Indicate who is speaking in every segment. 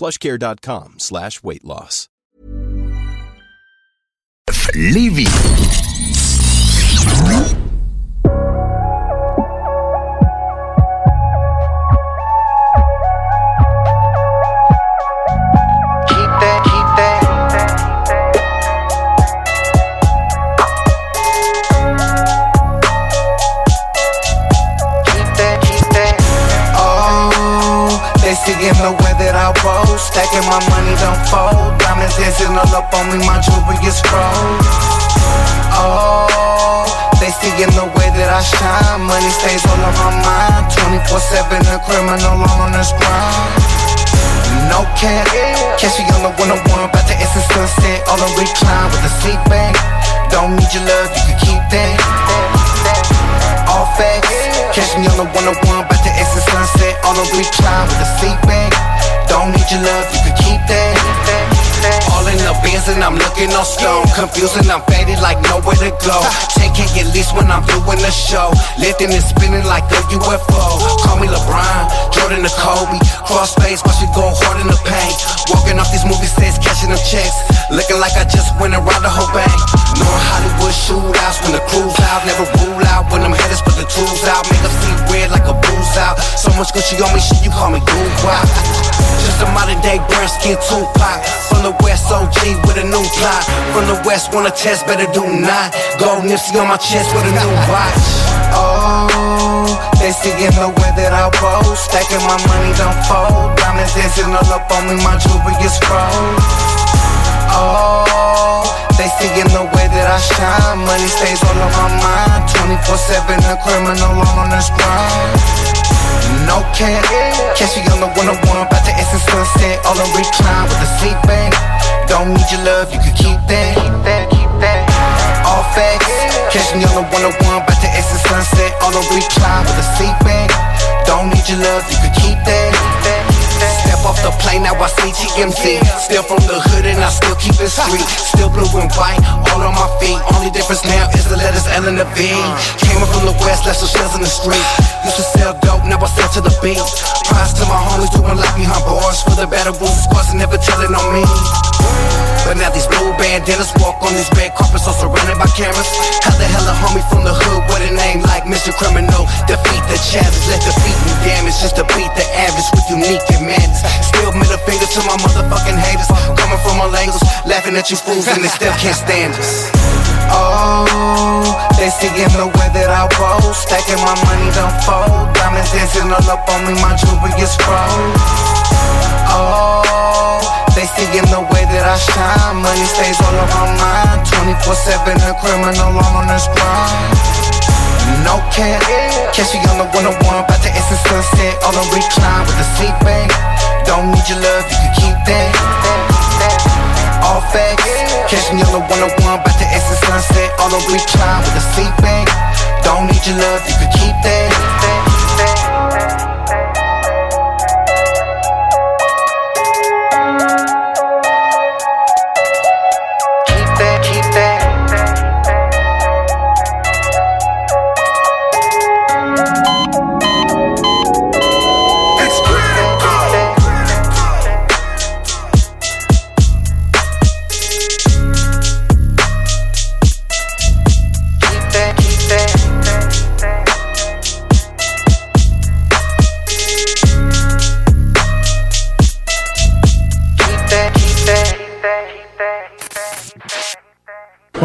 Speaker 1: plushcare.com slash weight loss.
Speaker 2: Lévis.
Speaker 3: Stacking my money don't fold. Diamonds dancing all up on me, my jewelry is froze. Oh, they seeing the way that I shine. Money stays all on my mind. 24-7, a criminal on this grind. No cap, catch me on the 101, about to exit sunset, all on recline with a seat back. Don't need your love, you can keep that. All facts, catch me on the 101, about to exit sunset, all on recline with a seat back. Don't need your love, you can keep that. All in the bins and I'm looking all slow. Confusing, I'm faded like nowhere to go. 10k at least when I'm doing the show. Lifting and spinning like a UFO. Call me LeBron, Jordan or Kobe. Crossface, watch me go hard in the paint. Walking off these movie sets, cashing them checks. Looking like I just went around the whole bank. Knowing Hollywood shootouts when the crew's out. Never rule out when them headers put the tools out. Make them see red like a booze out. So much Gucci on me, shit, you call me Google. Just a modern day burn skin Tupac. From the West OG with a new plot. From the West, wanna test, better do not. Gold Nipsey on my chest with a new watch. Oh, they seeing the way that I roll. Stacking my money don't fold. Diamonds dancing all up on me, my jewelry is froze. Oh, they seeing the way that I shine. Money stays all on my mind. 24-7, a criminal on this grind. No cap, catch me on the 101, about to exit sunset, all on recline with a seat back. Don't need your love, you can keep that. Keep that, keep that. All facts, catch me on the 101, about to exit sunset, on recline with a seat back. Don't need your love, you can keep that. Keep that. Step off the plane, now I see TMZ. Still from the hood and I still keep it street. Still blue and white, all on my feet. Only difference now is the letters L and the V. Came up from the west, left some shells in the street. Used to sell dope, now I sell to the beat. Prize to my homies doing like behind bars for the battle boots, squads and never telling on me. But now these blue bandanas walk on these red carpets, all surrounded by cameras. How the hell a homie from the hood with a name like Mr. Criminal? Defeat the challenge, let defeat and damage, just to beat the average with unique and madness. Still middle finger to my motherfucking haters, coming from all angles, laughing at you fools and they still can't stand us. Oh, they seeing the way that I roll, stacking my money don't fold. Diamonds dancing all up on me, my jewelry is froze. Oh, they seeing the way that I shine. Money stays all my mind. 24-7, a criminal on this grind. No cap, catch me on the 101, about to exit sunset, all on recline with a seat back. Don't need your love, you can keep that. All facts, catch me on the 101, about to exit sunset, all on recline with a seat back. Don't need your love, you can keep that.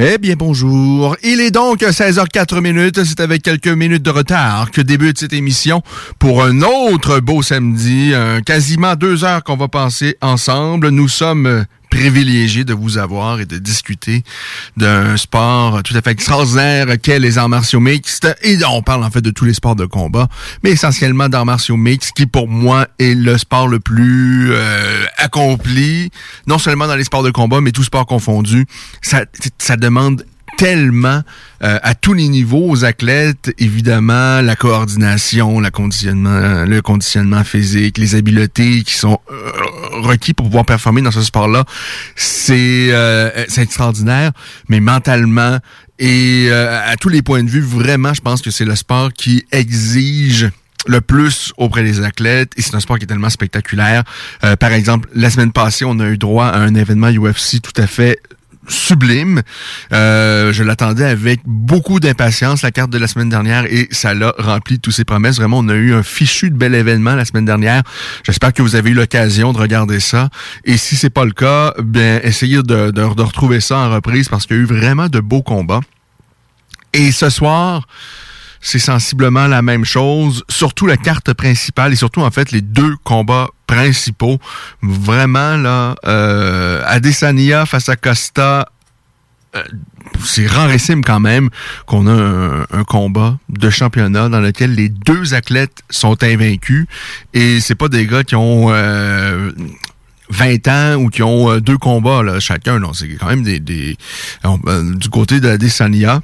Speaker 4: Eh bien, bonjour. Il est donc 16h04 minutes. C'est avec quelques minutes de retard que débute cette émission pour un autre beau samedi. Quasiment deux heures qu'on va passer ensemble. Nous sommes privilégiés de vous avoir et de discuter d'un sport tout à fait extraordinaire qu'est les arts martiaux mixtes. Et on parle en fait de tous les sports de combat, mais essentiellement d'arts martiaux mixtes qui pour moi est le sport le plus euh, accompli, non seulement dans les sports de combat, mais tous sports confondus. Ça, ça demande tellement euh, à tous les niveaux aux athlètes, évidemment, la coordination, la conditionnement, le conditionnement physique, les habiletés qui sont euh, requis pour pouvoir performer dans ce sport-là, c'est euh, extraordinaire, mais mentalement et euh, à tous les points de vue, vraiment, je pense que c'est le sport qui exige le plus auprès des athlètes et c'est un sport qui est tellement spectaculaire. Euh, par exemple, la semaine passée, on a eu droit à un événement UFC tout à fait sublime. Euh, je l'attendais avec beaucoup d'impatience, la carte de la semaine dernière, et ça l'a rempli tous ses promesses. Vraiment, on a eu un fichu de bel événement la semaine dernière. J'espère que vous avez eu l'occasion de regarder ça. Et si c'est pas le cas, bien, essayez de, de, de retrouver ça en reprise parce qu'il y a eu vraiment de beaux combats. Et ce soir, c'est sensiblement la même chose, surtout la carte principale et surtout en fait les deux combats principaux. Vraiment là, euh, Adesanya face à Costa, euh, c'est rarissime quand même qu'on a un, combat de championnat dans lequel les deux athlètes sont invaincus et c'est pas des gars qui ont euh, 20 ans ou qui ont euh, deux combats là, chacun. Non, c'est quand même des, des euh, du côté de Adesanya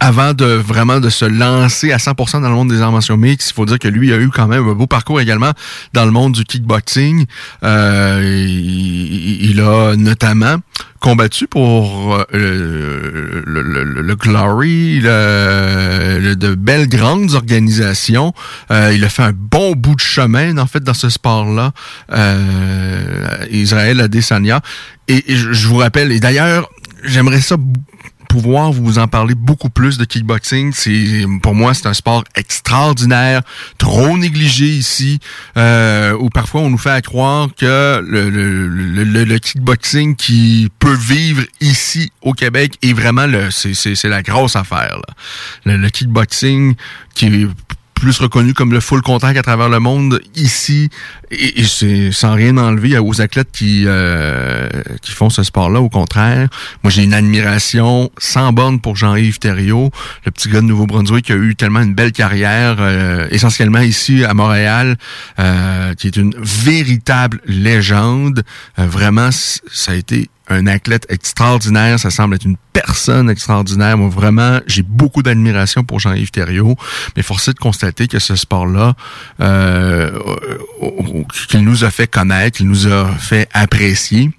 Speaker 4: avant de vraiment de se lancer à 100% dans le monde des arts martiaux mixtes, il faut dire que lui a eu quand même un beau parcours également dans le monde du kickboxing. Euh, il, il, a notamment combattu pour euh, le, le, le, le, Glory, de belles grandes organisations. Euh, il a fait un bon bout de chemin en fait dans ce sport-là, euh, Israël Adesanya. Et, je vous rappelle, et d'ailleurs, j'aimerais ça pouvoir vous en parler beaucoup plus de kickboxing. C'est pour moi c'est un sport extraordinaire, trop négligé ici, euh, où parfois on nous fait croire que le, le, le, le, kickboxing qui peut vivre ici au Québec est vraiment le c'est c'est la grosse affaire. Là. Le, kickboxing qui plus reconnu comme le full contact à travers le monde ici. Et, c'est sans rien enlever aux athlètes qui euh, qui font ce sport-là. Au contraire moi j'ai une admiration sans borne pour Jean-Yves Thériault le petit gars de Nouveau-Brunswick qui a eu tellement une belle carrière euh, essentiellement ici à Montréal euh, qui est une véritable légende. Euh, vraiment ça a été un athlète extraordinaire, ça semble être une personne extraordinaire. Moi, vraiment, j'ai beaucoup d'admiration pour Jean-Yves Thériault, mais force est de constater que ce sport-là, euh, qu'il nous a fait connaître, qu'il nous a fait apprécier,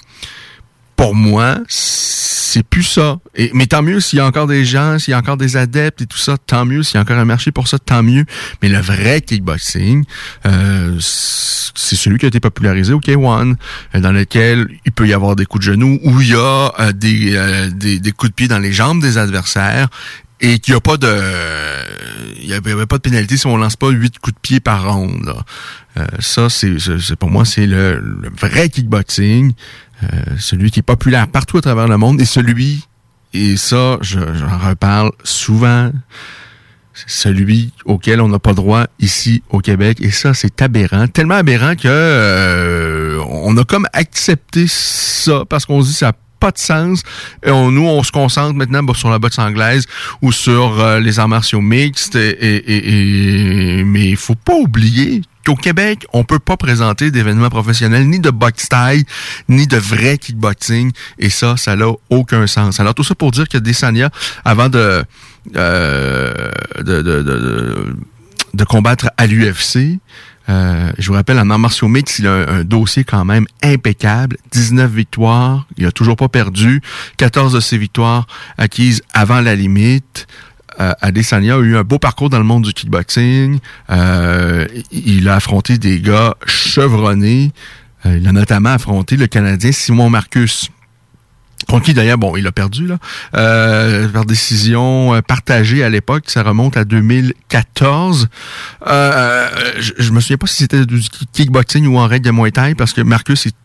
Speaker 4: pour moi, c'est plus ça. Mais tant mieux s'il y a encore des gens, s'il y a encore des adeptes et tout ça, tant mieux. S'il y a encore un marché pour ça, tant mieux. Mais le vrai kickboxing, euh, c'est celui qui a été popularisé au K1, dans lequel il peut y avoir des coups de genoux, où il y a euh, des, euh, des, des coups de pied dans les jambes des adversaires et qu'il n'y a pas de il y avait pas de pénalité si on lance pas huit coups de pied par ronde. Euh, ça, c'est pour moi, c'est le, le, vrai kickboxing. Euh, celui qui est populaire partout à travers le monde et celui, et ça, j'en reparle souvent, celui auquel on n'a pas droit ici au Québec. Et ça, c'est aberrant. Tellement aberrant que euh, on a comme accepté ça parce qu'on se dit ça pas de sens. Et on- nous, on se concentre maintenant bah, sur la boxe anglaise ou sur euh, les arts martiaux mixtes. Et, et, et- mais il faut pas oublier qu'au Québec, on peut pas présenter d'événements professionnels, ni de boxe taille, ni de vrai kickboxing. Et ça, ça n'a aucun sens. Alors tout ça pour dire que Desania, avant de, euh, de, de, de- de combattre à l'UFC, euh, je vous rappelle, en arts martiaux mix, il a un, dossier quand même impeccable. 19 victoires. Il a toujours pas perdu. 14 de ses victoires acquises avant la limite. Euh, Adesanya a eu un beau parcours dans le monde du kickboxing. Euh, il a affronté des gars chevronnés. Euh, il a notamment affronté le Canadien Simon Marcus. Contre qui d'ailleurs, bon, il a perdu là, euh, par décision euh, partagée à l'époque, ça remonte à 2014. Euh, je, je me souviens pas si c'était du kickboxing ou en règle de Muay parce que Marcus est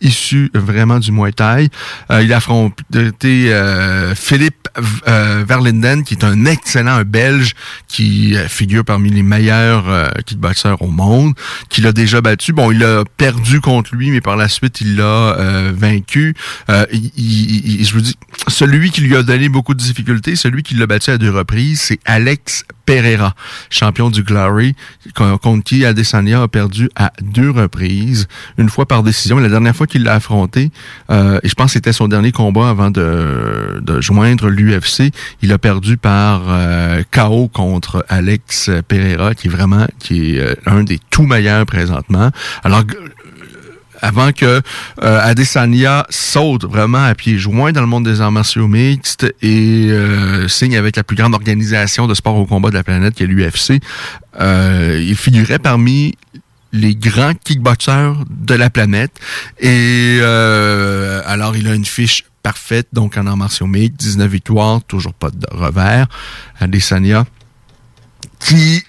Speaker 4: issu vraiment du Muay Thai. Euh, il a affronté euh, Philippe euh, Verlinden, qui est un excellent un Belge, qui figure parmi les meilleurs kickboxers au monde, qui l'a déjà battu. Bon, il a perdu contre lui, mais par la suite, il l'a vaincu. Je vous dis, celui qui lui a donné beaucoup de difficultés, celui qui l'a battu à deux reprises, c'est Alex Pereira, champion du Glory, con- contre qui Adesanya a perdu à deux reprises, une fois par décision. Dernière fois qu'il l'a affronté, euh, et je pense que c'était son dernier combat avant de, de joindre l'UFC, il a perdu par euh, contre Alex Pereira, qui est vraiment qui est euh, un des tout meilleurs présentement. Alors avant que euh, Adesanya saute vraiment à pieds joints dans le monde des arts martiaux mixtes et euh, signe avec la plus grande organisation de sport au combat de la planète qui est l'UFC. Euh, il figurait parmi les grands kickboxers de la planète et euh, alors il a une fiche parfaite donc en arts martiaux mixtes, 19 victoires, toujours pas de revers. Adesanya qui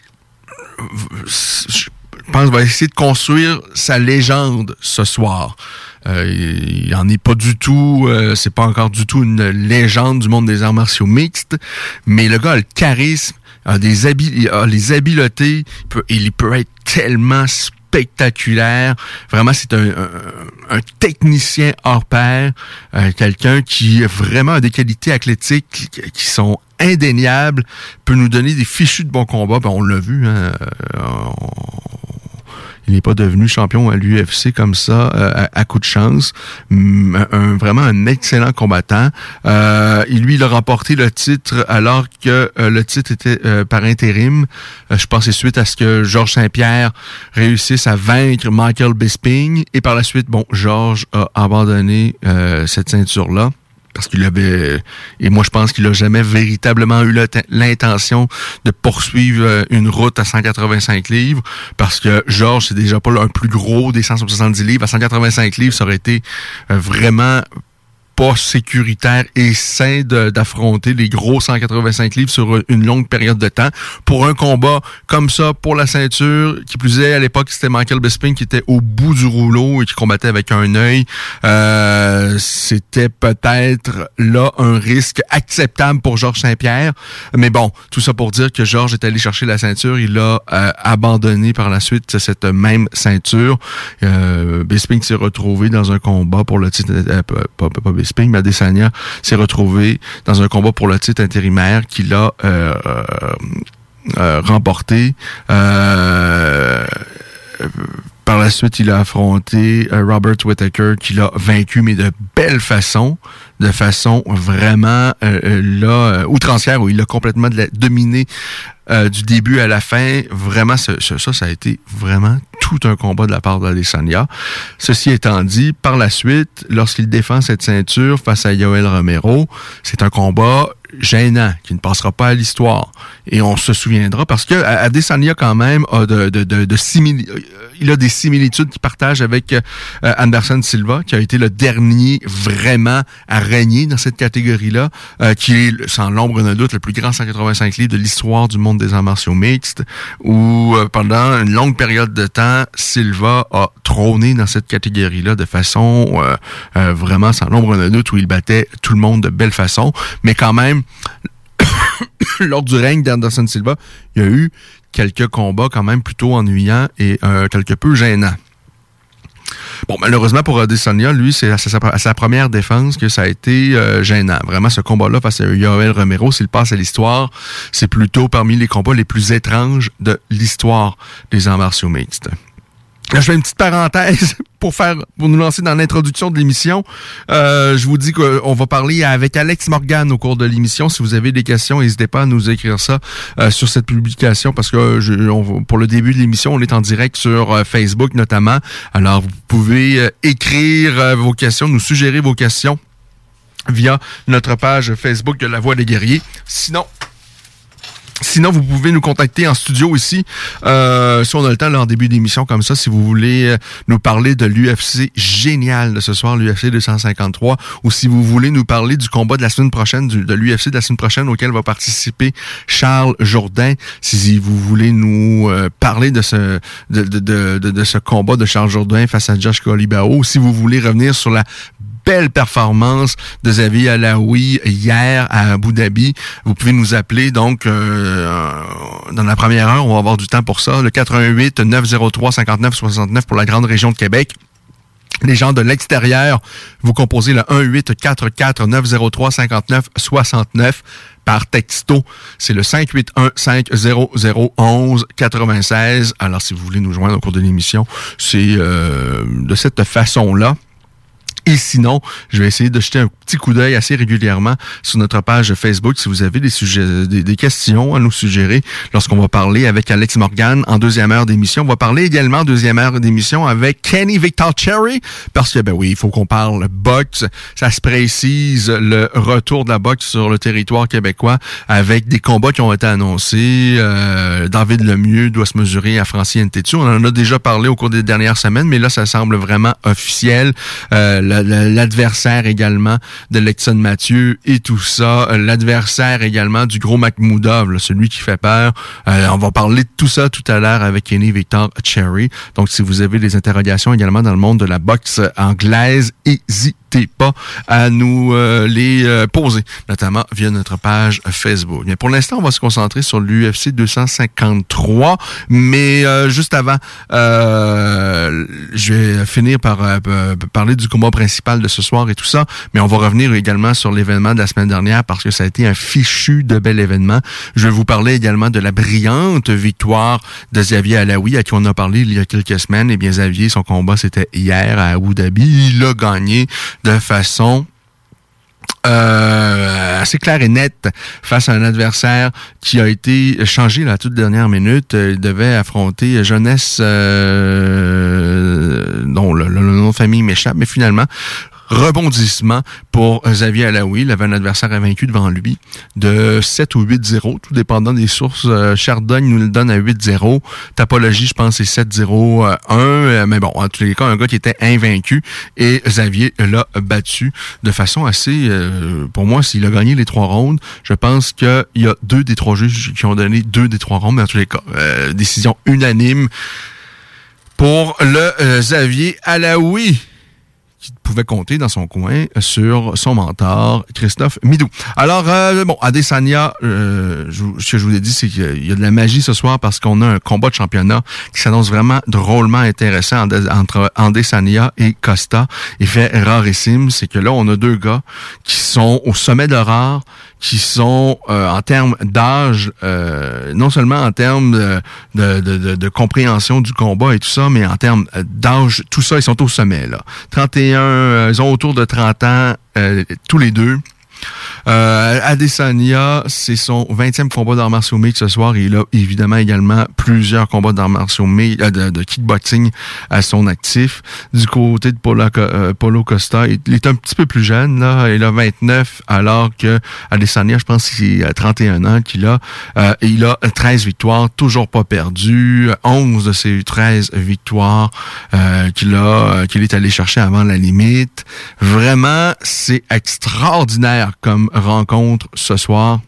Speaker 4: je pense va essayer de construire sa légende ce soir. Euh, il en est pas du tout, euh, c'est pas encore du tout une légende du monde des arts martiaux mixtes, mais le gars a le charisme, a des habi a les habiletés, il peut, il peut être tellement spectaculaire. Vraiment, c'est un, technicien hors pair, euh, quelqu'un qui vraiment a des qualités athlétiques qui, sont indéniables, peut nous donner des fichus de bons combats. Ben, on l'a vu, hein, euh, il n'est pas devenu champion à l'UFC comme ça euh, à, à coup de chance. Hum, Un, vraiment un excellent combattant. Euh, il lui il a remporté le titre alors que euh, le titre était par intérim. Je pense suite à ce que Georges Saint-Pierre réussisse à vaincre Michael Bisping et par la suite, bon, Georges a abandonné cette ceinture là parce qu'il avait et moi je pense qu'il a jamais véritablement eu l'int- l'intention de poursuivre euh, une route à 185 livres. Parce que Georges c'est déjà pas le plus gros des 170 livres. À 185 livres ça aurait été euh, vraiment sécuritaire et sain d'affronter les gros 185 livres sur une longue période de temps. Pour un combat comme ça, pour la ceinture, qui plus est, à l'époque, c'était Michael Bisping qui était au bout du rouleau et qui combattait avec un œil. Euh, c'était peut-être là un risque acceptable pour Georges Saint-Pierre. Mais bon, tout ça pour dire que Georges est allé chercher la ceinture. Il a euh, abandonné par la suite cette même ceinture. Euh, Bisping s'est retrouvé dans un combat pour le titre, euh, pas, pas, pas mais Adesanya s'est retrouvé dans un combat pour le titre intérimaire qu'il a euh, euh, remporté. Euh, par la suite, il a affronté Robert Whittaker, qui l'a vaincu, mais de belle façon, de façon vraiment euh, là outrancière, où il a complètement la- dominé du début à la fin. Vraiment, ça, ça a été vraiment tout un combat de la part d'Adesanya. Ceci étant dit, par la suite, lorsqu'il défend cette ceinture face à Yoel Romero, c'est un combat gênant qui ne passera pas à l'histoire. Et on se souviendra parce que A- Adesanya quand même a de, de, de, de simili- euh, il a des similitudes qu'il partage avec euh, Anderson Silva, qui a été le dernier vraiment à régner dans cette catégorie-là, euh, qui est sans l'ombre d'un doute le plus grand 185 livres de l'histoire du monde des arts martiaux mixtes, où euh, pendant une longue période de temps, Silva a trôné dans cette catégorie-là de façon euh, euh, vraiment sans l'ombre d'un doute, où il battait tout le monde de belle façon, mais quand même lors du règne d'Anderson Silva, il y a eu quelques combats quand même plutôt ennuyants et euh, quelque peu gênants. Bon, malheureusement pour Adesanya, lui, c'est à sa, première défense que ça a été gênant. Vraiment, ce combat-là face à Yoel Romero, s'il passe à l'histoire, c'est plutôt parmi les combats les plus étranges de l'histoire des arts martiaux mixtes. Je fais une petite parenthèse pour faire pour nous lancer dans l'introduction de l'émission. Euh, je vous dis qu'on va parler avec Alex Morgan au cours de l'émission. Si vous avez des questions, n'hésitez pas à nous écrire ça euh, sur cette publication parce que je, on, pour le début de l'émission, on est en direct sur euh, Facebook notamment. Alors, vous pouvez euh, écrire euh, vos questions, nous suggérer vos questions via notre page Facebook de La Voix des Guerriers. Sinon, Sinon, vous pouvez nous contacter en studio ici, euh, si on a le temps, là, en début d'émission comme ça, si vous voulez euh, nous parler de l'UFC génial de ce soir, l'UFC 253, ou si vous voulez nous parler du combat de la semaine prochaine, de l'UFC de la semaine prochaine auquel va participer Charles Jourdain, si vous voulez nous euh, parler de ce de, de, de, de, ce combat de Charles Jourdain face à Josh Colibao, si vous voulez revenir sur la belle performance de Xavier Alaoui hier à Abu Dhabi. Vous pouvez nous appeler donc euh, dans la première heure, on va avoir du temps pour ça. Le 88 903 59 69 pour la grande région de Québec. Les gens de l'extérieur, vous composez le 1844 903 59 69 par texto. C'est le 581 500 11 96. Alors, si vous voulez nous joindre au cours de l'émission, c'est euh, de cette façon-là. Et sinon, je vais essayer de jeter un petit coup d'œil assez régulièrement sur notre page Facebook si vous avez des sujets, des, des questions à nous suggérer lorsqu'on va parler avec Alex Morgan en deuxième heure d'émission. On va parler également en deuxième heure d'émission avec Kenny Victor Cherry parce que, ben oui, il faut qu'on parle boxe. Ça se précise le retour de la boxe sur le territoire québécois avec des combats qui ont été annoncés. Euh, David Lemieux doit se mesurer à Francine Tétu. On en a déjà parlé au cours des dernières semaines, mais là, ça semble vraiment officiel. Euh, l'adversaire également de Lexon Mathieu et tout ça, euh, l'adversaire également du gros Macmoudov, celui qui fait peur. Euh, on va parler de tout ça tout à l'heure avec Kenny Victor Cherry. Donc, si vous avez des interrogations également dans le monde de la boxe anglaise, pas à nous euh, les euh, poser, notamment via notre page Facebook. Pour l'instant, on va se concentrer sur l'UFC 253, mais euh, juste avant, je vais finir par parler du combat principal de ce soir et tout ça, mais on va revenir également sur l'événement de la semaine dernière parce que ça a été un fichu de bel événement. Je vais vous parler également de la brillante victoire de Xavier Alaoui, à qui on a parlé il y a quelques semaines. Eh bien, Xavier, son combat, c'était hier à Abu Dhabi. Il a gagné de façon euh, assez clair et net face à un adversaire qui a été changé la toute dernière minute. Il devait affronter Jeunesse, euh, dont le, le nom de famille m'échappe, mais finalement rebondissement pour Xavier Alaoui. Il avait un adversaire invaincu devant lui de 7 ou 8-0, tout dépendant des sources. Euh, Chardonnay nous le donne à 8-0. Tapologie, je pense, c'est 7-0-1. Euh, mais bon, en tous les cas, un gars qui était invaincu et Xavier l'a battu de façon assez... Euh, pour moi, s'il a gagné les trois rondes, je pense qu'il y a deux des trois juges qui ont donné deux des trois rondes, mais en tous les cas, euh, décision unanime pour le euh, Xavier Alaoui qui pouvait compter dans son coin sur son mentor, Christophe Midou. Alors, euh, bon, Adesanya, euh, ce que je vous ai dit, c'est qu'il y a de la magie ce soir parce qu'on a un combat de championnat qui s'annonce vraiment drôlement intéressant entre Adesanya et Costa. Et fait rarissime, c'est que là, on a deux gars qui sont au sommet de rare, qui sont euh, en termes d'âge, euh, non seulement en termes de, de, compréhension du combat et tout ça, mais en termes d'âge, tout ça, ils sont au sommet. là. 31, ils ont autour de 30 ans euh, tous les deux. Euh, Adesanya, c'est son 20e combat d'arts martiaux mixtes ce soir. Il a évidemment également plusieurs combats d'arts martiaux mixtes, euh, de, de, kickboxing à son actif. Du côté de euh, Polo Costa, il, il, est un petit peu plus jeune. là. Il a 29, alors que Adesanya, je pense qu'il a 31 ans qu'il a. Euh, il a 13 victoires, toujours pas perdu. 11 de ses 13 victoires euh, qu'il a, qu'il est allé chercher avant la limite. Vraiment, c'est extraordinaire comme rencontre ce soir.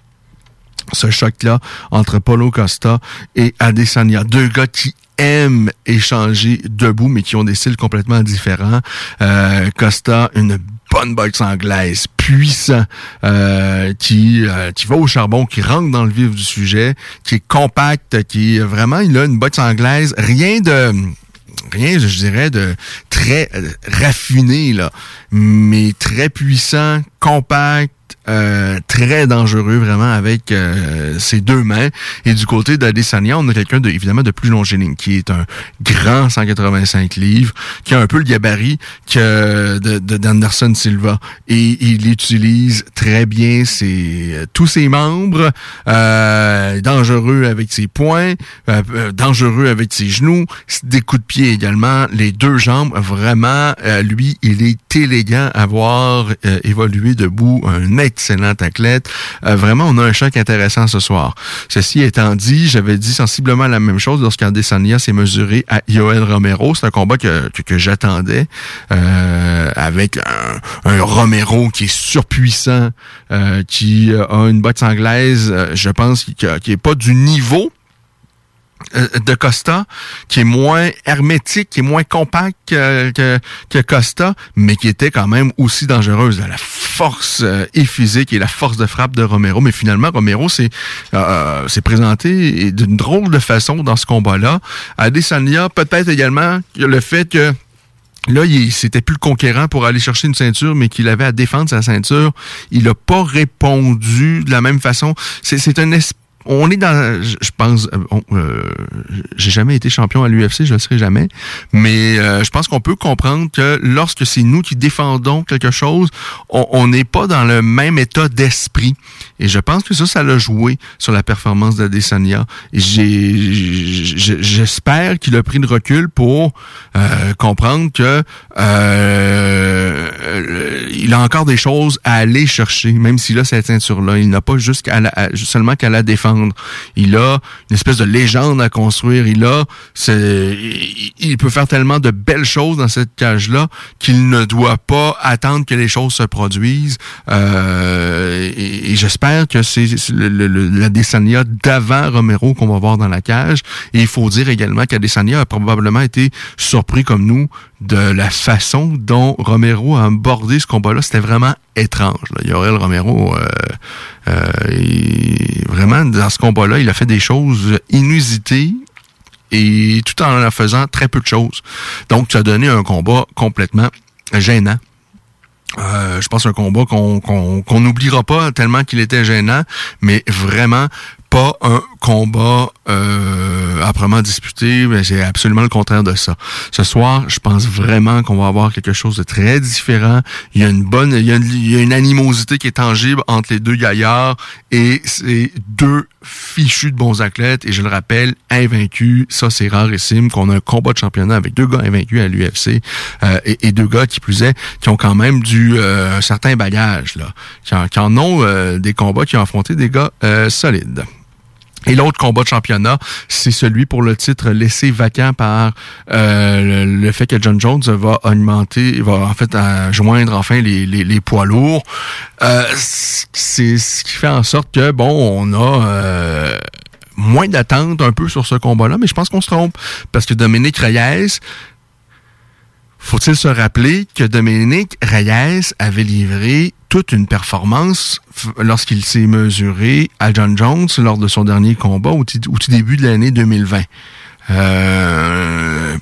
Speaker 4: Ce choc-là entre Polo Costa et Adesanya. Deux gars qui aiment échanger debout, mais qui ont des styles complètement différents. Euh, Costa, une bonne boxe anglaise, puissant, euh, qui, euh, qui va au charbon, qui rentre dans le vif du sujet, qui est compact, qui vraiment, il a une boxe anglaise, rien de rien, je dirais, de très raffiné, là, mais très puissant, compact, euh, très dangereux vraiment avec euh, ses deux mains. Et du côté d'Adesanya, on a quelqu'un de, évidemment de plus longiligne, qui est un grand 185 livres, qui a un peu le gabarit que de, d'Anderson Silva. Et il utilise très bien ses, tous ses membres, euh, dangereux avec ses poings, dangereux avec ses genoux, des coups de pied également, les deux jambes, vraiment, lui, il est élégant à voir évoluer debout, un athlète. Euh, vraiment, on a un choc intéressant ce soir. Ceci étant dit, j'avais dit sensiblement la même chose lorsqu'Andesania s'est mesuré à Yoel Romero. C'est un combat que, que, j'attendais euh, avec un, Romero qui est surpuissant, euh, qui a une botte anglaise, je pense, qui, qui pas du niveau de Costa, qui est moins hermétique, qui est moins compact que, Costa, mais qui était quand même aussi dangereuse. La force euh, et physique et la force de frappe de Romero. Mais finalement, Romero s'est euh, présenté d'une drôle de façon dans ce combat-là. Adesanya, peut-être également le fait que Là, il c'était plus le conquérant pour aller chercher une ceinture, mais qu'il avait à défendre sa ceinture. Il n'a pas répondu de la même façon. C'est un esprit on est dans, je pense, euh, euh, j'ai jamais été champion à l'UFC, je le serai jamais, mais euh, je pense qu'on peut comprendre que lorsque c'est nous qui défendons quelque chose, on n'est pas dans le même état d'esprit. Et je pense que ça, ça l'a joué sur la performance d'Adesanya. Et j'espère qu'il a pris le recul pour comprendre que il a encore des choses à aller chercher, même s'il a cette ceinture-là. Il n'a pas juste qu'à seulement qu'à la défendre il a une espèce de légende à construire. Il a, il peut faire tellement de belles choses dans cette cage-là qu'il ne doit pas attendre que les choses se produisent. Euh, et, j'espère que c'est la Desania d'avant Romero qu'on va voir dans la cage. Et il faut dire également qu'Adesanya a probablement été surpris comme nous de la façon dont Romero a abordé ce combat-là. C'était vraiment étrange. Là. Yorel Romero, euh, euh, vraiment, dans ce combat-là, il a fait des choses inusitées et tout en faisant très peu de choses. Donc, ça a donné un combat complètement gênant. Euh, je pense un combat qu'on n'oubliera pas tellement qu'il était gênant, mais vraiment pas un combat euh, âprement disputé, mais c'est absolument le contraire de ça. Ce soir, je pense vraiment qu'on va avoir quelque chose de très différent. Il y a une bonne, il y a une, il y a une animosité qui est tangible entre les deux gaillards et c'est deux fichus de bons athlètes et je le rappelle, invaincus. Ça, c'est rarissime qu'on a un combat de championnat avec deux gars invaincus à l'UFC euh, et, deux gars qui plus est, qui ont quand même du euh, un certain bagage là, qui en, qui en ont euh, des combats qui ont affronté des gars solides. Et l'autre combat de championnat, c'est celui pour le titre laissé vacant par euh, le, fait que John Jones va augmenter, va en fait joindre enfin les, les, poids lourds. Euh, c'est ce qui fait en sorte que bon, on a euh, moins d'attente un peu sur ce combat-là, mais je pense qu'on se trompe parce que Dominique Reyes faut-il se rappeler que Dominique Reyes avait livré toute une performance lorsqu'il s'est mesuré à John Jones lors de son dernier combat au, tout début de l'année 2020. Euh,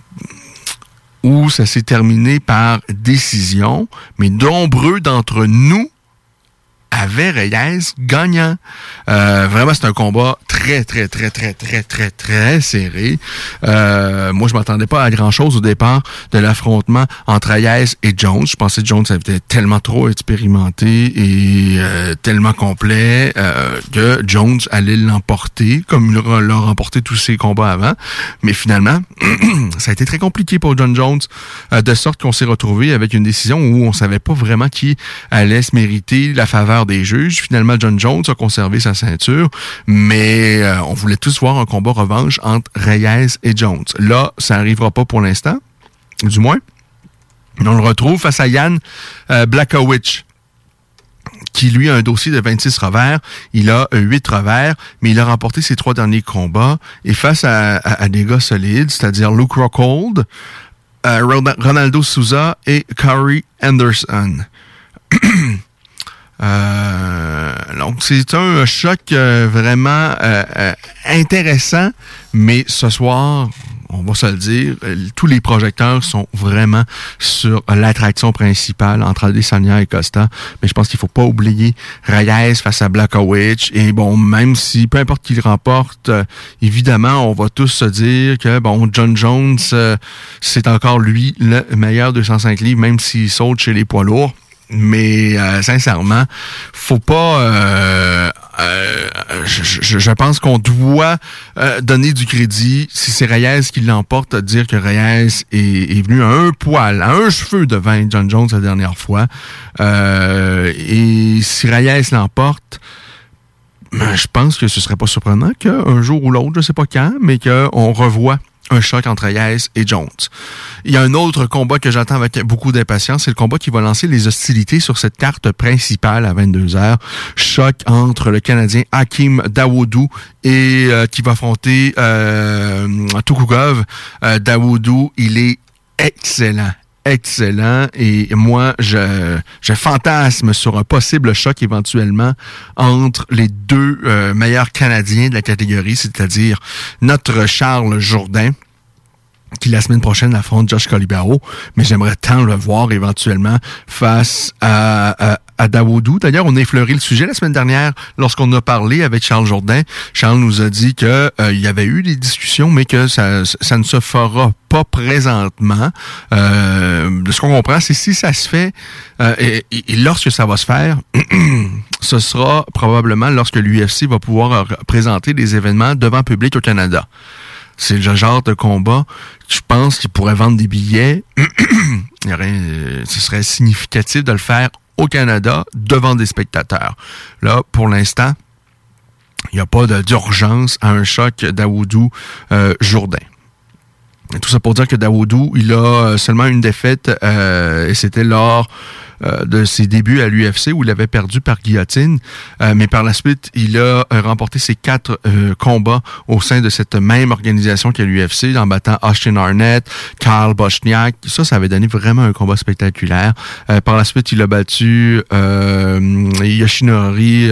Speaker 4: où ça s'est terminé par décision, mais nombreux d'entre nous avait Reyes gagnant. Euh, vraiment, c'est un combat très, très, très, très, très, très, très serré. Euh, moi, je m'attendais pas à grand-chose au départ de l'affrontement entre Reyes et Jones. Je pensais que Jones avait tellement trop expérimenté et euh, tellement complet que Jones allait l'emporter, comme il l'a remporté tous ses combats avant. Mais finalement, ça a été très compliqué pour John Jones, de sorte qu'on s'est retrouvé avec une décision où on savait pas vraiment qui allait se mériter la faveur des juges. Finalement, John Jones a conservé sa ceinture, mais euh, on voulait tous voir un combat revanche entre Reyes et Jones. Là, ça n'arrivera pas pour l'instant, du moins. On le retrouve face à Yann euh, qui lui a un dossier de 26 revers. Il a 8 revers, mais il a remporté ses trois derniers combats. Et face à, des gars solides, c'est-à-dire Luke Rockhold, euh, Ronaldo Souza et Corey Anderson. Euh, donc, c'est un choc euh, vraiment euh, intéressant, mais ce soir, on va se le dire, euh, tous les projecteurs sont vraiment sur l'attraction principale entre Adesanya et Costa. Mais je pense qu'il faut pas oublier Reyes face à Blackowicz. Et bon, même si peu importe qui le remporte, euh, évidemment, on va tous se dire que bon, John Jones, euh, c'est encore lui le meilleur 205 livres, même s'il saute chez les poids lourds. Mais sincèrement, faut pas euh, je, pense qu'on doit euh, donner du crédit, si c'est Reyes qui l'emporte, à dire que Reyes est, venu à un poil, à un cheveu devant John Jones la dernière fois. Euh, et si Reyes l'emporte, ben, je pense que ce serait pas surprenant qu'un jour ou l'autre, je sais pas quand, mais qu'on revoit un choc entre Hayes et Jones. Il y a un autre combat que j'attends avec beaucoup d'impatience, c'est le combat qui va lancer les hostilités sur cette carte principale à 22h. Choc entre le Canadien Hakim Dawoudou et euh, qui va affronter euh, Tukugov. Euh, il est excellent excellent. Et moi je, je fantasme sur un possible choc éventuellement entre les deux euh, meilleurs Canadiens de la catégorie, c'est-à-dire notre Charles Jourdain qui la semaine prochaine affronte Josh Colibaro, mais j'aimerais tant le voir éventuellement face à, à, à Dawoudou. D'ailleurs, on a effleuré le sujet la semaine dernière lorsqu'on a parlé avec Charles Jourdain. Charles nous a dit que euh, il y avait eu des discussions, mais que ça, ne se fera pas présentement. Euh, de ce qu'on comprend, c'est si ça se fait euh, et, et, lorsque ça va se faire, ce sera probablement lorsque l'UFC va pouvoir présenter des événements devant public au Canada. C'est le genre de combat, je pense qu'il pourrait vendre des billets. ce serait significatif de le faire au Canada devant des spectateurs. Là, pour l'instant, il n'y a pas d'urgence à un choc d'Aoudou euh, Jourdain. Tout ça pour dire que Dawoudou, il a euh, seulement une défaite euh, et c'était lors euh, de ses débuts à l'UFC où il avait perdu par guillotine. mais par la suite, il a remporté ses quatre combats au sein de cette même organisation qu'à l'UFC en battant Austin Arnett, Karl Bochniak. Ça, ça avait donné vraiment un combat spectaculaire. par la suite, il a battu Yoshinori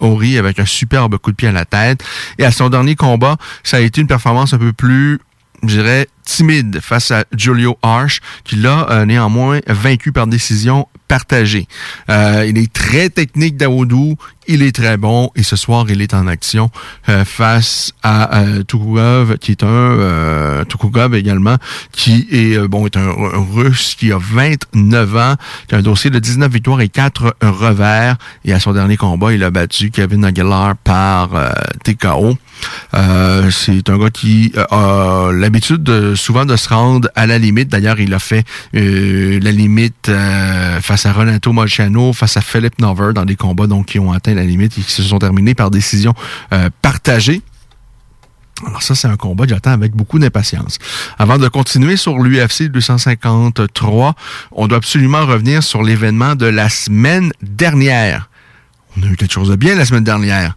Speaker 4: Ori avec un superbe coup de pied à la tête. Et à son dernier combat, ça a été une performance un peu plus je dirais, timide face à Julio Arch, qui l'a euh, néanmoins vaincu par décision partagée. Euh, il est très technique, Daoudou. Il est très bon. Et ce soir, il est en action euh, face à euh, Tukugov, qui est un... Euh, Tukugov également, qui est, bon, est un, Russe qui a 29 ans, qui a un dossier de 19 victoires et 4 revers. Et à son dernier combat, il a battu Kevin Aguilar par TKO. C'est un gars qui a l'habitude souvent de se rendre à la limite. D'ailleurs, il a fait la limite face à Renato Molciano, face à Philip Nover dans des combats donc qui ont atteint la limite et qui se sont terminés par décision euh, partagée. Alors ça, c'est un combat que j'attends avec beaucoup d'impatience. Avant de continuer sur l'UFC 253, on doit absolument revenir sur l'événement de la semaine dernière. On a eu quelque chose de bien la semaine dernière.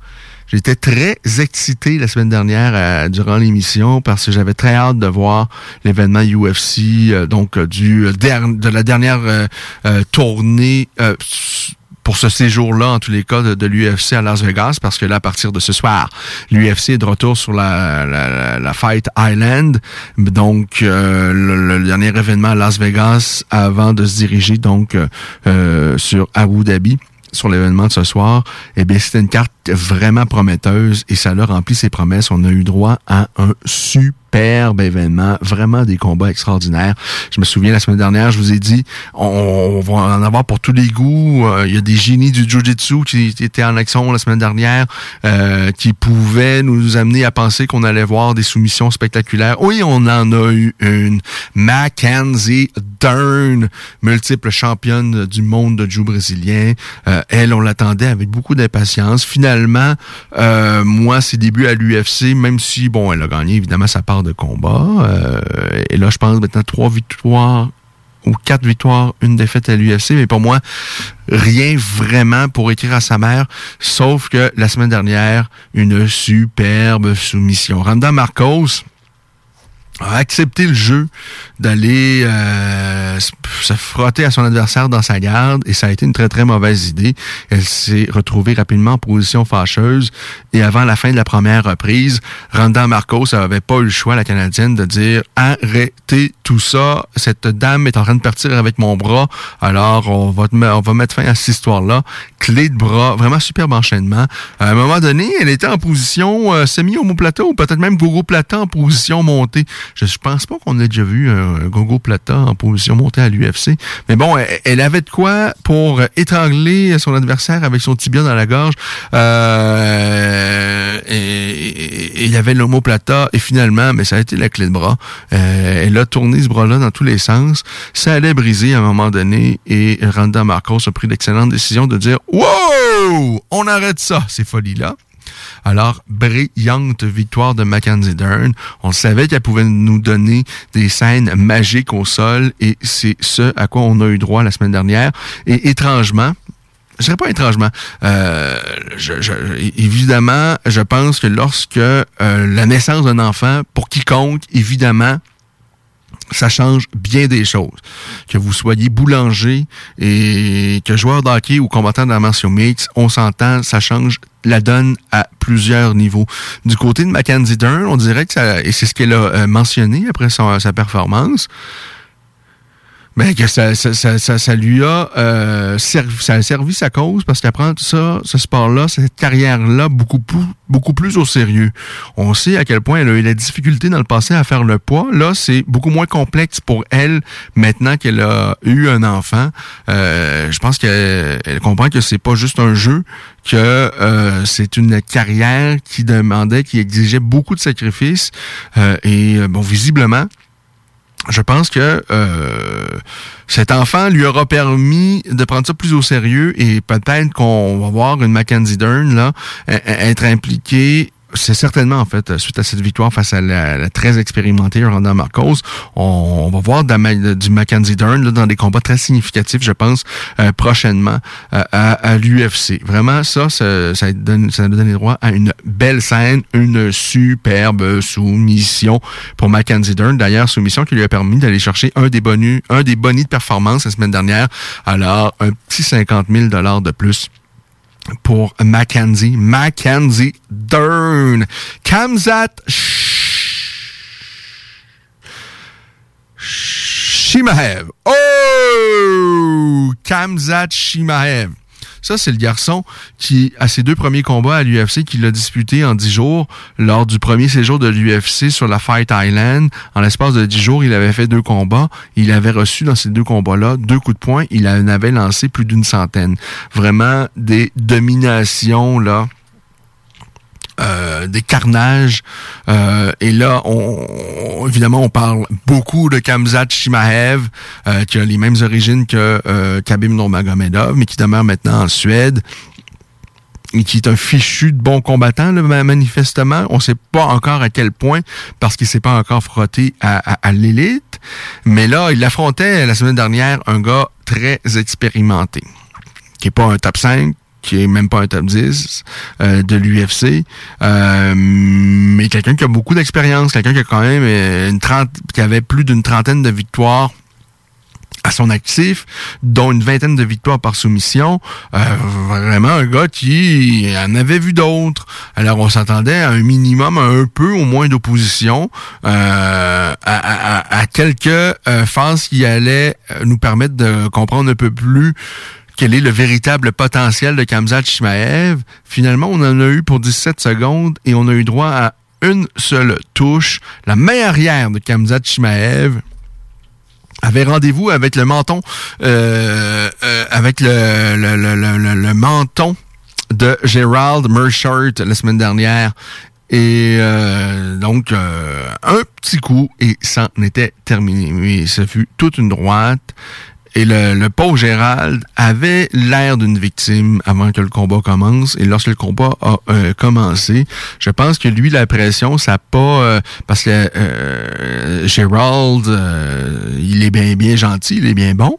Speaker 4: J'étais très excité la semaine dernière euh, durant l'émission parce que j'avais très hâte de voir l'événement UFC, euh, donc euh, du de la dernière tournée pour ce séjour-là, en tous les cas, de, l'UFC à Las Vegas, parce que là, à partir de ce soir, l'UFC est de retour sur la, la, Fight Island, donc le, dernier événement à Las Vegas avant de se diriger donc sur Abu Dhabi sur l'événement de ce soir, eh bien, c'était une carte vraiment prometteuse et ça a rempli ses promesses. On a eu droit à un super superbe événement, vraiment des combats extraordinaires. Je me souviens la semaine dernière, je vous ai dit, on, va en avoir pour tous les goûts. Euh, il y a des génies du Jiu-Jitsu qui, étaient en action la semaine dernière, euh, qui pouvaient nous amener à penser qu'on allait voir des soumissions spectaculaires. Oui, on en a eu une. Mackenzie Dern, multiple championne du monde de Jiu brésilien. Euh, elle, on l'attendait avec beaucoup d'impatience. Finalement, moi, ses débuts à l'UFC, même si, bon, elle a gagné évidemment sa part de combat. Euh, et là, je pense maintenant trois victoires ou quatre victoires, une défaite à l'UFC, mais pour moi, rien vraiment pour écrire à sa mère, sauf que la semaine dernière, une superbe soumission. Randa Marcos, a accepté le jeu d'aller euh, se frotter à son adversaire dans sa garde et ça a été une très très mauvaise idée. Elle s'est retrouvée rapidement en position fâcheuse et avant la fin de la première reprise, Randa Marcos n'avait pas eu le choix, la Canadienne, de dire arrêtez tout ça, cette dame est en train de partir avec mon bras, alors on va, on va mettre fin à cette histoire-là. Clé de bras, vraiment superbe enchaînement. À un moment donné, elle était en position euh, semi-homoplata ou peut-être même gogo plata en position montée. Je, je pense pas qu'on ait déjà vu un, gogo plata en position montée à l'UFC. Mais bon, elle, avait de quoi pour étrangler son adversaire avec son tibia dans la gorge. Euh, et il avait l'homoplata. Et finalement, mais ça a été la clé de bras. Euh, elle a tourné ce bras-là dans tous les sens. Ça allait briser à un moment donné. Et Randa Marcos a pris l'excellente décision de dire « Wow! On arrête ça, ces folies-là. » Alors, brillante victoire de Mackenzie Dern. On savait qu'elle pouvait nous donner des scènes magiques au sol et c'est ce à quoi on a eu droit la semaine dernière. Et étrangement, je dirais pas étrangement. Euh, évidemment, je pense que lorsque euh, la naissance d'un enfant, pour quiconque, évidemment, ça change bien des choses. Que vous soyez boulanger et que joueur d'hockey ou combattant de la mention mix, on s'entend, ça change la donne à plusieurs niveaux. Du côté de Mackenzie Dern, on dirait que ça, et c'est ce qu'elle a euh, mentionné après sa performance, mais que ça, ça, ça, ça, lui a euh, servi, ça a servi sa cause parce qu'elle prend tout ça, ce sport-là, cette carrière-là, beaucoup plus, beaucoup plus au sérieux. On sait à quel point elle a eu la difficulté dans le passé à faire le poids. Là, c'est beaucoup moins complexe pour elle maintenant qu'elle a eu un enfant. Euh, je pense qu'elle elle comprend que c'est pas juste un jeu, que euh, c'est une carrière qui demandait, qui exigeait beaucoup de sacrifices. Et bon, visiblement, je pense que euh, cet enfant lui aura permis de prendre ça plus au sérieux et peut-être qu'on va voir une Mackenzie Dern là être impliquée c'est certainement, en fait, suite à cette victoire face à la, très expérimentée Randa Marcos, on, va voir du Mackenzie Dern dans des combats très significatifs, je pense, euh, prochainement euh, à, l'UFC. Vraiment, ça, ça, ça, donne, ça donné droit à une belle scène, une superbe soumission pour Mackenzie Dern. D'ailleurs, soumission qui lui a permis d'aller chercher un des bonus, un des bonus de performance la semaine dernière. Alors, un petit 50 000 de plus pour Mackenzie. Mackenzie Dern. Kamzat Shimaev. Oh! Kamzat Shimaev. Ça, c'est le garçon qui, à ses deux premiers combats à l'UFC, qu'il a disputé en dix jours, lors du premier séjour de l'UFC sur la Fight Island. En l'espace de dix jours, il avait fait deux combats. Il avait reçu dans ces deux combats-là deux coups de poing. Il en avait lancé plus d'une centaine. Vraiment des dominations, là euh, des carnages. Euh, et là, on, évidemment, on parle beaucoup de Kamzat Shimaev, euh, qui a les mêmes origines que euh, Khabib Nurmagomedov, mais qui demeure maintenant en Suède et qui est un fichu de bon combattant, là, manifestement. On ne sait pas encore à quel point, parce qu'il s'est pas encore frotté à, l'élite. Mais là, il affrontait la semaine dernière un gars très expérimenté, qui est pas un top 5, qui est même pas un top 10 euh, de l'UFC, euh, mais quelqu'un qui a beaucoup d'expérience, quelqu'un qui a quand même euh, une trente, qui avait plus d'une trentaine de victoires à son actif, dont une vingtaine de victoires par soumission. vraiment un gars qui en avait vu d'autres. Alors on s'attendait à un minimum, un peu au moins d'opposition, à, à, quelques phases qui allaient nous permettre de comprendre un peu plus quel est le véritable potentiel de Kamzat Shimaev. Finalement, on en a eu pour 17 secondes et on a eu droit à une seule touche. La main arrière de Kamzat Shimaev avait rendez-vous avec le menton, euh, euh, avec le, menton de Gerald Merchart la semaine dernière. Et euh, donc, un petit coup et ça en était terminé. Mais ce fut toute une droite. Et le, le pauvre Gérald avait l'air d'une victime avant que le combat commence. Et lorsque le combat a euh, commencé, je pense que lui, la pression, ça pas... Euh, parce que euh, Gérald, il est bien bien gentil, il est bien bon,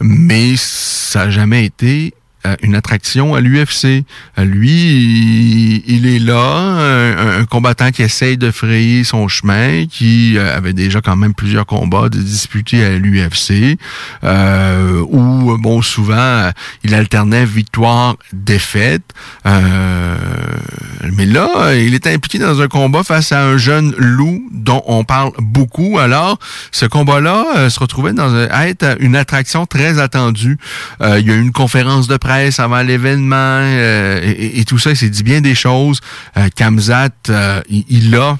Speaker 4: mais ça n'a jamais été euh, une attraction à l'UFC. Euh, lui, il, est là, un, combattant qui essaye de frayer son chemin, qui euh, avait déjà quand même plusieurs combats de disputer à l'UFC, où, bon, souvent, il alternait victoire-défaite. mais là, il est impliqué dans un combat face à un jeune loup dont on parle beaucoup. Alors, ce combat-là se retrouvait dans un, être une attraction très attendue. il y a eu une conférence de presse avant l'événement euh, et, tout ça, il s'est dit bien des choses. Euh, Kamzat, euh, il, a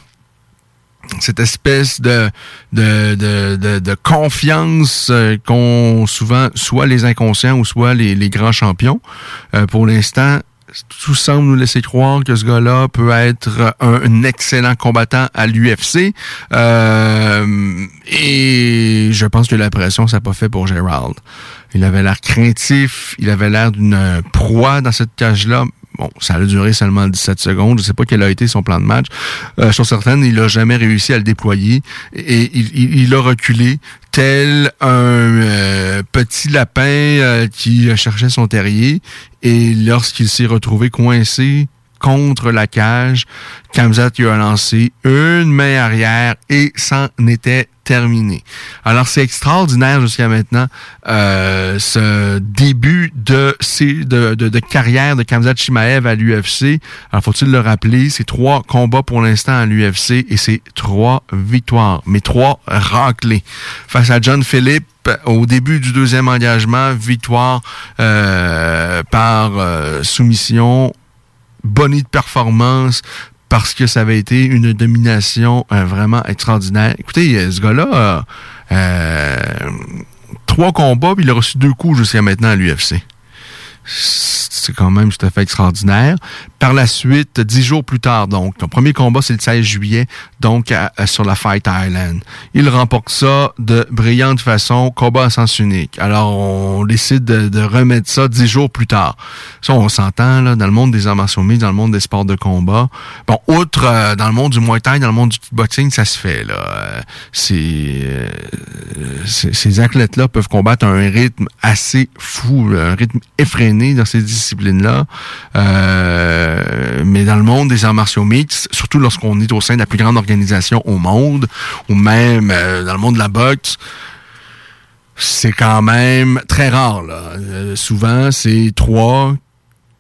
Speaker 4: cette espèce de de, de, confiance qu'ont souvent soit les inconscients ou soit les grands champions. pour l'instant, tout semble nous laisser croire que ce gars-là peut être un, excellent combattant à l'UFC. et je pense que la pression, ça n'a pas fait pour Gerald. Il avait l'air craintif, il avait l'air d'une proie dans cette cage-là. Bon, ça a duré seulement 17 secondes. Je sais pas quel a été son plan de match. Euh, sur certaines, il a jamais réussi à le déployer et il, a reculé tel un euh, petit lapin euh, qui cherchait son terrier. Et lorsqu'il s'est retrouvé coincé contre la cage, Kamzat lui a lancé une main arrière et s'en était Alors c'est extraordinaire jusqu'à maintenant euh, ce début de, carrière de Kamzat Chimaev à l'UFC. Alors faut-il le rappeler, c'est trois combats pour l'instant à l'UFC et c'est trois victoires, mais trois raclées. Face à John Philip, au début du deuxième engagement, victoire euh, par euh, soumission bonnie de performance parce que ça avait été une domination euh, vraiment extraordinaire. Écoutez, euh, ce gars-là, euh, trois combats, puis il a reçu deux coups jusqu'à maintenant à l'UFC c'est quand même tout à fait extraordinaire. Par la suite, dix jours plus tard, donc, ton premier combat, c'est le 16 juillet, donc sur la Fight Island. Il remporte ça de brillante façon, combat à sens unique. Alors, on décide de, remettre ça dix jours plus tard. Ça, on s'entend, là, dans le monde des arts martiaux dans le monde des sports de combat. Bon, outre euh, dans le monde du Muay Thai, dans le monde du kickboxing, ça se fait, là. Euh, euh, c'est, ces athlètes-là peuvent combattre à un rythme assez fou, un rythme effréné dans ces disciplines-là. Euh, mais dans le monde des arts martiaux mixtes, surtout lorsqu'on est au sein de la plus grande organisation au monde, ou même euh, dans le monde de la boxe, c'est quand même très rare. Euh, souvent, c'est trois,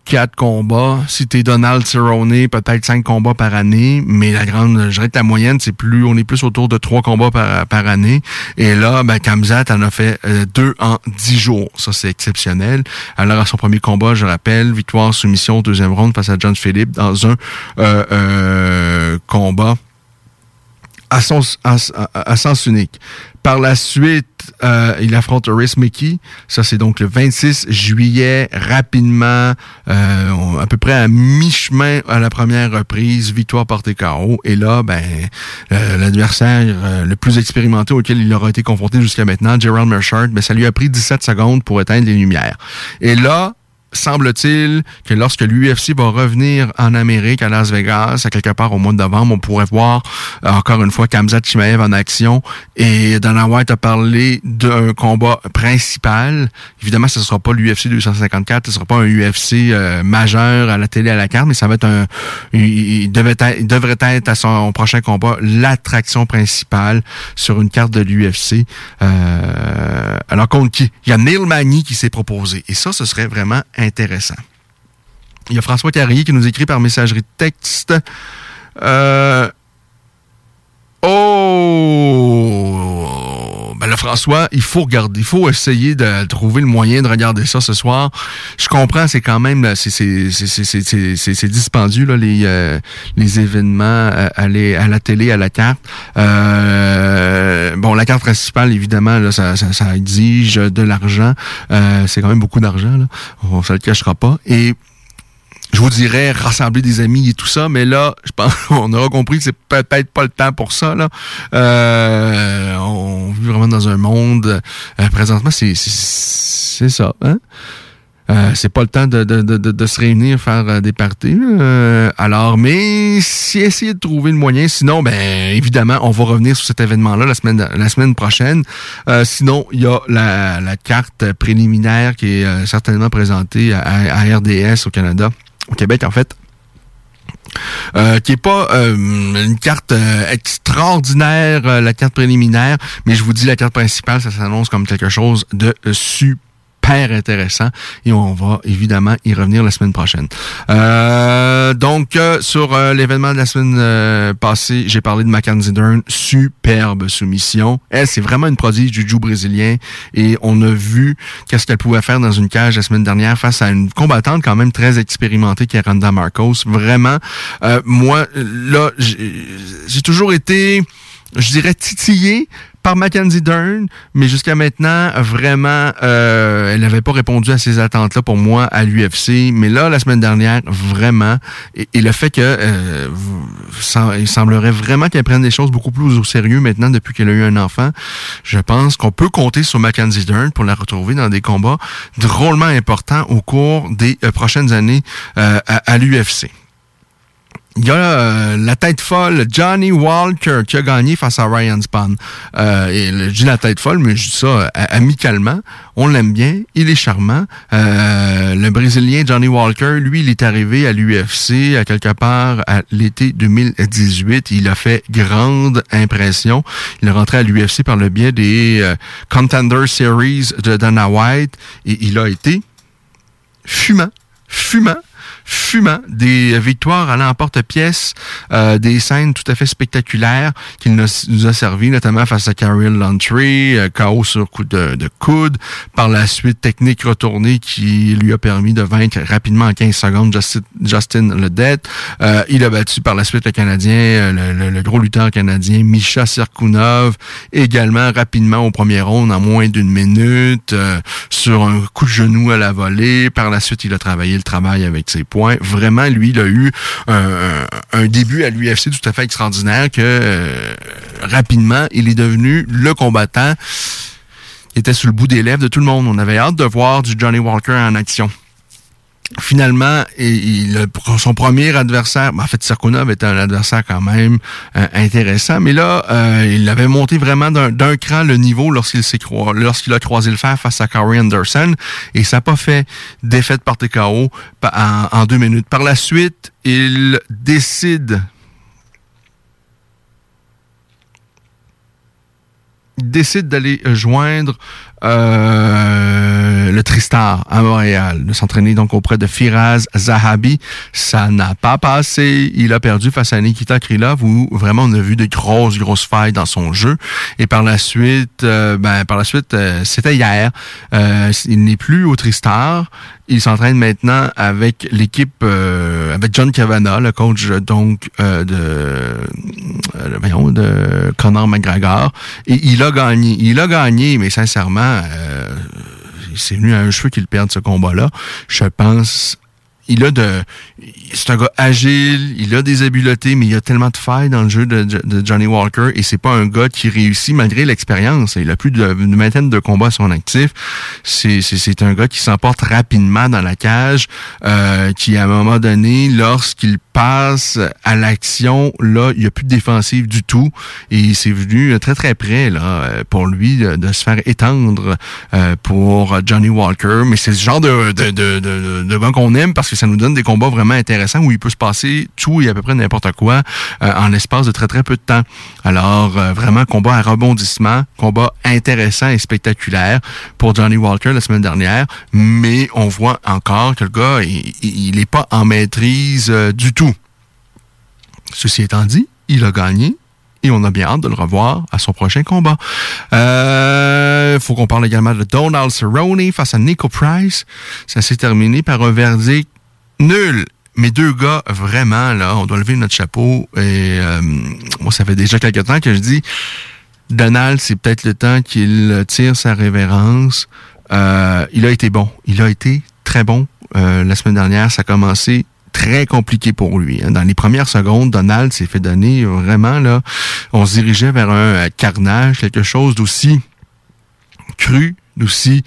Speaker 4: quatre combats. Si t'es Donald Cerrone, peut-être cinq combats par année, mais la grande, je dirais que la moyenne, c'est plus, on est plus autour de trois combats par, par année. Et là, ben, Kamzat en a fait euh, deux en dix jours. Ça, c'est exceptionnel. Alors, à son premier combat, je rappelle, victoire, soumission, deuxième round face à John Philip dans un euh, euh, combat à, son, à sens unique. Par la suite, euh, il affronte Rhys Mickey. Ça, c'est donc le 26 juillet, rapidement, euh, à peu près à mi-chemin à la première reprise, victoire par TKO. Et là, ben, euh, l'adversaire le plus expérimenté auquel il aura été confronté jusqu'à maintenant, Gerald Merchard, ben, ça lui a pris 17 secondes pour éteindre les lumières. Et là, semble-t-il que lorsque l'UFC va revenir en Amérique, à Las Vegas, à quelque part au mois de novembre, on pourrait voir euh, encore une fois Kamzat Chimaev en action. Et Dana White a parlé d'un combat principal. Évidemment, ce ne sera pas l'UFC 254, ce ne sera pas un UFC euh, majeur à la télé à la carte, mais ça va être un... Il, devait être, devrait être à son prochain combat l'attraction principale sur une carte de l'UFC. Euh, alors contre qui? Il y a Neil Magny qui s'est proposé. Et ça, ce serait vraiment intéressant. Il y a François Carrier qui nous écrit par messagerie texte. Euh, oh! Ben là, François, il faut regarder, il faut essayer de trouver le moyen de regarder ça ce soir. Je comprends, c'est quand même, c'est dispendieux, là, les, euh, les événements euh, à, à, la télé, à la carte. bon, la carte principale, évidemment, là, ça, ça, exige de l'argent. c'est quand même beaucoup d'argent, là. On ne le cachera pas. Et je vous dirais rassembler des amis et tout ça, mais là, je pense qu'on aura compris que c'est peut-être pas le temps pour ça. Là. Euh, on vit vraiment dans un monde. Euh, présentement, c'est ça. Hein? Euh, c'est pas le temps de, de, de, de se réunir, faire euh, des parties. Euh, alors, mais si essayer de trouver le moyen. Sinon, ben évidemment, on va revenir sur cet événement-là la semaine la semaine prochaine. Euh, sinon, il y a la, la carte préliminaire qui est certainement présentée à, à RDS au Canada, au Québec en fait. Euh, qui est pas euh, une carte euh, extraordinaire, la carte préliminaire, mais je vous dis la carte principale, ça s'annonce comme quelque chose de super intéressant et on va évidemment y revenir la semaine prochaine. Euh, donc, euh, sur euh, l'événement de la semaine passée, j'ai parlé de Mackenzie Dern, superbe soumission. Elle, c'est vraiment une prodige du jiu brésilien et on a vu qu'est-ce qu'elle pouvait faire dans une cage la semaine dernière face à une combattante quand même très expérimentée qui est Randa Marcos. Vraiment, moi, là, j'ai toujours été je dirais titillé par Mackenzie Dern, mais jusqu'à maintenant, vraiment, euh, elle n'avait pas répondu à ces attentes-là pour moi à l'UFC. Mais là, la semaine dernière, vraiment, et, le fait que euh, il semblerait vraiment qu'elle prenne des choses beaucoup plus au sérieux maintenant depuis qu'elle a eu un enfant, je pense qu'on peut compter sur Mackenzie Dern pour la retrouver dans des combats drôlement importants au cours des euh, prochaines années à, à l'UFC. Il y a euh, la tête folle Johnny Walker qui a gagné face à Ryan Spahn. Euh, je dis la tête folle, mais je dis ça euh, amicalement. On l'aime bien, il est charmant. le Brésilien Johnny Walker, lui, il est arrivé à l'UFC à quelque part à l'été 2018. Il a fait grande impression. Il est rentré à l'UFC par le biais des Contender Series de Dana White et il a été fumant, fumant fumant, des victoires à l'emporte-pièce, euh, des scènes tout à fait spectaculaires qu'il nous a servi, notamment face à Carol Lantry, euh, chaos sur coup de, coude, par la suite technique retournée qui lui a permis de vaincre rapidement en 15 secondes Justin, Justin Ledet. Euh, il a battu par la suite le Canadien, euh, le, gros lutteur canadien Misha Serkunov, également rapidement au premier round en moins d'une minute, sur un coup de genou à la volée. Par la suite, il a travaillé le travail avec ses Vraiment, lui, il a eu un, début à l'UFC tout à fait extraordinaire que euh, rapidement, il est devenu le combattant qui était sur le bout des lèvres de tout le monde. On avait hâte de voir du Johnny Walker en action finalement, il, son premier adversaire, ben, en fait, Sarkonov était un adversaire quand même euh, intéressant, mais là, euh, il avait monté vraiment d'un cran le niveau lorsqu'il s'est lorsqu'il a croisé le fer face à Corey Anderson, et ça n'a pas fait défaite par TKO en, en deux minutes. Par la suite, il décide décide d'aller joindre euh, le Tristar à Montréal, de s'entraîner donc auprès de Firaz Zahabi. Ça n'a pas passé. Il a perdu face à Nikita Krylov où vraiment on a vu de grosses, grosses failles dans son jeu. Et par la suite, euh, ben, par la suite, euh, c'était hier. il n'est plus au Tristar. Il s'entraîne maintenant avec l'équipe, avec John Cavana, le coach donc de, de Conor McGregor. Et il a gagné. Il a gagné, mais sincèrement, euh, c'est venu à un cheveu qu'il perde ce combat-là. Je pense il a de. C'est un gars agile, il a des habiletés, mais il a tellement de failles dans le jeu de, Johnny Walker et c'est pas un gars qui réussit malgré l'expérience. Il a plus d'une vingtaine de combats à son actif. C'est un gars qui s'emporte rapidement dans la cage, euh, qui à un moment donné, lorsqu'il passe à l'action, là, il n'y a plus de défensive du tout et c'est venu très très près là pour lui de, se faire étendre euh, pour Johnny Walker. Mais c'est ce genre de de, de, de, de gars qu'on aime parce que ça nous donne des combats vraiment intéressants où il peut se passer tout et à peu près n'importe quoi euh, en l'espace de très très peu de temps. Alors euh, vraiment combat à rebondissement, combat intéressant et spectaculaire pour Johnny Walker la semaine dernière, mais on voit encore que le gars il n'est pas en maîtrise euh, du tout. Ceci étant dit, il a gagné et on a bien hâte de le revoir à son prochain combat. Il faut qu'on parle également de Donald Cerrone face à Nico Price. Ça s'est terminé par un verdict nul. Mes deux gars, vraiment, là, on doit lever notre chapeau. Et euh, moi, ça fait déjà quelques temps que je dis, Donald, c'est peut-être le temps qu'il tire sa révérence. Euh, il a été bon. Il a été très bon euh, la semaine dernière. Ça a commencé très compliqué pour lui. Hein. Dans les premières secondes, Donald s'est fait donner vraiment, là, on se dirigeait vers un carnage, quelque chose d'aussi cru, d'aussi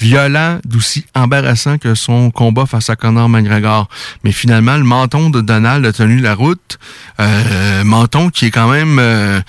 Speaker 4: violent, d'aussi embarrassant que son combat face à Conor McGregor. Mais finalement, le menton de Donald a tenu la route. Euh, menton qui est quand même... Euh,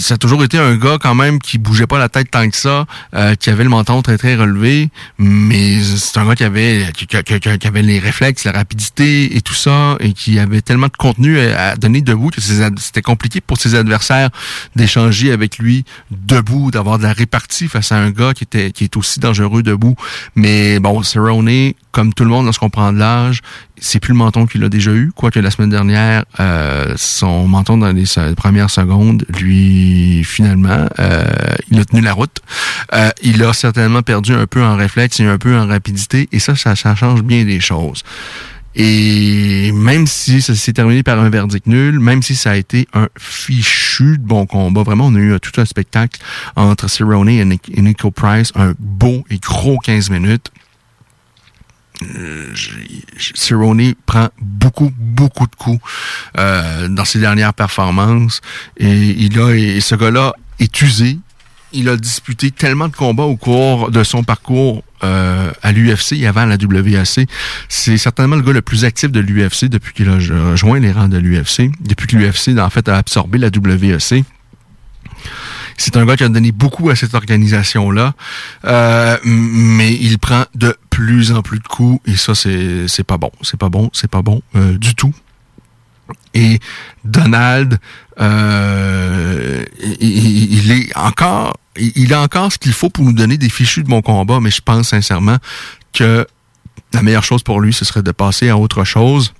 Speaker 4: ça a toujours été un gars quand même qui bougeait pas la tête tant que ça, euh, qui avait le menton très très relevé, mais c'est un gars qui avait qui, qui, avait les réflexes, la rapidité et tout ça, et qui avait tellement de contenu à, donner debout que c'était compliqué pour ses adversaires d'échanger avec lui debout, d'avoir de la répartie face à un gars qui était qui est aussi dangereux debout. Mais bon, Cerrone, comme tout le monde lorsqu'on prend de l'âge, c'est plus le menton qu'il a déjà eu, quoique la semaine dernière, euh, son menton dans les premières secondes, lui, finalement, euh, il a tenu la route. Euh, il a certainement perdu un peu en réflexe et un peu en rapidité, et ça, ça, ça change bien des choses. Et même si ça s'est terminé par un verdict nul, même si ça a été un fichu de bon combat, vraiment, on a eu tout un spectacle entre Cerrone et Nico Price, un beau et gros 15 minutes. Cerrone prend beaucoup, beaucoup de coups euh, dans ses dernières performances. Et il a, et ce gars-là est usé. Il a disputé tellement de combats au cours de son parcours euh, à l'UFC et avant la WAC. C'est certainement le gars le plus actif de l'UFC depuis qu'il a rejoint les rangs de l'UFC, depuis que l'UFC en fait a absorbé la WAC. C'est un gars qui a donné beaucoup à cette organisation-là, euh, mais il prend de plus en plus de coups et ça c'est pas bon, c'est pas bon, c'est pas bon euh, du tout. Et Donald, euh, il, est encore, il a encore ce qu'il faut pour nous donner des fichus de mon combat, mais je pense sincèrement que la meilleure chose pour lui, ce serait de passer à autre chose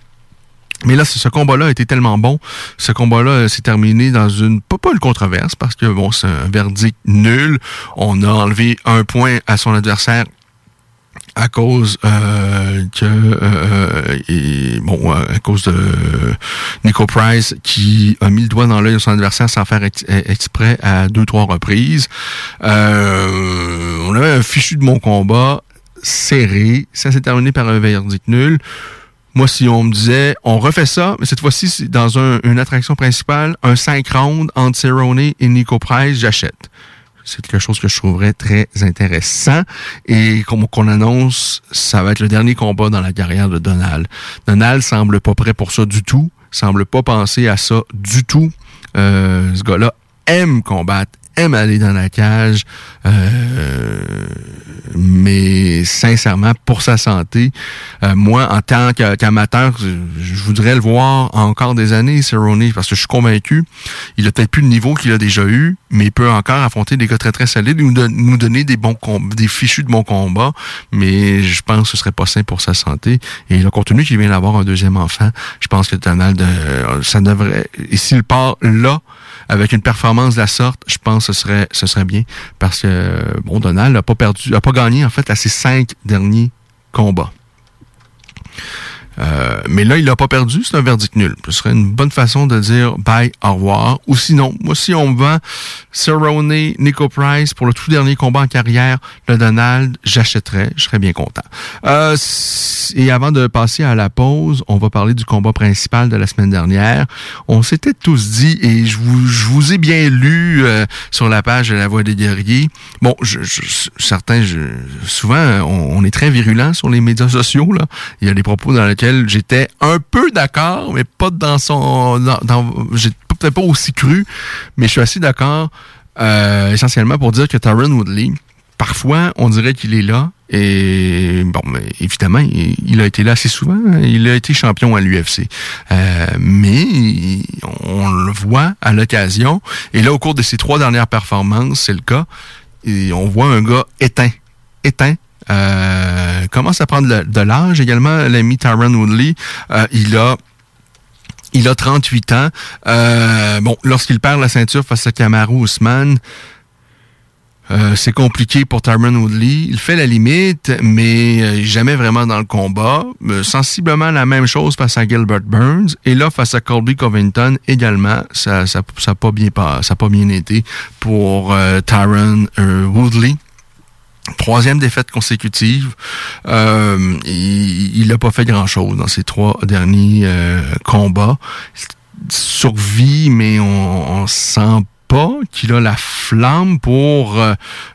Speaker 4: mais là, ce combat-là a été tellement bon. Ce combat-là s'est terminé dans une pas, pas une controverse parce que bon, c'est un verdict nul. On a enlevé un point à son adversaire à cause euh, que euh, et, bon à cause de Nico Price qui a mis le doigt dans l'œil de son adversaire sans faire exprès à deux trois reprises. on avait un fichu de mon combat serré. Ça s'est terminé par un verdict nul. Moi, si on me disait, on refait ça, mais cette fois-ci, dans une attraction principale, un 5 rounds entre Cerrone et Nico Price, j'achète. C'est quelque chose que je trouverais très intéressant. Et comme qu'on annonce, ça va être le dernier combat dans la carrière de Donald. Donald semble pas prêt pour ça du tout, semble pas penser à ça du tout. Euh, ce gars-là aime combattre, aller dans la cage, euh, mais sincèrement, pour sa santé, euh, moi, en tant qu'amateur, je voudrais le voir encore des années, Cerrone, parce que je suis convaincu, il a peut-être plus le niveau qu'il a déjà eu, mais il peut encore affronter des gars très très solides, nous, nous donner des bons des fichus de bons combats, mais je pense que ce serait pas sain pour sa santé. Et le contenu qu'il vient d'avoir un deuxième enfant, je pense que Donald, euh, ça devrait, et s'il part là, avec une performance de la sorte, je pense que ce serait, ce serait bien parce que bon, Donald n'a pas perdu, a pas gagné en fait à ses cinq derniers combats. Euh, mais là, il n'a pas perdu, c'est un verdict nul. Ce serait une bonne façon de dire bye, au revoir. Ou sinon, moi, si on me vend Cerrone, Nico Price pour le tout dernier combat en carrière, le Donald, j'achèterais, je serais bien content. Euh, et avant de passer à la pause, on va parler du combat principal de la semaine dernière. On s'était tous dit, et je vous, je vous ai bien lu euh, sur la page de La Voix des guerriers. Bon, je, certains, je, souvent, on, on, est très virulent sur les médias sociaux. Là. Il y a des propos dans lesquels j'étais un peu d'accord, mais pas dans son... Dans, peut-être pas aussi cru, mais je suis assez d'accord euh, essentiellement pour dire que Tyron Woodley, parfois, on dirait qu'il est là. Et bon, évidemment, il, a été là assez souvent. Hein. Il a été champion à l'UFC. Euh, mais on le voit à l'occasion. Et là, au cours de ses trois dernières performances, c'est le cas. On voit un gars éteint. Éteint commence à prendre de l'âge également, l'ami Tyron Woodley. Euh, il a il a 38 ans. Euh, bon, lorsqu'il perd la ceinture face à Kamaru Usman, euh, c'est compliqué pour Tyron Woodley. Il fait la limite, mais jamais vraiment dans le combat. sensiblement la même chose face à Gilbert Burns. Et là, face à Colby Covington, également, ça n'a ça, ça pas, bien, ça pas bien été pour Tyron Woodley. Troisième défaite consécutive. Euh, il n'a pas fait grand-chose dans ses trois derniers euh, combats. Survie, mais on, on sent pas qu'il a la flamme pour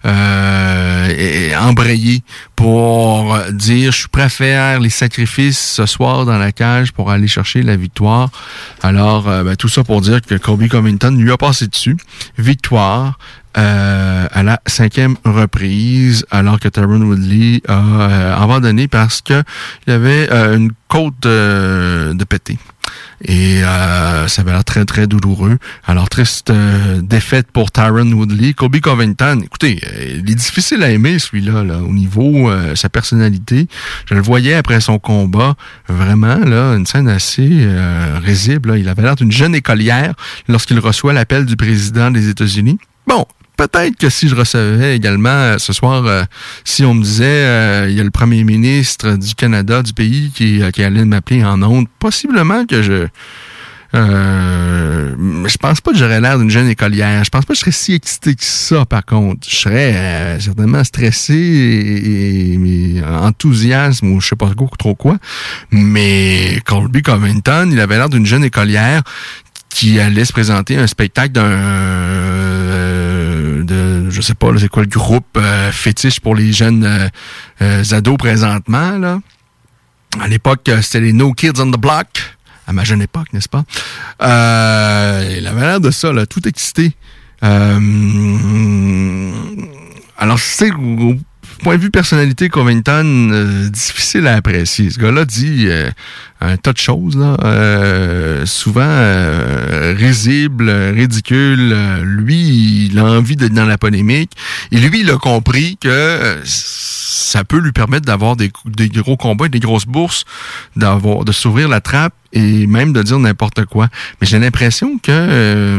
Speaker 4: euh, embrayer, pour dire je suis prêt à faire les sacrifices ce soir dans la cage pour aller chercher la victoire. Alors, ben, tout ça pour dire que Kobe Covington lui a passé dessus. Victoire. À la cinquième reprise, alors que Tyron Woodley a abandonné parce que il avait une côte de, de pété. Et euh, ça avait l'air très, très douloureux. Alors, triste euh, défaite pour Tyron Woodley. Kobe Covington, écoutez, euh, il est difficile à aimer, celui-là, là, au niveau euh, sa personnalité. Je le voyais après son combat, vraiment, là, une scène assez risible. Il avait l'air d'une jeune écolière lorsqu'il reçoit l'appel du président des États-Unis. Bon, peut-être que si je recevais également euh, ce soir, euh, si on me disait euh, il y a le premier ministre du Canada, du pays, qui, allait m'appeler en ondes, possiblement que je. je pense pas que j'aurais l'air d'une jeune écolière. Je pense pas que je serais si excité que ça, par contre. Je serais certainement stressé et, enthousiasme ou je sais pas trop quoi. Mais Colby Covington, il avait l'air d'une jeune écolière qui allait se présenter un spectacle d'un de, je sais pas, c'est quoi le groupe euh, fétiche pour les jeunes euh, euh, ados présentement, là. À l'époque, c'était les No Kids on the Block. À ma jeune époque, n'est-ce pas? il avait l'air de ça, là, tout excité. alors, c'est point de vue personnalité, Covington, euh, difficile à apprécier. Ce gars-là dit euh, un tas de choses, là, euh, souvent risible, ridicule. lui, il a envie d'être dans la polémique. Et lui, il a compris que ça peut lui permettre d'avoir des, gros combats, des grosses bourses, d'avoir de s'ouvrir la trappe et même de dire n'importe quoi. Mais j'ai l'impression que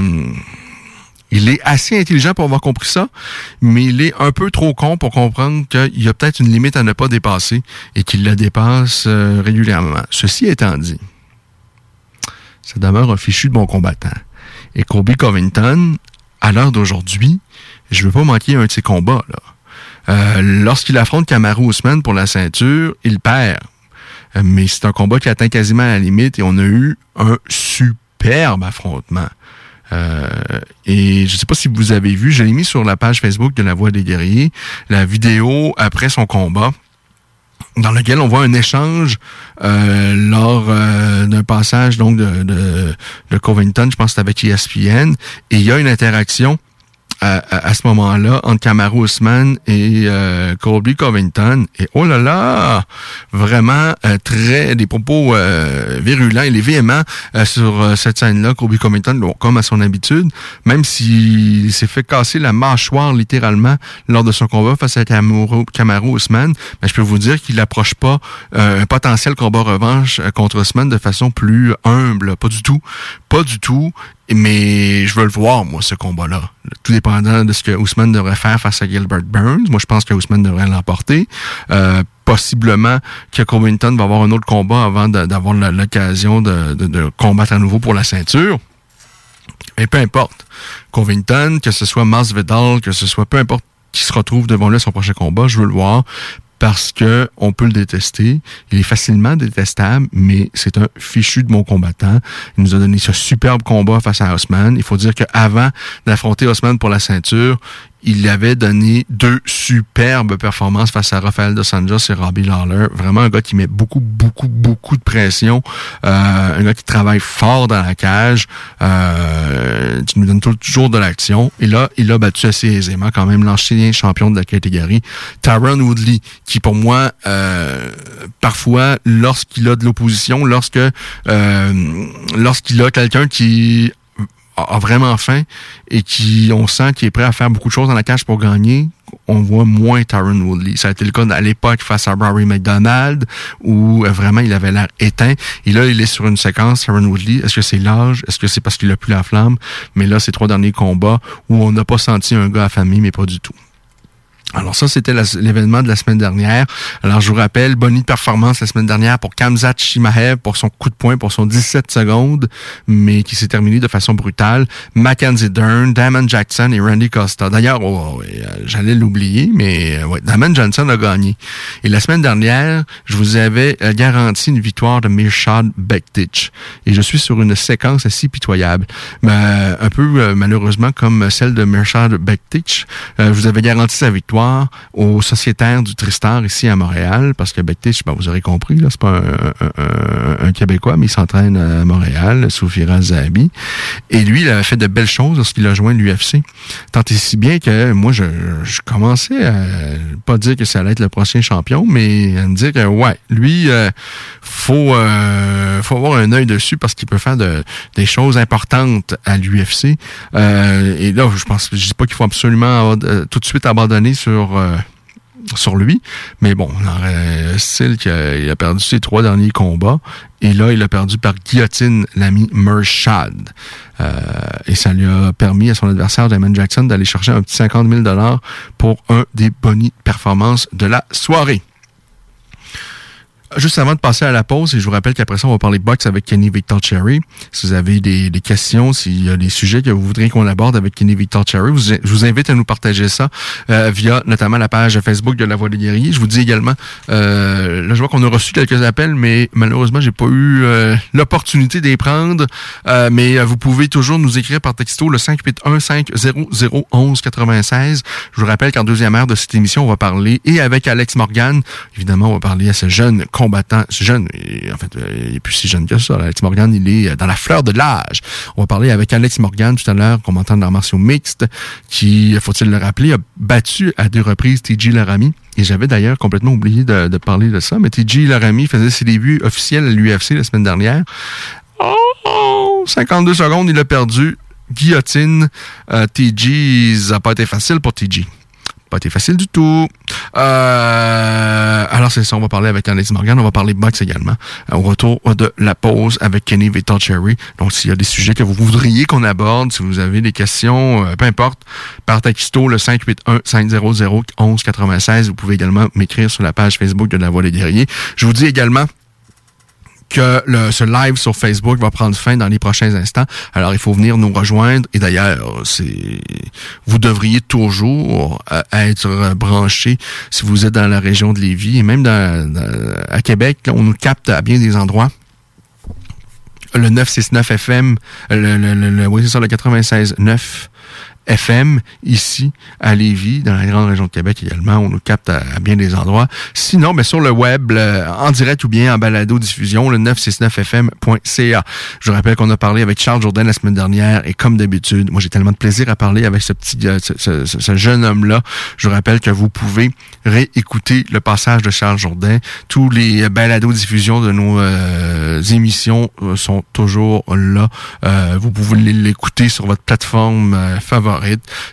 Speaker 4: il est assez intelligent pour avoir compris ça, mais il est un peu trop con pour comprendre qu'il y a peut-être une limite à ne pas dépasser et qu'il la dépasse euh, régulièrement. Ceci étant dit, ça demeure un fichu de bon combattant. Et Kobe Covington, à l'heure d'aujourd'hui, je veux pas manquer un de ses combats. Euh, lorsqu'il affronte Kamaru Usman pour la ceinture, il perd. Euh, mais c'est un combat qui atteint quasiment la limite et on a eu un superbe affrontement. Euh, et je sais pas si vous avez vu, je l'ai mis sur la page Facebook de La Voix des guerriers, la vidéo après son combat dans lequel on voit un échange euh, lors euh, d'un passage donc de, de, de, Covington, je pense que c'était avec ESPN, et il y a une interaction à, ce moment-là entre Kamaru Usman et euh, Covington. Et oh là là, vraiment euh, très des propos euh, virulents et les véhéments euh, sur cette scène-là. Colby Covington, bon, comme à son habitude, même s'il s'est fait casser la mâchoire littéralement lors de son combat face à Kamaru, Kamaru Usman, mais je peux vous dire qu'il n'approche pas un potentiel combat revanche contre Usman de façon plus humble, pas du tout, pas du tout. Mais je veux le voir, moi, ce combat-là. Tout dépendant de ce que Ousmane devrait faire face à Gilbert Burns. Moi, je pense que Ousmane devrait l'emporter. Euh, possiblement que Covington va avoir un autre combat avant d'avoir l'occasion de, combattre à nouveau pour la ceinture. Mais peu importe. Covington, que ce soit Masvidal, que ce soit peu importe qui se retrouve devant lui à son prochain combat, je veux le voir parce que on peut le détester. Il est facilement détestable, mais c'est un fichu de mon combattant. Il nous a donné ce superbe combat face à Osman. Il faut dire qu'avant d'affronter Osman pour la ceinture, il avait donné deux superbes performances face à Rafael dos Anjos et Robbie Lawler. Vraiment un gars qui met beaucoup, beaucoup, beaucoup de pression. Euh, un gars qui travaille fort dans la cage. Euh, qui nous donne toujours de l'action. Et là, il a battu assez aisément quand même l'ancien champion de la catégorie, Tyron Woodley, qui pour moi, euh, parfois, lorsqu'il a de l'opposition, lorsque euh, lorsqu'il a quelqu'un qui a, vraiment faim et qui, on sent qu'il est prêt à faire beaucoup de choses dans la cage pour gagner, on voit moins Tyron Woodley. Ça a été le cas à l'époque face à Rory McDonald, où euh, vraiment il avait l'air éteint. Et là, il est sur une séquence, Tyron Woodley. Est-ce que c'est l'âge? Est-ce que c'est parce qu'il a plus la flamme? Mais là, ces trois derniers combats où on n'a pas senti un gars affamé, mais pas du tout. Alors ça, c'était l'événement de la semaine dernière. Alors je vous rappelle, bonne performance la semaine dernière pour Kamzat Shimaev pour son coup de poing, pour son 17 secondes, mais qui s'est terminé de façon brutale. Mackenzie Dern, Damon Jackson et Randy Costa. D'ailleurs, oh, euh, j'allais l'oublier, mais euh, ouais, Damon Johnson a gagné. Et la semaine dernière, je vous avais euh, garanti une victoire de Mirshad Bektic. Et je suis sur une séquence assez pitoyable. Mais, un peu malheureusement comme celle de Mirshad Bektic. je vous avais garanti sa victoire aux sociétaires du Tristar ici à Montréal, parce que Bectich, ben, vous aurez compris, là, c'est pas un, Québécois, mais il s'entraîne à Montréal, sous Zahabi. Et lui, il avait fait de belles choses lorsqu'il a joint l'UFC. Tant et si bien que moi, je, commençais à pas dire que ça allait être le prochain champion, mais à me dire que ouais, lui, euh, faut euh, faut avoir un œil dessus parce qu'il peut faire de, des choses importantes à l'UFC. Euh, et là, je pense, je dis pas qu'il faut absolument tout de suite abandonner sur euh, sur lui. Mais bon, on style qu'il a, il a perdu ses trois derniers combats. Et là, il a perdu par guillotine l'ami Mershad. Euh, et ça lui a permis à son adversaire, Damon Jackson, d'aller chercher un petit 50 000 pour un des bonnies performances de la soirée. Juste avant de passer à la pause, et je vous rappelle qu'après ça, on va parler boxe avec Kenny Victor Cherry. Si vous avez des, des questions, s'il y a des sujets que vous voudriez qu'on aborde avec Kenny Victor Cherry, je vous invite à nous partager ça euh, via notamment la page Facebook de La Voix des Guerriers. Je vous dis également, euh, là je vois qu'on a reçu quelques appels, mais malheureusement, j'ai pas eu euh, l'opportunité d'y prendre. Euh, mais vous pouvez toujours nous écrire par texto le 581 500 96. Je vous rappelle qu'en deuxième heure de cette émission, on va parler et avec Alex Morgan. Évidemment, on va parler à ce jeune combattant jeune. en fait, euh, il est plus si jeune que ça. Alex Morgan, il est euh, dans la fleur de l'âge. On va parler avec Alex Morgan tout à l'heure, combattant d'arts martiaux mixtes, qui, faut-il le rappeler, a battu à deux reprises TJ Laramie. Et j'avais d'ailleurs complètement oublié de, parler de ça, mais TJ Laramie faisait ses débuts officiels à l'UFC la semaine dernière. Oh, 52 secondes, il a perdu. Guillotine. Euh, TJ, ça n'a pas été facile pour TJ pas été facile du tout. Euh, alors c'est ça, on va parler avec Alex Morgan, on va parler boxe également. Au retour de la pause avec Kenny Cherry. Donc s'il y a des sujets que vous voudriez qu'on aborde, si vous avez des questions, euh, peu importe, par texto le 581 500 1196. Vous pouvez également m'écrire sur la page Facebook de La Voix des Guerriers. Je vous dis également que le, ce live sur Facebook va prendre fin dans les prochains instants. Alors, il faut venir nous rejoindre. Et d'ailleurs, c'est vous devriez toujours euh, être branché si vous êtes dans la région de Lévis et même dans, à Québec. on nous capte à bien des endroits le 969 FM, le, le, le, oui, c'est ça, le 96.9 FM ici à Lévis, dans la grande région de Québec également. On nous capte à, bien des endroits. Sinon, mais ben, sur le web, en direct ou bien en balado-diffusion, le 969fm.ca. Je rappelle qu'on a parlé avec Charles Jourdain la semaine dernière et comme d'habitude, moi j'ai tellement de plaisir à parler avec ce petit, euh, ce, jeune homme-là. Je rappelle que vous pouvez réécouter le passage de Charles Jourdain. Tous les balados-diffusions de nos euh, émissions euh, sont toujours là. vous pouvez l'écouter sur votre plateforme favorite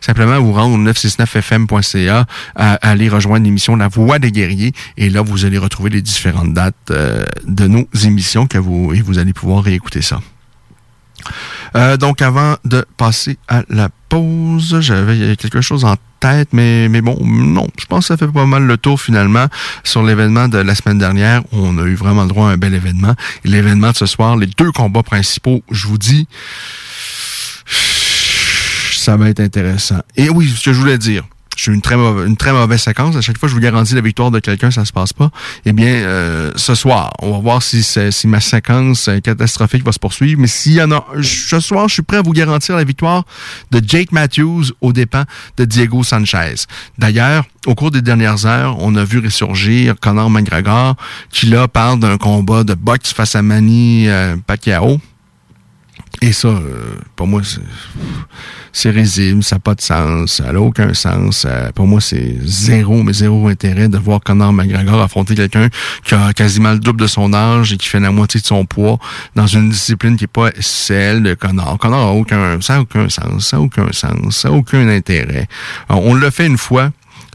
Speaker 4: Simplement vous rendre au 969fm.ca, à, aller rejoindre l'émission La Voix des guerriers. Et là, vous allez retrouver les différentes dates euh, de nos émissions et vous allez pouvoir réécouter ça. Euh, donc, avant de passer à la pause, j'avais quelque chose en tête, mais, mais bon, non, je pense que ça fait pas mal le tour finalement sur l'événement de la semaine dernière. On a eu vraiment le droit à un bel événement. l'événement de ce soir, les deux combats principaux, je vous dis, ça va être intéressant. Et oui, ce que je voulais dire, très mauvaise, une très mauvaise séquence. À chaque fois je vous garantis la victoire de quelqu'un, ça se passe pas. Eh bien, euh, ce soir, on va voir si, si ma séquence euh, catastrophique va se poursuivre. Mais s'il y en a, ce soir, je suis prêt à vous garantir la victoire de Jake Matthews aux dépens de Diego Sanchez. D'ailleurs, au cours des dernières heures, on a vu ressurgir Conor McGregor, qui là parle d'un combat de boxe face à Manny euh, Pacquiao. Et ça, euh, pour moi, c'est risible, ça n'a pas de sens, ça n'a aucun sens. Euh, pour moi, c'est zéro, mais zéro intérêt de voir Conor McGregor affronter quelqu'un qui a quasiment le double de son âge et qui fait la moitié de son poids dans une discipline qui n'est pas celle de Conor. Conor a aucun, ça n'a aucun sens, ça n'a aucun sens, ça n'a aucun intérêt. on l'a fait une fois,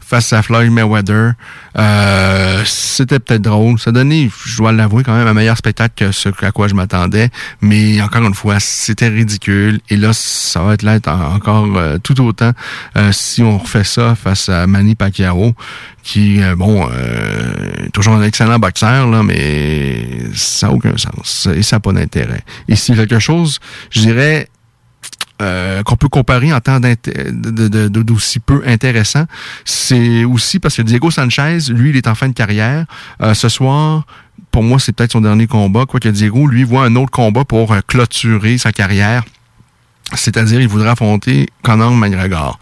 Speaker 4: face à Floyd Mayweather. Euh, c'était peut-être drôle. Ça donnait, je dois l'avouer, quand même un meilleur spectacle que ce à quoi je m'attendais. Mais encore une fois, c'était ridicule. Et là, ça va être là encore euh, tout autant euh, si on refait ça face à Manny Pacquiao, qui, bon, toujours un excellent boxeur, là, mais ça n'a aucun sens. Et ça n'a pas d'intérêt. Et si quelque chose, je dirais, euh, qu'on peut comparer en temps d'aussi peu intéressant, c'est aussi parce que Diego Sanchez, lui, il est en fin de carrière. Euh, ce soir, pour moi, c'est peut-être son dernier combat. Quoique Diego, lui, voit un autre combat pour euh, clôturer sa carrière c'est-à-dire, il voudrait affronter Conor McGregor.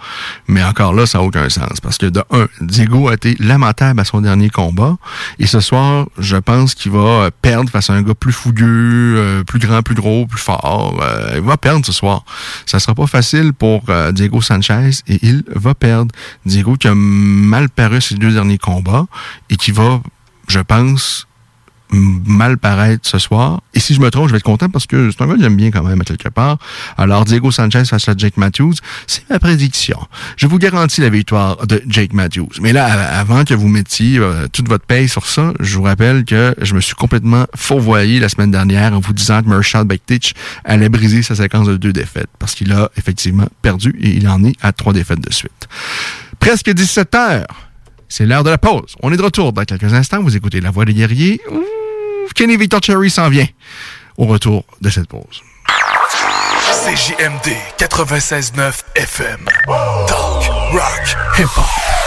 Speaker 4: Mais encore là, ça n'a aucun sens. Parce que de un, Diego a été lamentable à son dernier combat. Et ce soir, je pense qu'il va perdre face à un gars plus fougueux, euh, plus grand, plus gros, plus fort. Euh, il va perdre ce soir. Ça sera pas facile pour euh, Diego Sanchez et il va perdre. Diego qui a mal paru ses deux derniers combats et qui va, je pense, mal paraître ce soir. Et si je me trompe, je vais être content parce que c'est un gars que j'aime bien quand même à quelque part. Alors, Diego Sanchez face à Jake Matthews, c'est ma prédiction. Je vous garantis la victoire de Jake Matthews. Mais là, avant que vous mettiez euh, toute votre paye sur ça, je vous rappelle que je me suis complètement fourvoyé la semaine dernière en vous disant que Marshall Bektic allait briser sa séquence de deux défaites parce qu'il a effectivement perdu et il en est à trois défaites de suite. Presque 17 heures. C'est l'heure de la pause. On est de retour dans quelques instants. Vous écoutez La Voix des guerriers. Kenny Victor Cherry s'en vient au retour de cette pause.
Speaker 2: CJMD 96.9 FM. Talk, rock, hip-hop.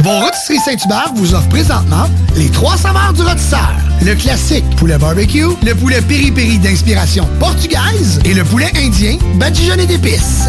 Speaker 5: Vos rôtisseries Saint-Hubert vous offrent présentement les trois saveurs du rôtisseur. Le classique poulet barbecue, le poulet piri-piri d'inspiration portugaise et le poulet indien badigeonné d'épices.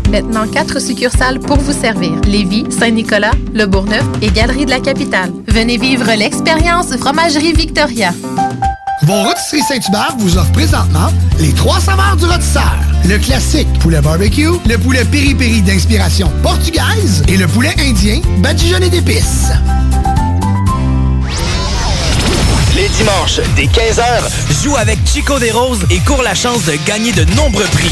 Speaker 6: Maintenant, quatre succursales pour vous servir. Lévis, Saint-Nicolas, Le Bourgneuf et Galerie de la Capitale. Venez vivre l'expérience Fromagerie Victoria.
Speaker 5: Vos rôtisseries Saint-Hubert vous offrent présentement les trois saveurs du rôtisseur. Le classique poulet barbecue, le poulet piri-piri d'inspiration portugaise et le poulet indien badigeonné d'épices.
Speaker 7: Les dimanches, dès 15h, joue avec Chico des Roses et cours la chance de gagner de nombreux prix.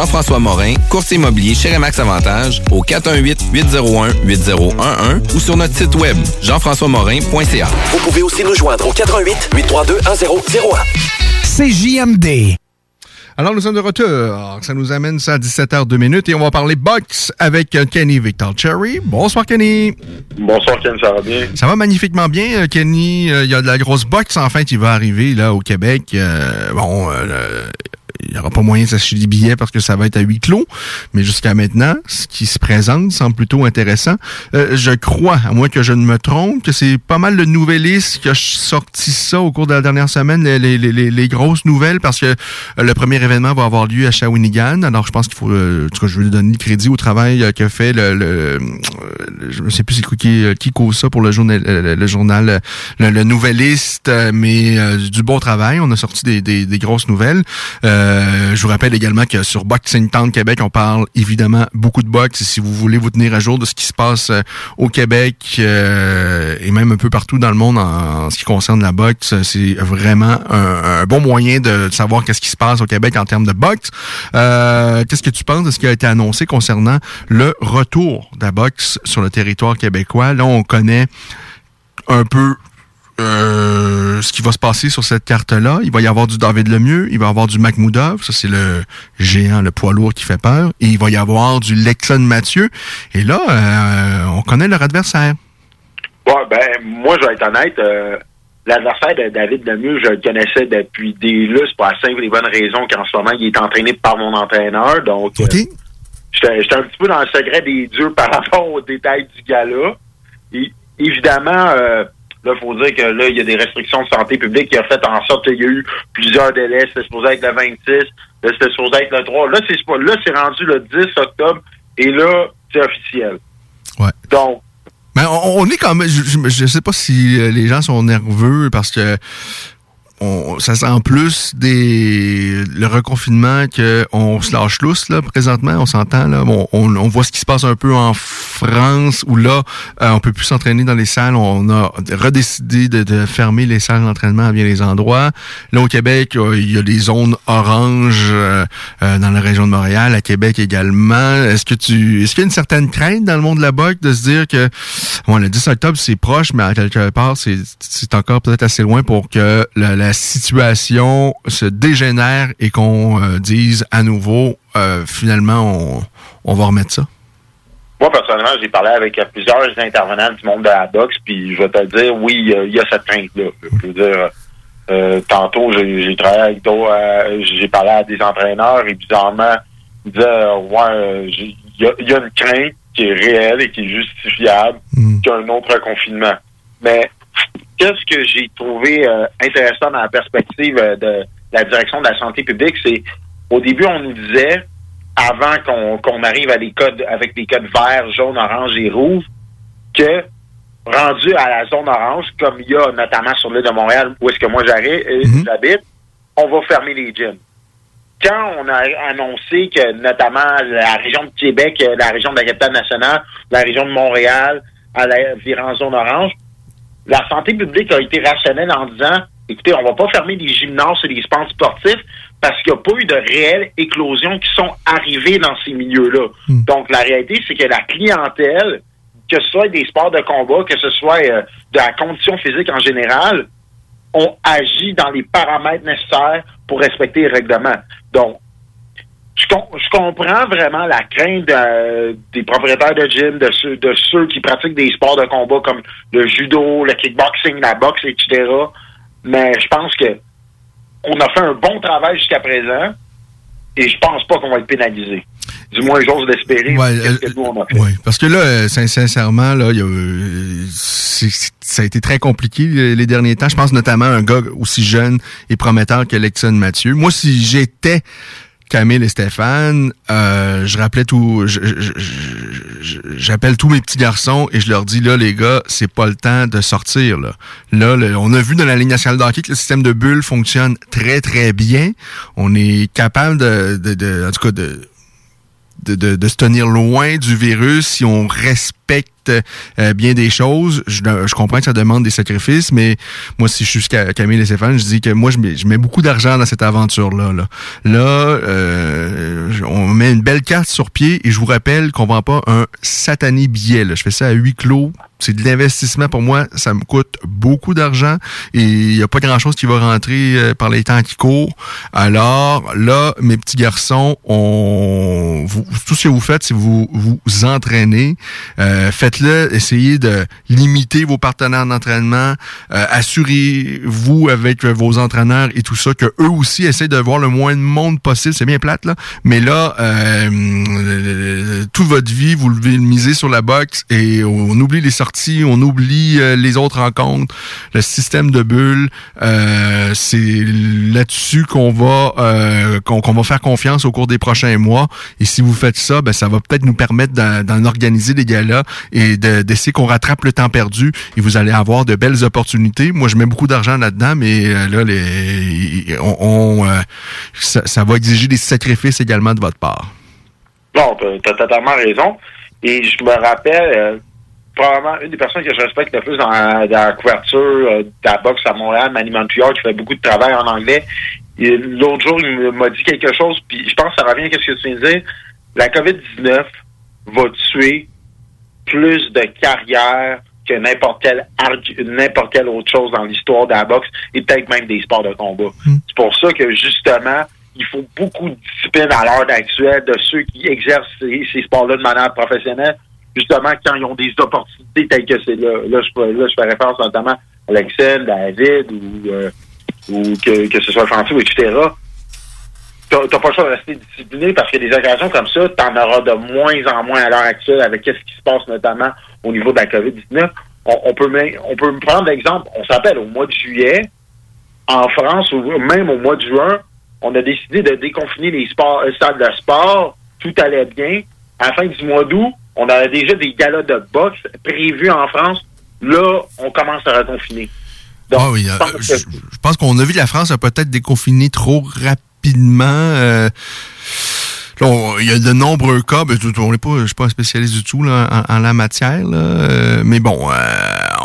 Speaker 8: Jean-François Morin, courtier immobilier chez Remax Avantage, au 418-801-8011 ou sur notre site web, jean-françois-morin.ca.
Speaker 9: Vous pouvez aussi nous joindre au 88 832 1001.
Speaker 4: CJMD. Alors, nous sommes de retour. Ça nous amène ça à 17h02 minutes et on va parler box avec euh, Kenny Victor Cherry. Bonsoir, Kenny.
Speaker 10: Bonsoir, Ken, ça va bien?
Speaker 4: Ça va magnifiquement bien, euh, Kenny. Euh, Il y a de la grosse box, enfin, qui va arriver là au Québec. bon, il n'y aura pas moyen de s'acheter des billets parce que ça va être à huis clos. Mais jusqu'à maintenant, ce qui se présente semble plutôt intéressant. Euh, je crois, à moins que je ne me trompe, que c'est pas mal de nouvellistes qui a sorti ça au cours de la dernière semaine, les, les, les, grosses nouvelles, parce que euh, le premier événement va avoir lieu à Shawinigan. Alors, je pense qu'il faut, euh, je veux lui donner le crédit au travail qu'a fait le, le, je ne sais plus c'est qui, qui cause ça pour le journal, le, journal, le, nouvelliste, mais du bon travail. On a sorti des, des, grosses nouvelles. Euh, je vous rappelle également que sur Boxing Town Québec, on parle évidemment beaucoup de boxe. Si vous voulez vous tenir à jour de ce qui se passe euh, au Québec euh, et même un peu partout dans le monde en, ce qui concerne la boxe, c'est vraiment un, bon moyen de savoir qu'est-ce qui se passe au Québec en termes de boxe. qu'est-ce que tu penses de ce qui a été annoncé concernant le retour de la boxe sur le territoire québécois? Là, on connaît un peu euh, ce qui va se passer sur cette carte-là. Il va y avoir du David Lemieux, il va y avoir du Makhmoudov, ça c'est le géant, le poids lourd qui fait peur, et il va y avoir du Lexon Mathieu. Et là, euh, on connaît leur adversaire.
Speaker 10: Ben, moi, je vais être honnête, euh, l'adversaire de David Lemieux, je le connaissais depuis des lustres pour la simple et bonne raison qu'en ce moment, il est entraîné par mon entraîneur. Donc, j'étais un petit peu dans le secret des dieux par rapport aux détails du gars-là. évidemment, Là, il faut dire que là, il y a des restrictions de santé publique qui ont fait en sorte qu'il y a eu plusieurs délais. C'était supposé être le 26, là, c'était supposé être le 3. Là, c'est là, c'est rendu le 10 octobre et là, c'est officiel.
Speaker 4: Ouais.
Speaker 10: Donc.
Speaker 4: Mais on, est quand même. Je, je, sais pas si euh, les gens sont nerveux parce que on, ça sent plus des le reconfinement qu'on se lâche lousse là présentement on s'entend là. On, on, voit ce qui se passe un peu en France où là euh, on peut plus s'entraîner dans les salles. On a redécidé de, de fermer les salles d'entraînement à bien les endroits. Là au Québec euh, il y a des zones oranges euh, dans la région de Montréal à Québec également. Est-ce que tu est-ce qu'il y a une certaine crainte dans le monde de la boxe de se dire que bon le 10 octobre c'est proche mais à quelque part c'est encore peut-être assez loin pour que la situation se dégénère et qu'on euh, dise à nouveau, euh, finalement, on, va remettre ça?
Speaker 10: Moi, personnellement, j'ai parlé avec plusieurs intervenants du monde de la boxe, puis je vais te dire, oui, il y, a cette crainte-là. Je veux dire, euh, tantôt, j'ai travaillé avec d'autres, j'ai parlé à des entraîneurs, et bizarrement, ils disaient, ouais, il y, a, une crainte qui est réelle et qui est justifiable hmm. qu'un autre confinement. Mais ce que j'ai trouvé euh, intéressant dans la perspective euh, de la direction de la santé publique, c'est au début, on nous disait, avant qu'on arrive à des codes avec des codes verts, jaune, orange et rouge, que rendu à la zone orange, comme il y a notamment sur l'île de Montréal, où est-ce que moi euh, mhm. j'habite, on va fermer les gyms. Quand on a annoncé que notamment la région de Québec, la région de la capitale nationale, la région de Montréal, à la en zone orange, la santé publique a été rationnelle en disant, écoutez, on va pas fermer les gymnases et les sports sportifs parce qu'il n'y a pas eu de réelles éclosions qui sont arrivées dans ces milieux-là. Hmm. Donc, la réalité, c'est que la clientèle, que ce soit des sports de combat, que ce soit euh, de la condition physique en général, ont agi dans les paramètres nécessaires pour respecter les règlements. Donc, je, comprends vraiment la crainte des propriétaires de gym, de ceux, de ceux qui pratiquent des sports de combat comme le judo, le kickboxing, la boxe, etc. Mais je pense que on a fait un bon travail jusqu'à présent et je pense pas qu'on va être pénalisé. Du moins, j'ose l'espérer.
Speaker 4: Ouais, euh, parce que là, euh, sincèrement, là, euh, ça a été très compliqué les, derniers temps. Je pense notamment à un gars aussi jeune et prometteur que Lexon Mathieu. Moi, si j'étais Camille et Stéphane, euh, je rappelais tout, j'appelle tous mes petits garçons et je leur dis là les gars, c'est pas le temps de sortir là. Là, on a vu dans la Ligue nationale de hockey que le système de bulles fonctionne très très bien. On est capable de, de, de- en tout cas de de, de, de se tenir loin du virus si on respecte euh, bien des choses. Je, comprends que ça demande des sacrifices, mais moi, si je suis Camille et Stéphane, je dis que moi, je mets, beaucoup d'argent dans cette aventure-là. Là, là euh, on met une belle carte sur pied et je vous rappelle qu'on vend pas un satané billet. Je fais ça à huis clos. C'est de l'investissement pour moi. Ça me coûte beaucoup d'argent et il n'y a pas grand-chose qui va rentrer euh, par les temps qui courent. Alors là, mes petits garçons, on, tout ce que vous faites, c'est vous vous entraînez. Faites-le. Essayez de limiter vos partenaires d'entraînement. Euh, Assurez-vous avec euh, vos entraîneurs et tout ça que eux aussi essaient de voir le moins de monde possible. C'est bien plate là, mais là, euh, euh, toute votre vie, vous le misez sur la boxe et on oublie les sorties, on oublie euh, les autres rencontres, le système de bulles. euh, c'est là-dessus qu'on va euh, qu'on va faire confiance au cours des prochains mois. Et si vous faites ça, ben ça va peut-être nous permettre d'en organiser des galas et de- d'essayer qu'on rattrape le temps perdu. Et vous allez avoir de belles opportunités. Moi, je mets beaucoup d'argent là-dedans, mais euh, là, les, on, euh, ça, va exiger des sacrifices également de votre part.
Speaker 10: Non, t'as as totalement raison. Et je me rappelle, euh, probablement une des personnes que je respecte le plus dans, la- couverture de la boxe à Montréal, Manny Montreal, qui fait beaucoup de travail en anglais. L'autre jour, il m'a dit quelque chose, puis je pense que ça revient à ce que tu viens de dire. La COVID-19 va tuer plus de carrières que n'importe quelle n'importe quelle autre chose dans l'histoire de la boxe et peut-être même des sports de combat. C'est pour ça que justement, il faut beaucoup de discipline à l'heure actuelle de ceux qui exercent ces, ces sports-là de manière professionnelle, justement quand ils ont des opportunités telles que c'est là. Là, je, peux- là, je fais référence notamment à Alexel, David ou, euh, ou que, que ce soit François, etc. T'as pas le choix de rester discipliné parce que des occasions comme ça, t'en auras de moins en moins à l'heure actuelle avec ce qui se passe notamment au niveau de la COVID-19. On, on peut même- on peut prendre l'exemple, on s'appelle au mois de juillet, en France, ou même au mois de juin, on a décidé de déconfiner les sports, les stades de sport, tout allait bien. À la fin du mois d'août, on avait déjà des galas de boxe prévus en France. Là, on commence à reconfiner.
Speaker 4: ah oui, euh, je, je pense qu'on a vu la France a peut-être déconfiné trop rapidement. Euh, là, on- il y a de nombreux cas. ben, tout- on je suis pas un spécialiste du tout là, en, la matière, euh, mais bon, euh,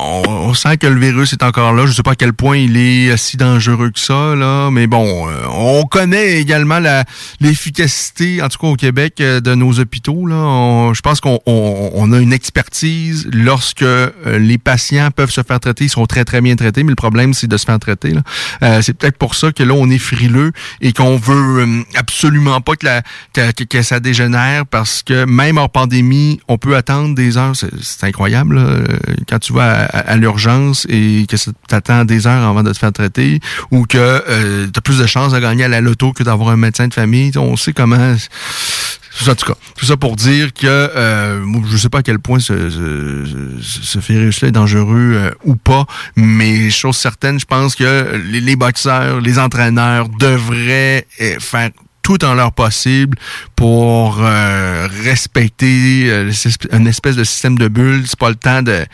Speaker 4: on, on sent que le virus est encore là. Je sais pas à quel point il est si dangereux que ça, là, mais bon, euh, on connaît également l'efficacité, en tout cas au Québec, euh, de nos hôpitaux. Là, je pense qu'on on, on a une expertise lorsque euh, les patients peuvent se faire traiter, ils sont très très bien traités, mais le problème c'est de se faire traiter. Euh, c'est peut-être pour ça que là on est frileux et qu'on veut absolument pas que, ça dégénère parce que même en pandémie, on peut attendre des heures. C'est, incroyable quand tu vas à- l'urgence et que tu attends des heures avant de te faire traiter ou que tu as plus de chances de gagner à la loto que d'avoir un médecin de famille. On sait comment. En tout cas, tout ça pour dire que euh, je sais pas à quel point ce, ce, ce- ce virus-là est dangereux euh, ou pas, mais chose certaine, je pense que les, les boxeurs, les entraîneurs devraient euh, faire tout en leur possible pour euh, respecter euh, une espèce de système de bulle. C'est pas le temps de,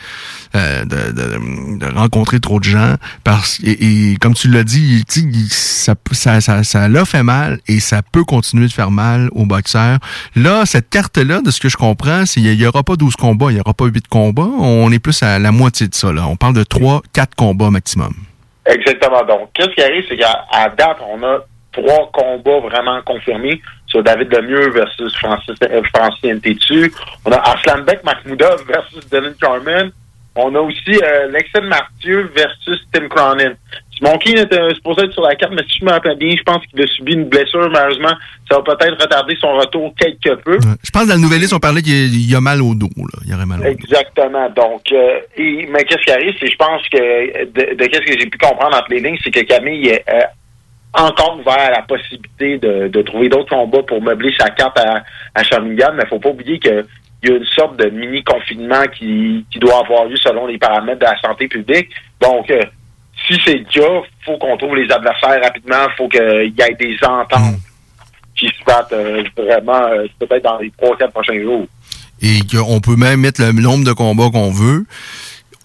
Speaker 4: euh, de, de, de rencontrer trop de gens parce et, et comme tu l'as dit, ça, ça, ça, ça l'a fait mal et ça peut continuer de faire mal aux boxeurs. Là, cette carte-là, de ce que je comprends, c'est qu'il n'y aura pas 12 combats, il n'y aura pas 8 combats. On est plus à la moitié de ça. Là. On parle de 3, 4 combats maximum.
Speaker 10: Exactement. Donc, qu'est-ce qui arrive, c'est qu'à date, on a trois combats vraiment confirmés sur David Lemieux versus Francis, euh, Francis. On a Aslanbek Mahmoudov versus Dylan Carmen. On a aussi euh, Lexen Mathieu versus Tim Cronin. Simon Keane était euh, supposé être sur la carte, mais si je me rappelle bien, je pense qu'il a subi une blessure. Malheureusement, ça va peut-être retarder son retour quelque peu.
Speaker 4: Je pense que dans le nouvel on parlait qu'il y a- mal au dos. Là. Il y aurait mal au dos.
Speaker 10: Exactement. Donc, euh, et- mais qu'est-ce qui arrive, c'est je pense que de, de qu'est-ce que j'ai pu comprendre entre les lignes, c'est que Camille est euh, encore ouvert à la possibilité de, de trouver d'autres combats pour meubler sa carte à, à Shawinigan, mais faut pas oublier que il y a une sorte de mini confinement qui, qui doit avoir lieu selon les paramètres de la santé publique. Donc, euh, si c'est le cas, faut qu'on trouve les adversaires rapidement, faut qu'il y ait des ententes qui se battre euh, vraiment euh, peut-être dans les trois, quatre prochains jours.
Speaker 4: Et qu'on peut même mettre le nombre de combats qu'on veut.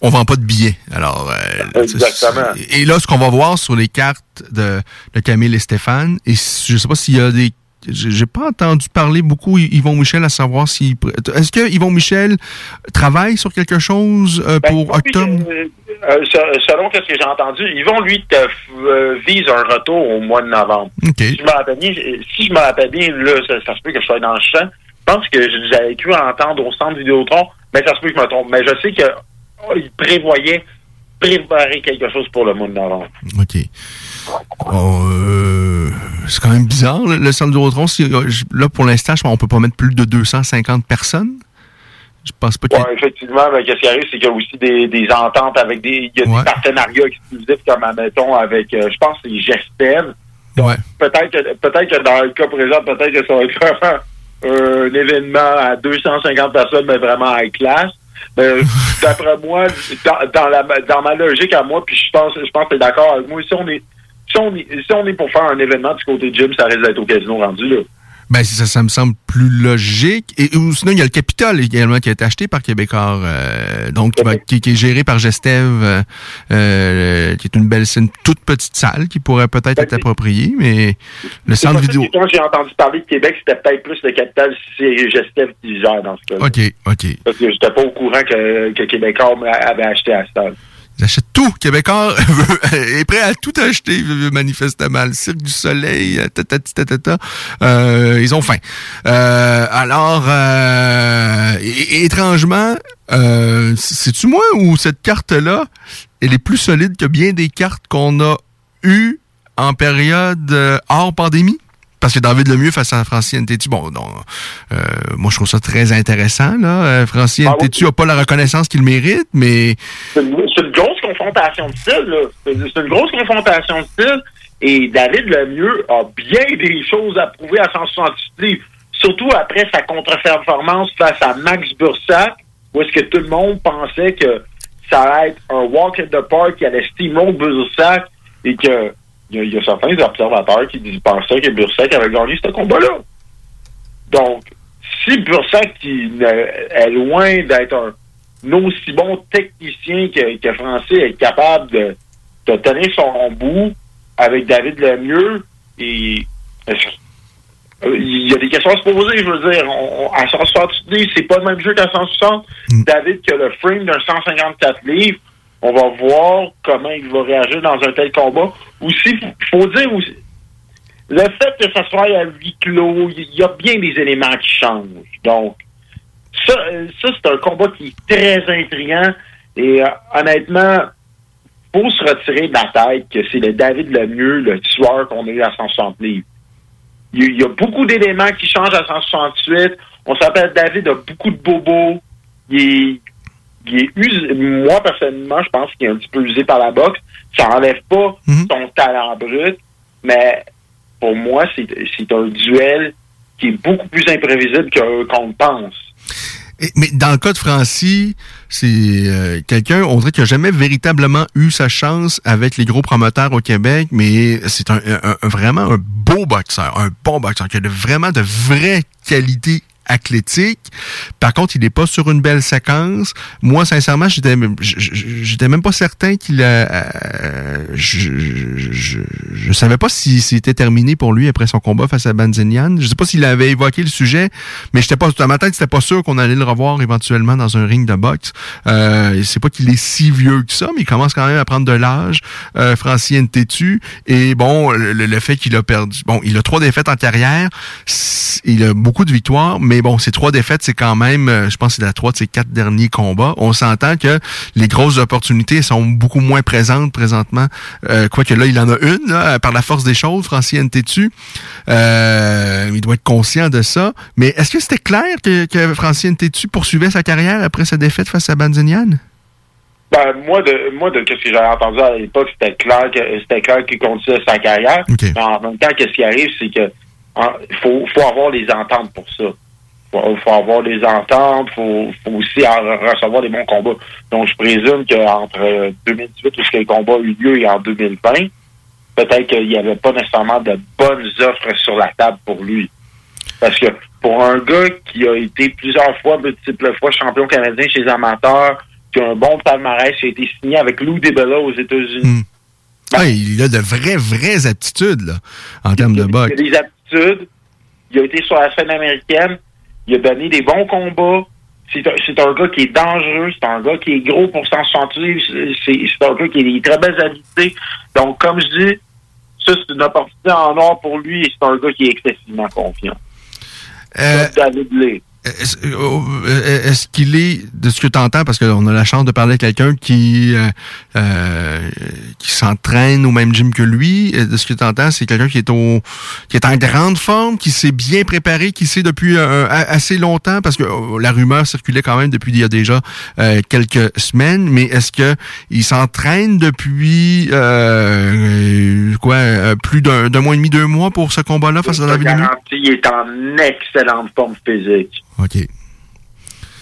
Speaker 4: On vend pas de billets. Alors, euh,
Speaker 10: Exactement.
Speaker 4: Et là, ce qu'on va voir sur les cartes de, de Camille et Stéphane, et je sais pas s'il y a des j'ai pas entendu parler beaucoup Yvon Michel à savoir si est-ce que Yvon Michel travaille sur quelque chose euh,
Speaker 10: Ben,
Speaker 4: pour octobre?
Speaker 10: Euh, euh, se- selon ce que j'ai entendu, vont lui vise un retour au mois de novembre. Si je me rappelle bien, si je me rappelle bien, là, ça, ça se peut que je sois dans le champ. Je pense que j'avais cru entendre au centre Vidéotron, mais ça se peut que je me trompe. Mais je sais que il prévoyait préparer quelque chose pour le mois de novembre.
Speaker 4: OK. Oh, euh, c'est quand même bizarre, le, le centre du Rotron. Euh, là, pour l'instant, je pense qu'on peut pas mettre plus de 250 personnes. Je pense pas qu'il y ait-
Speaker 10: Ouais, effectivement, mais qu'est-ce qui arrive, c'est qu'il y a aussi des, des ententes avec des. Il y a des partenariats exclusifs, comme admettons, avec euh, je pense que c'est Gestev.
Speaker 4: Ouais.
Speaker 10: Peut-être que peut-être que dans le cas présent, peut-être que ça va être vraiment un événement à 250 personnes, mais vraiment high class. Mais d'après moi, dans, dans la dans ma logique à moi, puis je pense je pense que t'es d'accord avec moi, si on est si on est si on est pour faire un événement du côté gym, ça risque d'être au casino rendu là.
Speaker 4: Ben, ça, ça me semble plus logique. Et ou sinon, il y a le Capitole également qui a été acheté par Québécois, euh, donc qui, va- qui- qui est géré par Gestev, euh, euh, qui est une belle, une toute petite salle qui pourrait peut-être être appropriée, mais le centre vidéo.
Speaker 10: Quand j'ai entendu parler de Québec, c'était peut-être plus le capital si c'est Gestev qui gère dans ce cas
Speaker 4: OK, OK.
Speaker 10: Parce que j'étais pas au courant que, que Québécois avait acheté à Stade.
Speaker 4: Ils achètent tout. Québécois est prêt à tout acheter, euh, manifestement. Le Cirque du Soleil, euh, tatati tatata. Euh, ils ont faim. Euh, alors, euh, étrangement, euh, c'est-tu moi ou cette carte-là, elle est plus solide que bien des cartes qu'on a eues en période euh, hors pandémie? Parce que David Lemieux face à Francine Tétu, bon, non, euh, moi je trouve ça très intéressant. Là. Euh, Francine
Speaker 10: Ah oui.
Speaker 4: Tétu n'a pas la reconnaissance qu'il mérite, mais
Speaker 10: C'est une, grosse confrontation de style, là. C'est une grosse confrontation de style. Et David Lemieux a bien des choses à prouver à 168 livres. Surtout après sa contre-performance face à Max Bursac, où est-ce que tout le monde pensait que ça allait être un walk in the park qui allait steamroll Bursac et que il y, a- il y a certains observateurs qui disent- pensaient que Bursac avait gagné ce combat-là. Donc, si Bursac qui est loin d'être un, un aussi bon technicien que, que Francis est capable de, de tenir son bout avec David Lemieux, et que- euh, il y a des questions à se poser, je veux dire. On, on- à 160 livres, c'est pas le même jeu qu'à 160. David qui a le frame d'un 154 livres, on va voir comment il va réagir dans un tel combat. Aussi, il faut dire aussi, le fait que ça soit à huis clos, il y a bien des éléments qui changent. Donc, ça, ça c'est un combat qui est très intriguant. Et euh, honnêtement, faut se retirer de la tête que c'est le David le mieux, le tueur qu'on a eu à 160 livres. Il y a- il y a beaucoup d'éléments qui changent à 168. On s'appelle David a beaucoup de bobos. Il est, il est usé. Moi, personnellement, je pense qu'il est un petit peu usé par la boxe. Ça enlève pas son talent brut, mais pour moi, c'est un duel qui est beaucoup plus imprévisible que- qu'on le pense.
Speaker 4: Et- Mais dans le cas de Francie, c'est euh, quelqu'un, on dirait qu'il n'a jamais véritablement eu sa chance avec les gros promoteurs au Québec, mais c'est un, un- un- vraiment un beau boxeur, un bon boxeur, qui a de- vraiment de vraies qualités athlétiques. Par contre, il n'est pas sur une belle séquence. Moi, sincèrement, j'étais j'étais même pas certain qu'il a... euh, je, je, savais pas si c'était terminé pour lui après son combat face à Banzinian. Je sais pas s'il avait évoqué le sujet, mais j'étais pas dans ma tête, c'était pas sûr qu'on allait le revoir éventuellement dans un ring de boxe. Euh, c'est pas qu'il est si vieux que ça, mais il commence quand même à prendre de l'âge. Euh, Francien Tétu et bon, le, le fait qu'il a perdu, bon, il a trois défaites en carrière, il a beaucoup de victoires, mais bon, ces trois défaites, c'est quand même, euh, je pense, que c'est la trois de ses quatre derniers combats. On s'entend que les grosses opportunités sont beaucoup moins présentes présentement, euh, quoique là, il en a une, là, par la force des choses, Francien Tétu. Euh, il doit être conscient de ça. Mais est-ce que c'était clair que, que Francien Tétu poursuivait sa carrière après sa défaite face à Banzinian?
Speaker 10: Ben, moi, de, moi, de ce que j'avais entendu à l'époque, c'était clair que, c'était clair qu'il continuait sa carrière. Mais en même temps, qu'est-ce qui arrive, c'est que, en- faut, faut avoir les ententes pour ça. Faut, faut avoir les ententes, faut, faut aussi en recevoir des bons combats. Donc, je présume qu'entre 2018, où ce que le combat a eu lieu, et en 2020, peut-être qu'il n'y avait pas nécessairement de bonnes offres sur la table pour lui. Parce que pour un gars qui a été plusieurs fois, multiples fois champion canadien chez les amateurs, qui a un bon palmarès, qui a été signé avec Lou DeBella aux États-Unis.
Speaker 4: Ah, il a de vraies, vraies aptitudes, là, en termes de boxe.
Speaker 10: Il a des aptitudes. Il a été sur la scène américaine. Il a donné des bons combats. C'est un, gars qui est dangereux. C'est un gars qui est gros pour 160 livres. C'est, c'est un gars qui a des très belles habiletés. Donc, comme je dis, ça, c'est une opportunité en or pour lui et c'est un gars qui est excessivement confiant.
Speaker 4: Euh,
Speaker 10: David Lee.
Speaker 4: Est-ce euh, est-ce qu'il est, de ce que tu entends, parce qu'on a la chance de parler avec quelqu'un qui euh, euh, qui s'entraîne au même gym que lui, euh, de ce que tu entends, c'est quelqu'un qui est au qui est en grande forme, qui s'est bien préparé, qui sait depuis euh, assez longtemps, parce que euh, la rumeur circulait quand même depuis il y a déjà quelques semaines, mais est-ce que il s'entraîne depuis quoi plus d'un mois et demi, deux mois pour ce combat-là face à
Speaker 10: garantis, il est en excellente forme physique.
Speaker 4: OK.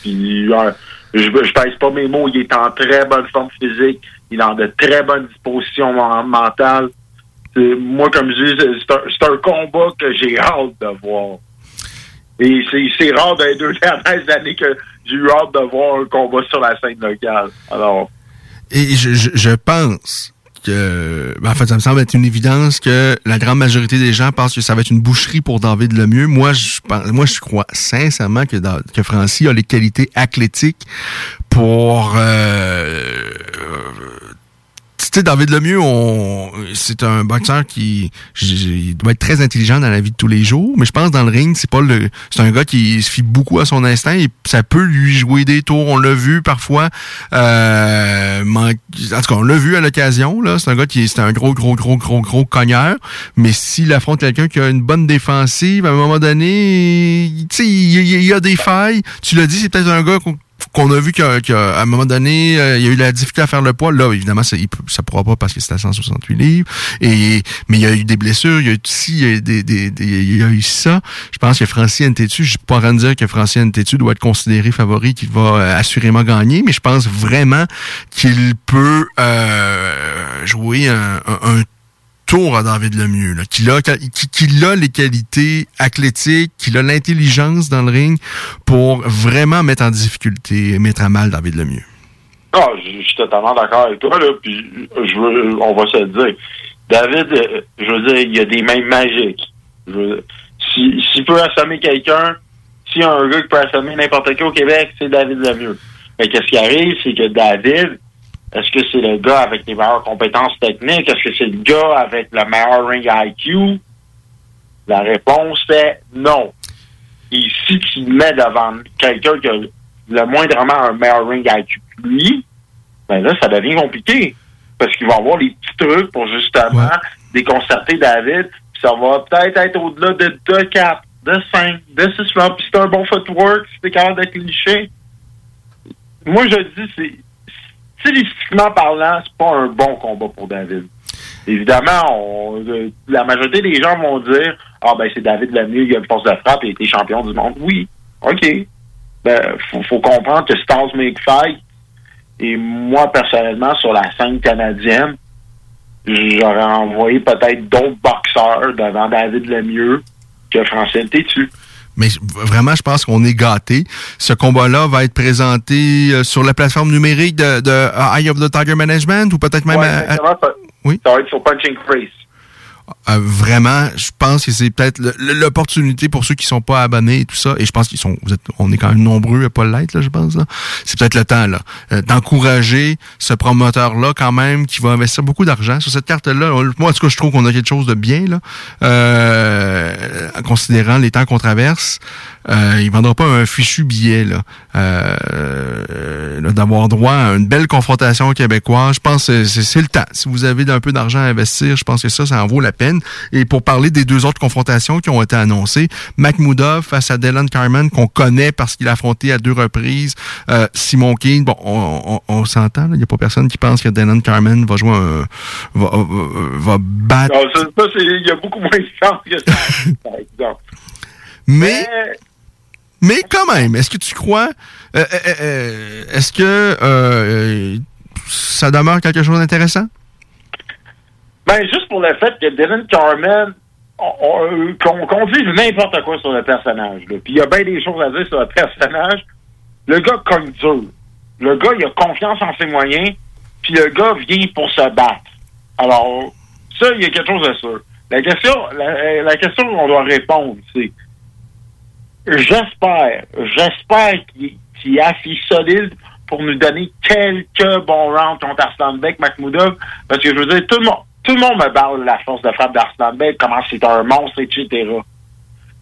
Speaker 10: Puis, euh, je, je pèse pas mes mots, il est en très bonne forme physique, il est dans de très bonnes dispositions men- mentales. Moi, comme je dis, c'est un, combat que j'ai hâte de voir. Et c'est c'est rare dans les deux dernières années que j'ai eu hâte de voir un combat sur la scène locale. Alors,
Speaker 4: Et je, je, je pense ben, en fait, ça me semble être une évidence que la grande majorité des gens pensent que ça va être une boucherie pour David Lemieux. Moi, je pense, moi, je crois sincèrement que, que Francis a les qualités athlétiques pour, euh, tu sais, David Lemieux, on, c'est un boxeur qui, il doit être très intelligent dans la vie de tous les jours, mais je pense dans le ring, c'est pas le, c'est un gars qui se fie beaucoup à son instinct et ça peut lui jouer des tours. On l'a vu parfois, euh, en tout cas, on l'a vu à l'occasion, là. C'est un gars qui, c'est un gros, gros, gros, gros, gros cogneur. Mais s'il affronte quelqu'un qui a une bonne défensive, à un moment donné, tu sais, il il y a des failles. Tu l'as dit, c'est peut-être un gars qu'on a vu qu'à un moment donné, euh, il y a eu la difficulté à faire le poids. Là, évidemment, ça, ça pourra pas parce que c'est à 168 livres. Et, mais il y a eu des blessures, il y a eu ci, il y des, des- il y a eu ça. Je pense que Francis Ntétu, je suis pas en dire que Francis Ntétu doit être considéré favori, qu'il va euh, assurément gagner, mais je pense vraiment qu'il peut euh, jouer un, un- un tour à David Lemieux, là, qu'il a, qu'il a les qualités athlétiques, qu'il a l'intelligence dans le ring pour vraiment mettre en difficulté, mettre à mal David Lemieux.
Speaker 10: Ah, je suis totalement d'accord avec toi, là, puis je on va se le dire. David, euh, je veux dire, il a des mains magiques. Veux- si- S'il peut assommer quelqu'un, s'il y a un gars qui peut assommer n'importe qui au Québec, c'est David Lemieux. Mais qu'est-ce qui arrive, c'est que David, est-ce que c'est le gars avec les meilleures compétences techniques? Est-ce que c'est le gars avec le meilleur ring IQ? La réponse est non. Et si tu mets devant quelqu'un qui a le moindrement un meilleur ring IQ que lui, ben là, ça devient compliqué. Parce qu'il va avoir les petits trucs pour justement déconcerter David. Puis ça va peut-être être au-delà de 2, 4, de 5, de 6 rounds. Puis c'est un bon footwork, si t'es capable d'être cliché. Moi, je dis, c'est stylistiquement parlant, c'est pas un bon combat pour David. Évidemment, on- euh, la majorité des gens vont dire Ah ben c'est David Lemieux, il a une force de frappe il a été champion du monde. Oui. OK. Ben, faut, faut comprendre que stars make fight. Et moi, personnellement, sur la scène canadienne, j'aurais envoyé peut-être d'autres boxeurs devant David Lemieux que Francine Tétu.
Speaker 4: Mais vraiment, je pense qu'on est gâté. Ce combat-là va être présenté euh, sur la plateforme numérique de, de euh, Eye of the Tiger Management ou peut-être même
Speaker 10: Ouais,
Speaker 4: à-
Speaker 10: ça,
Speaker 4: oui?
Speaker 10: ça va être sur Punching Grace.
Speaker 4: Euh, vraiment, je pense que c'est peut-être l'opportunité pour ceux qui sont pas abonnés et tout ça. Et je pense qu'ils sont, vous êtes, on est quand même nombreux à pas l'être, là, je pense. là. C'est peut-être le temps là euh, d'encourager ce promoteur-là quand même qui va investir beaucoup d'argent sur cette carte-là. On- Moi, en tout cas, je trouve qu'on a quelque chose de bien là, euh, en considérant les temps qu'on traverse. Euh, il vendra pas un fichu billet là, euh, là, d'avoir droit à une belle confrontation québécoise. Je pense que c'est c'est le temps. Si vous avez un peu d'argent à investir, je pense que ça, ça en vaut la peine. Et pour parler des deux autres confrontations qui ont été annoncées, Mahmoudov face à Dylan Carmen, qu'on connaît parce qu'il a affronté à deux reprises euh, Simon Keane. Bon, on, on- on s'entend, là. il n'y a pas personne qui pense que Dylan Carmen va jouer un... va, va, va battre...
Speaker 10: Non, ça, ça, c'est- il y a beaucoup moins de chance que ça, par exemple.
Speaker 4: Mais, mais quand même, est-ce que tu crois, euh, euh, euh, est-ce que ça demeure quelque chose d'intéressant?
Speaker 10: Ben, juste pour le fait que Dylan Carmen, on- on- qu'on dise n'importe quoi sur le personnage, puis il y a bien des choses à dire sur le personnage, le gars cogne dur. Le gars, il a confiance en ses moyens, puis le gars vient pour se battre. Alors, ça, il y a quelque chose de sûr. La question, la, la question qu'on doit répondre, c'est j'espère, j'espère qu'il est assez solide pour nous donner quelques bons rounds contre Arslanbek, Makhmoudov, parce que je veux dire, tout le monde, tout le monde me parle de la force de frappe d'Arslanbek, comment c'est un monstre, etc.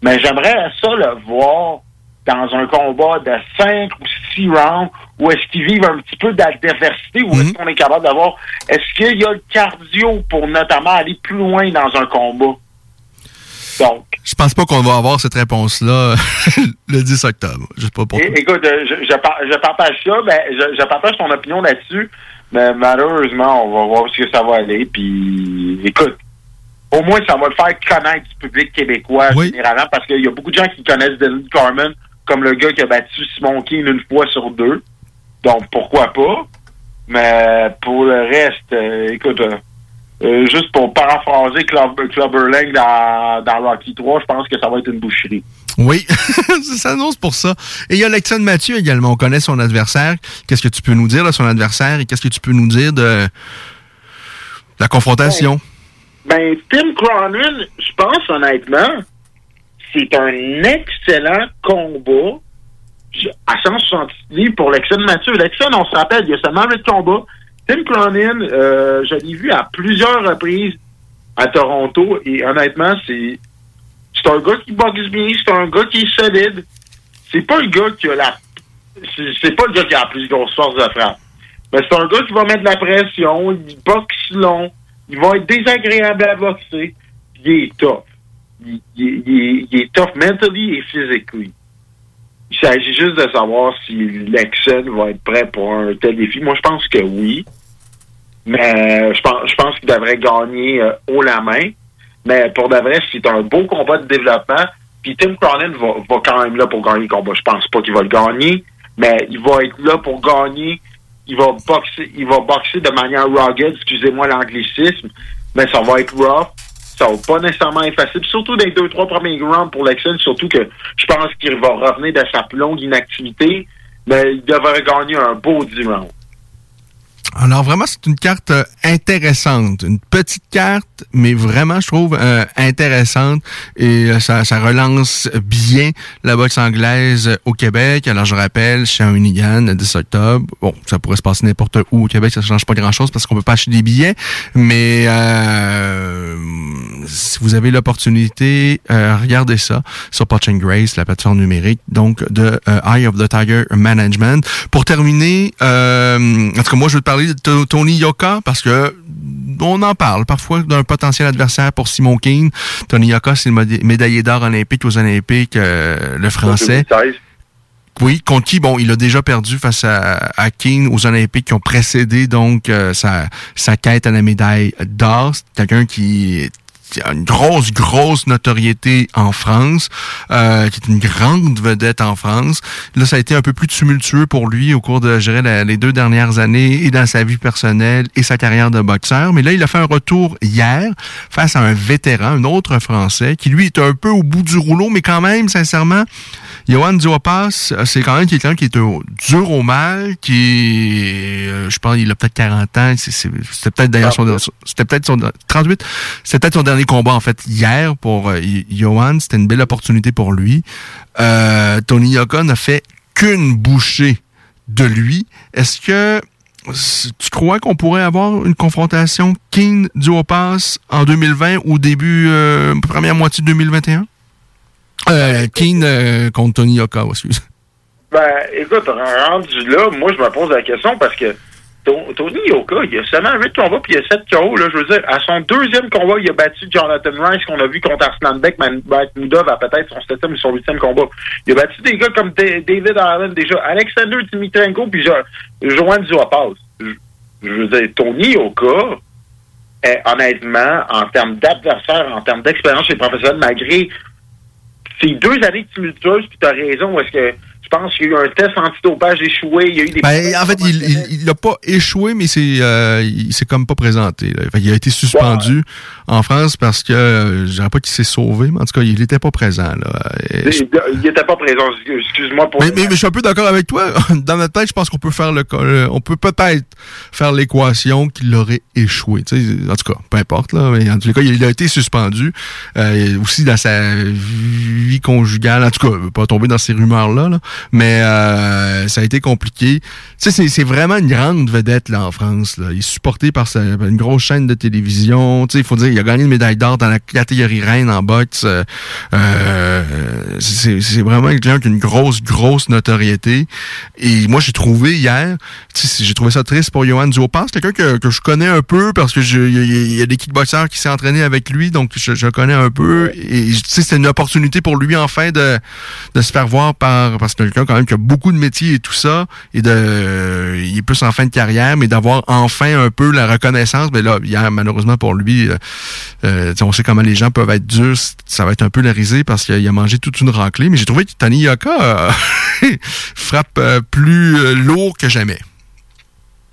Speaker 10: Mais j'aimerais ça le voir dans un combat de 5 ou 6 rounds où est-ce qu'ils vivent un petit peu d'adversité, où est-ce qu'on est capable d'avoir, est-ce qu'il y a le cardio pour notamment aller plus loin dans un combat? Donc,
Speaker 4: Je pense pas qu'on va avoir cette réponse-là le 10 octobre. Je sais pas pourquoi.
Speaker 10: Écoute, euh, je, je, par- je partage ça, ben, je, je partage ton opinion là-dessus, mais malheureusement, on va voir où est-ce que ça va aller. Puis, écoute, au moins, ça va le faire connaître du public québécois généralement, parce qu'il y a beaucoup de gens qui connaissent Dylan Carmen comme le gars qui a battu Simon King une fois sur deux. Donc, pourquoi pas? Mais pour le reste, euh, écoute, euh, euh, juste pour paraphraser Club, dans, dans Rocky 3, je pense que ça va être une boucherie.
Speaker 4: Oui, ça s'annonce pour ça. Et il y a Alexandre Mathieu également. On connaît son adversaire. Qu'est-ce que tu peux nous dire de son adversaire et qu'est-ce que tu peux nous dire de la confrontation?
Speaker 10: Ben, Tim Cronin, je pense honnêtement, c'est un excellent combat à 160 livres pour Lexon Mathieu. Lexon, on se rappelle, il y a seulement 8 combats. Tim Cronin, euh, je l'ai vu à plusieurs reprises à Toronto et honnêtement, c'est c'est un gars qui boxe bien, c'est un gars qui est solide. C'est pas le gars qui a la c'est pas le gars qui a la plus grosse force de frappe. Mais c'est un gars qui va mettre de la pression, il boxe long, il va être désagréable à boxer, il est tough. Il, il est tough mentally et physically. Il s'agit juste de savoir si Lexon va être prêt pour un tel défi. Moi, je pense que oui. Mais je pense, je pense qu'il devrait gagner euh, haut la main. Mais pour de vrai, c'est un beau combat de développement. Puis Tim Cronin va, va quand même là pour gagner le combat. Je pense pas qu'il va le gagner, mais il va être là pour gagner. Il va boxer, il va boxer de manière rugged, excusez-moi l'anglicisme, mais ça va être rough. Ça va pas nécessairement être facile. Surtout dans les deux, trois premiers rounds pour Lexon, surtout que je pense qu'il va revenir de sa longue inactivité, mais il devrait gagner un beau 10 rounds.
Speaker 4: Alors vraiment, c'est une carte euh, intéressante. Une petite carte, mais vraiment, je trouve, euh, intéressante. Et euh, ça, relance bien la boxe anglaise euh, au Québec. Alors je rappelle, Unigan, le 10 octobre. Bon, ça pourrait se passer n'importe où au Québec, ça change pas grand-chose parce qu'on peut pas acheter des billets. Mais si vous avez l'opportunité, regardez ça sur Punch and Grace, la plateforme numérique, donc de Eye of the Tiger Management. Pour terminer, en tout cas, moi, je veux te parler de Tony Yoka parce que on en parle parfois d'un potentiel adversaire pour Simon King. Tony Yoka, c'est le médaillé d'or olympique aux Olympiques, euh, le français. Oui, contre qui, bon, il a déjà perdu face à, à Keane aux Olympiques qui ont précédé donc euh, sa, sa quête à la médaille d'or. C'est quelqu'un qui, qui a une grosse, grosse notoriété en France, euh, qui est une grande vedette en France. Là, ça a été un peu plus tumultueux pour lui au cours de, je dirais, les deux dernières années et dans sa vie personnelle et sa carrière de boxeur. Mais là, il a fait un retour hier face à un vétéran, un autre Français, qui lui est un peu au bout du rouleau, mais quand même, sincèrement, Johan Duopas, euh, c'est quand même quelqu'un qui est dur au mal, qui, euh, je pense, il a peut-être 40 ans. C'était peut-être d'ailleurs son, c'était peut-être son 38. C'était peut-être son dernier combat en fait hier pour euh, Johan. C'était une belle opportunité pour lui. Euh, Tony Yoka n'a fait qu'une bouchée de lui. Est-ce que tu crois qu'on pourrait avoir une confrontation King Duopas en 2020 ou début euh, première moitié de 2021? Euh, Keane euh, contre Tony Yoka, excuse.
Speaker 10: Ben, écoute, rendu là, moi, je me pose la question parce que To- Tony Yoka, il a seulement 8 combats puis il a 7 KO. Là, je veux dire, à son deuxième combat, il a battu Jonathan Rice qu'on a vu contre Arslan Beck, Makhmoudov à peut-être son septième ou son huitième combat. Il a battu des gars comme Da- David Allen déjà, Alexander Dimitrenko puis Jo- Johan Duopas. Je, je veux dire, Tony Yoka, est, honnêtement, en termes d'adversaire, en termes d'expérience chez les professionnels, malgré ces deux années tumultueuses, puis t'as raison, où est-ce que pense qu'il y a eu un test antidopage échoué. Il y a eu des
Speaker 4: Ben, en fait, il- n'a pas échoué, mais c'est, euh, il s'est comme pas présenté. là. Il a été suspendu en France parce que, euh, je dirais pas qu'il s'est sauvé, mais en tout cas, il n'était pas présent. Là. Et
Speaker 10: Il n'était pas présent. Excuse-moi pour.
Speaker 4: mais, mais- mais je suis un peu d'accord avec toi. Dans notre tête, je pense qu'on peut faire le, on peut peut-être faire l'équation qu'il aurait échoué. En tout cas, peu importe là. Mais en les cas, il a été suspendu. Euh, aussi dans sa vie conjugale. En tout cas, pas tomber dans ces rumeurs là. là. Mais euh, ça a été compliqué. Tu sais, c'est- vraiment une grande vedette là en France. Là. Il est supporté par sa- une grosse chaîne de télévision. Tu sais, il faut dire, il a gagné une médaille d'or dans la catégorie reine en boxe. Euh, c'est vraiment quelqu'un qui a une grosse, grosse notoriété. Et moi, j'ai trouvé hier, tu sais, j'ai trouvé ça triste pour Johan Duopas, quelqu'un que, que je connais un peu parce que il y, a- il y a des kickboxeurs qui s'est entraîné avec lui, donc je, je le connais un peu. Et tu sais, c'est une opportunité pour lui enfin de, de se faire voir par parce que quelqu'un quand même qui a beaucoup de métiers et tout ça, et de il est plus en fin de carrière, mais d'avoir enfin un peu la reconnaissance. Mais là, hier, malheureusement pour lui, euh, euh, on sait comment les gens peuvent être durs, ça va être un peu la risée parce qu'il a mangé toute une raclée. Mais j'ai trouvé que Tani Yoka euh, frappe euh, plus lourd que jamais.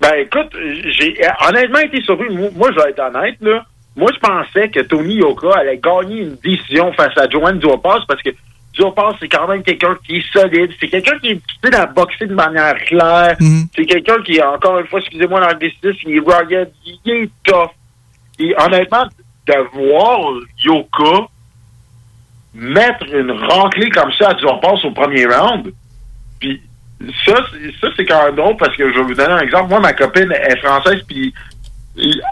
Speaker 10: Ben écoute, j'ai honnêtement été surpris. Moi, moi, je vais être honnête, là. Moi, je pensais que Tony Yoka allait gagner une décision face à Joanne Duopas parce que Duopas, c'est quand même quelqu'un qui est solide. C'est quelqu'un qui est difficile à boxer de manière claire. C'est quelqu'un qui, encore une fois, excusez-moi l'anglicisme, il est rugged, il est tough. Et honnêtement, de voir Yoka mettre une raclée comme ça à Duopas au premier round, puis ça, c'est- ça c'est quand même drôle parce que je vais vous donner un exemple. Moi, ma copine est française, puis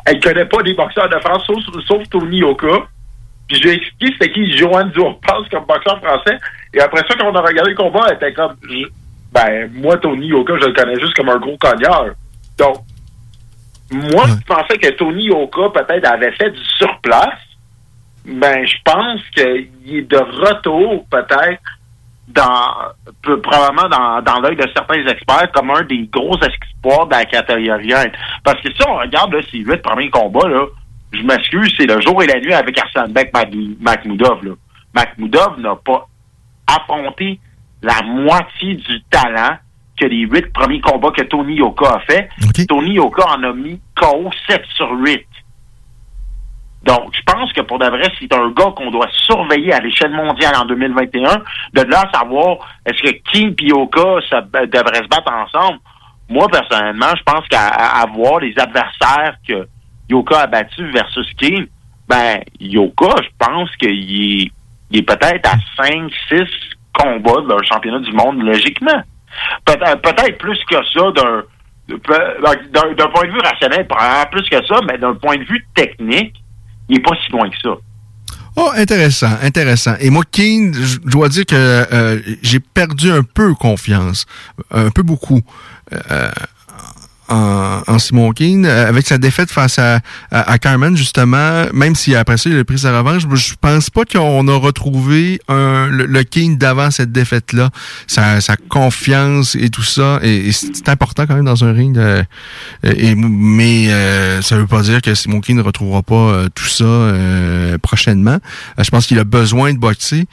Speaker 10: elle connaît pas des boxeurs de France, sauf, sauf Tony Yoka. Puis je lui ai expliqué c'était qui Johan Duopas comme boxeur français. Et après ça, quand on a regardé le combat, elle était comme... je- ben, moi, Tony Yoka, je le connais juste comme un gros cogneur. Donc, moi, je pensais que Tony Yoka, peut-être, avait fait du surplace. Ben, je pense qu'il est de retour, peut-être, dans peu- probablement dans, dans l'œil de certains experts comme un des gros espoirs de la catégorie. Parce que si on regarde là, ces huit premiers combats, là, je m'excuse, c'est le jour et la nuit avec Mac- Makhmoudov. Là. Makhmoudov n'a pas affronté la moitié du talent que les huit premiers combats que Tony Yoka a fait. Tony Yoka en a mis KO 7 sur 8. Donc, je pense que pour de vrai, c'est un gars qu'on doit surveiller à l'échelle mondiale en 2021. De là à savoir, est-ce que King et Yoka ça, devraient se battre ensemble? Moi, personnellement, je pense qu'à à- à voir les adversaires que Yoka a battus versus King, ben, Yoka, je pense qu'il est, peut-être à 5, 6 combats leur championnat du monde, logiquement. Peut-être peut-être plus que ça d'un d'un d'un point de vue rationnel, plus que ça, mais d'un point de vue technique, il n'est pas si loin que ça.
Speaker 4: Oh, intéressant, intéressant. Et moi, Keane, je dois dire que euh, j'ai perdu un peu confiance, un peu beaucoup. euh, en, en Simon Keane, euh, avec sa défaite face à, à, à Carmen, justement, même si après ça, il a pris sa revanche, je pense pas qu'on a retrouvé un, le, le Keane d'avant cette défaite-là. Sa, sa confiance et tout ça, et, c'est important quand même dans un ring. euh, et, mais euh, ça veut pas dire que Simon Keane ne retrouvera pas euh, tout ça euh, prochainement. Euh, je pense qu'il a besoin de boxer.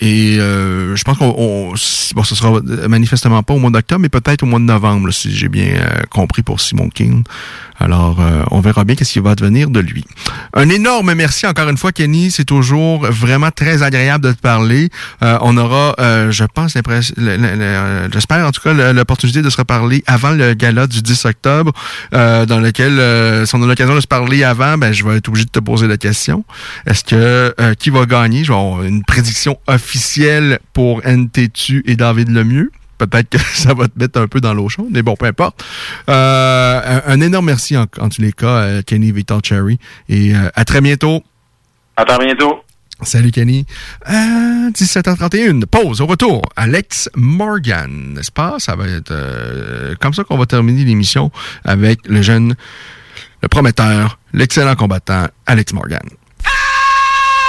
Speaker 4: et je pense qu'on... on- Bon, ce sera manifestement pas au mois d'octobre, mais peut-être au mois de novembre, si j'ai bien euh, compris pour Simon King. Alors, euh, on verra bien qu'est-ce qui va devenir de lui. Un énorme merci encore une fois, Kenny. C'est toujours vraiment très agréable de te parler. Euh, on aura, euh, je pense, j'espère en tout cas l'opportunité de se reparler avant le gala du 10 octobre, dans lequel, si on a l'occasion de se parler avant, ben je vais être obligé de te poser la question. Est-ce que qui va gagner? Une prédiction officielle pour NTTU et David Lemieux. Peut-être que ça va te mettre un peu dans l'eau chaude, mais bon, peu importe. Euh, un, un énorme merci en, en tous les cas, Kenny Victor Cherry. Et euh, à très bientôt.
Speaker 10: À très bientôt.
Speaker 4: Salut Kenny. Euh, 17h31, pause, au retour. Alex Morgan, n'est-ce pas? Ça va être euh, comme ça qu'on va terminer l'émission avec le jeune, le prometteur, l'excellent combattant Alex Morgan.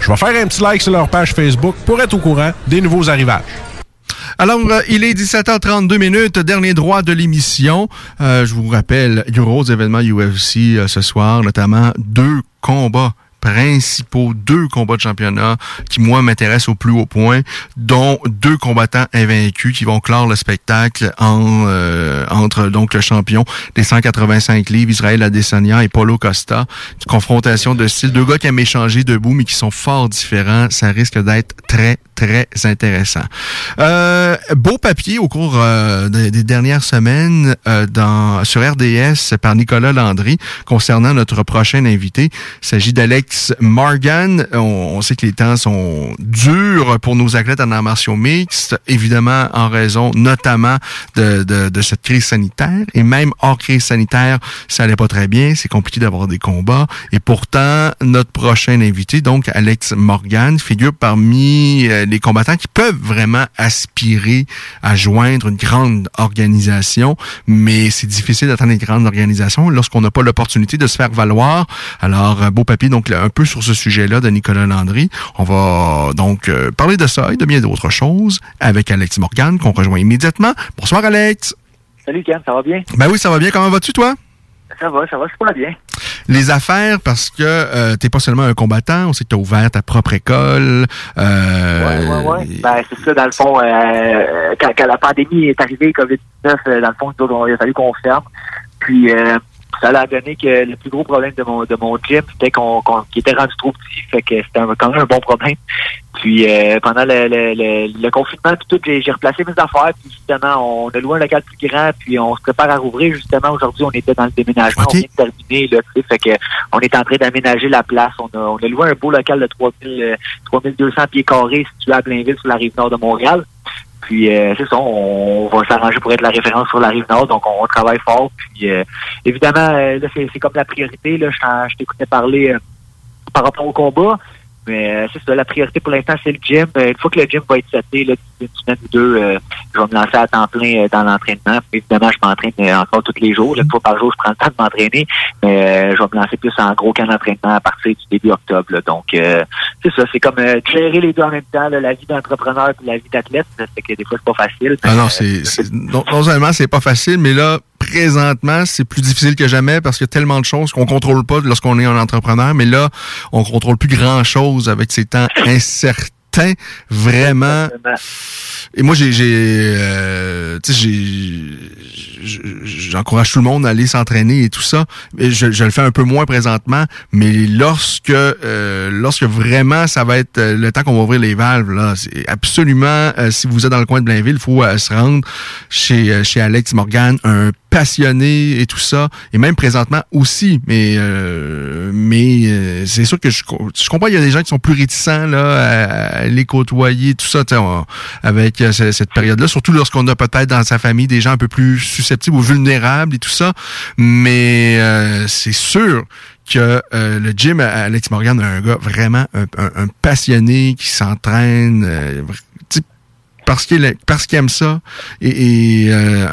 Speaker 11: Je vais faire un petit like sur leur page Facebook pour être au courant des nouveaux arrivages.
Speaker 4: Alors, euh, il est 17h32 minutes, dernier droit de l'émission. Euh, je vous rappelle, gros événements UFC euh, ce soir, notamment deux combats principaux, deux combats de championnat qui, moi, m'intéressent au plus haut point, dont deux combattants invaincus qui vont clore le spectacle en, euh, entre donc le champion des 185 livres, Israël Adesanya et Paulo Costa. Une confrontation de style, deux gars qui aiment échanger debout, mais qui sont fort différents. Ça risque d'être très, très intéressant. Euh, beau papier au cours euh, des, des dernières semaines euh, dans, sur RDS par Nicolas Landry concernant notre prochain invité. Il s'agit d'Alex Morgan. On, on sait que les temps sont durs pour nos athlètes en arts martiaux mixtes, évidemment en raison notamment de, de, de cette crise sanitaire. Et même hors crise sanitaire, ça allait pas très bien. C'est compliqué d'avoir des combats. Et pourtant, notre prochain invité, donc Alex Morgan, figure parmi euh, les combattants qui peuvent vraiment aspirer à joindre une grande organisation, mais c'est difficile d'atteindre une grande organisation lorsqu'on n'a pas l'opportunité de se faire valoir. Alors, un beau papier, donc un peu sur ce sujet-là de Nicolas Landry. On va donc euh, parler de ça et de bien d'autres choses avec Alex Morgan, qu'on rejoint immédiatement. Bonsoir, Alex.
Speaker 12: Salut Ken, ça va bien?
Speaker 4: Ben oui, ça va bien. Comment vas-tu, toi?
Speaker 12: Ça va, ça va super bien.
Speaker 4: Les affaires, parce que euh, t'es pas seulement un combattant, on sait que t'as ouvert ta propre école. Euh,
Speaker 12: Ouais, ouais, ouais. Ben, c'est ça, dans le fond, euh, quand, quand la pandémie est arrivée, COVID-19, euh, dans le fond, il a fallu qu'on ferme. Puis, euh, ça a donné que le plus gros problème de mon de mon gym, c'était qu'on qu'il était rendu trop petit, fait que c'était quand même un bon problème. Puis euh, pendant le, le, le, le confinement, puis tout, j'ai j'ai replacé mes affaires, puis justement, on a loué un local plus grand, puis on se prépare à rouvrir. Justement, aujourd'hui, on était dans le déménagement, on vient de terminer, là, tu sais, fait que on est en train d'aménager la place. On a, on a loué un beau local de 3000, euh, 3200 pieds carrés situé à Blainville, sur la rive nord de Montréal. Puis euh, c'est ça, on, va s'arranger pour être la référence sur la rive nord, donc on, travaille fort. Puis euh, évidemment, euh, là, c'est comme la priorité. Là, je je t'écoutais parler euh, par rapport au combat. Mais euh, c'est ça, la priorité pour l'instant, c'est le gym. Euh, une fois que le gym va être seté, là, une semaine ou deux, euh, je vais me lancer à temps plein euh, dans l'entraînement. Évidemment, je m'entraîne euh, encore tous les jours. Là, une fois par jour, je prends le temps de m'entraîner. Mais euh, je vais me lancer plus en gros camp d'entraînement à partir du début octobre. là. Donc, c'est ça, c'est comme gérer les deux en même temps, là, la vie d'entrepreneur et la vie d'athlète. Fait que des fois, c'est pas facile.
Speaker 4: Ah non, c'est c'est- seulement c'est pas facile, mais là présentement c'est plus difficile que jamais parce qu'il y a tellement de choses qu'on contrôle pas lorsqu'on est un entrepreneur, mais là on contrôle plus grand chose avec ces temps incertains, vraiment. Et moi j'ai euh, j'encourage tout le monde à aller s'entraîner et tout ça. Je, le fais un peu moins présentement, mais lorsque euh, lorsque vraiment ça va être euh, le temps qu'on va ouvrir les valves là, c'est absolument euh, si vous êtes dans le coin de Blainville, il faut euh, se rendre chez chez Alex Morgan, un passionné et tout ça, et même présentement aussi, mais euh, mais euh, c'est sûr que je, je comprends il y a des gens qui sont plus réticents là à, à les côtoyer tout ça avec euh, ce- cette période-là, surtout lorsqu'on a peut-être dans sa famille des gens un peu plus susceptibles ou vulnérables et tout ça, mais euh, c'est sûr que euh, le gym Alex Morgan est un gars vraiment un, un- un passionné qui s'entraîne euh, parce qu'il parce qu'il aime ça et, et, euh,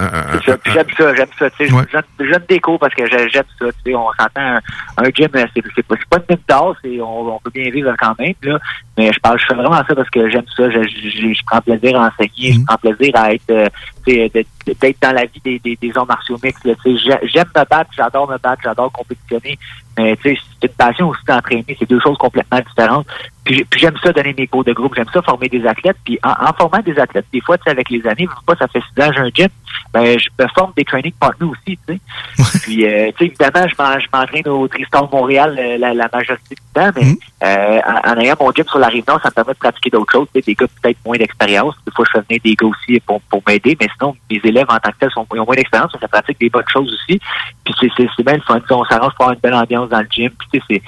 Speaker 12: ça. Puis J'aime ça, j'aime ça. Tu sais,
Speaker 4: Ouais.
Speaker 12: j'aime, parce que j'ai- j'aime ça. Tu sais, on s'entend un, un gym, euh, c'est, c'est pas, pas une d'or, c'est, on, on peut bien vivre quand même, là. Mais je parle, je fais vraiment ça parce que j'aime ça. Je, je, prends plaisir à enseigner, je prends plaisir à être, euh, d'être, d'être dans la vie des, des, des martiaux mixtes. j'aime me battre, j'adore me battre, j'adore compétitionner. Mais c'est une passion aussi d'entraîner. C'est deux choses complètement différentes. Puis, puis j'aime ça donner mes cours de groupe. J'aime ça former des athlètes. Puis en, formant des athlètes, des fois, tu sais, avec les années, pas, ça fait six ans, un gym. Ben, je me forme des training partners aussi, tu sais. Puis, euh, tu sais, évidemment, je m'en- je m'entraîne au Tristan Montréal euh, la, la majorité du temps, mais euh, en, en ayant mon gym sur la rive nord, ça me permet de pratiquer d'autres choses. Des gars peut-être moins d'expérience. Des fois, je fais venir des gars aussi pour, pour m'aider, mais sinon, mes élèves en tant que tels sont, ils ont moins d'expérience, ça pratique des bonnes choses aussi. Puis c'est, c'est, c'est bien le fun. On s'arrange pour avoir une belle ambiance dans le gym. Puis tu sais,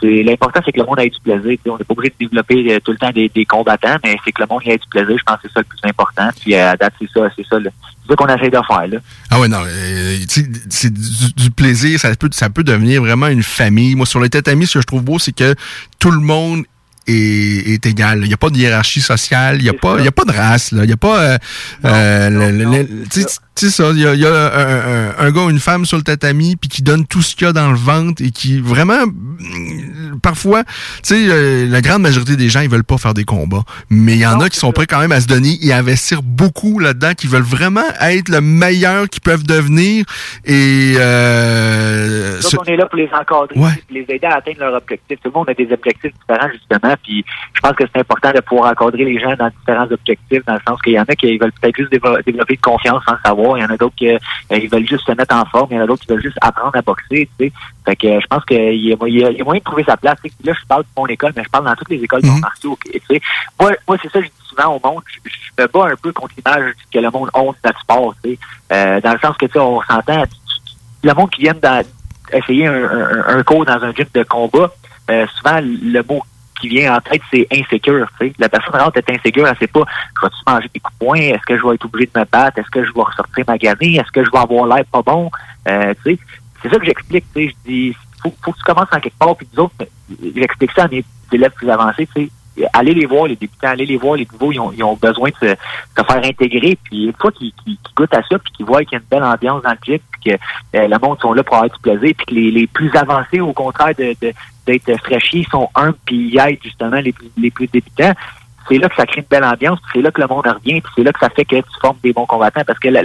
Speaker 12: c'est, l'important, c'est que le monde ait du plaisir. On n'est pas obligé de développer euh, tout le temps des, des combattants, mais c'est que le monde ait du plaisir. Je pense que c'est ça le plus important. Puis euh, à date, c'est ça, c'est ça, le- c'est ça qu'on essaie de faire. Là?
Speaker 4: Ah ouais, non, euh, c'est du, plaisir, ça peut, ça peut devenir vraiment une famille. Moi, sur les tatamis, ce que je trouve beau, c'est que tout le monde est, est égal. Il n'y a pas de hiérarchie sociale, il n'y a, pas- y a pas de race, là. il n'y a pas... tu sais, ça, il y a, y a un, un- un gars ou une femme sur le tatami, puis qui donne tout ce qu'il y a dans le ventre, et qui vraiment, parfois, tu sais, euh, la grande majorité des gens, ils veulent pas faire des combats. Mais il y en a qui sont prêts quand même à se donner et à investir beaucoup là-dedans, qui veulent vraiment être le meilleur qu'ils peuvent devenir. Et euh, ce-
Speaker 12: autres, on est là pour les encadrer,
Speaker 4: Ouais.
Speaker 12: pour les aider à atteindre leur objectif. Tout le monde a des objectifs différents, justement, puis je pense que c'est important de pouvoir encadrer les gens dans différents objectifs, dans le sens qu'il y en a qui veulent peut-être juste développer de confiance sans savoir, il y en a d'autres qui euh, ils veulent juste se mettre en forme, il y en a d'autres qui veulent juste apprendre à boxer, tu sais. Fait que euh, je pense qu'il y, a- y moyen de trouver sa place. tu sais. Là, je parle de mon école, mais je parle dans toutes les écoles d'arts martiaux. ok, tu sais. Moi, moi c'est ça que je dis souvent au monde, je, je me bats un peu contre l'image que le monde honte notre sport, tu sais. Euh, dans le sens que, tu sais, on s'entend, le monde qui vient dans- essayer un, un- un cours dans un gym de combat, euh, souvent le mot qui vient en tête, c'est insécure. La personne rentre est insécure, elle sait pas, je vais-tu manger des coups de poing, est-ce que je vais être obligé de me battre, est-ce que je vais ressortir ma gamine, est-ce que je vais avoir l'air pas bon, euh. C'est ça que j'explique. Je dis, faut, faut que tu commences en quelque part, puis nous j'explique ça à mes élèves plus avancés, tu sais. Allez les voir, les débutants, allez les voir, les nouveaux, ils ont, ils ont besoin de se, faire intégrer. Puis une fois qu'ils goûtent à ça, puis qu'ils voient qu'il y a une belle ambiance dans le gym, que euh, le monde sont là pour avoir du plaisir, puis que les, les plus avancés, au contraire de, de- d'être fraîchis, sont un, puis ils aident justement les plus, les plus débutants. C'est là que ça crée une belle ambiance, puis c'est là que le monde revient, puis c'est là que ça fait que tu formes des bons combattants, parce que la-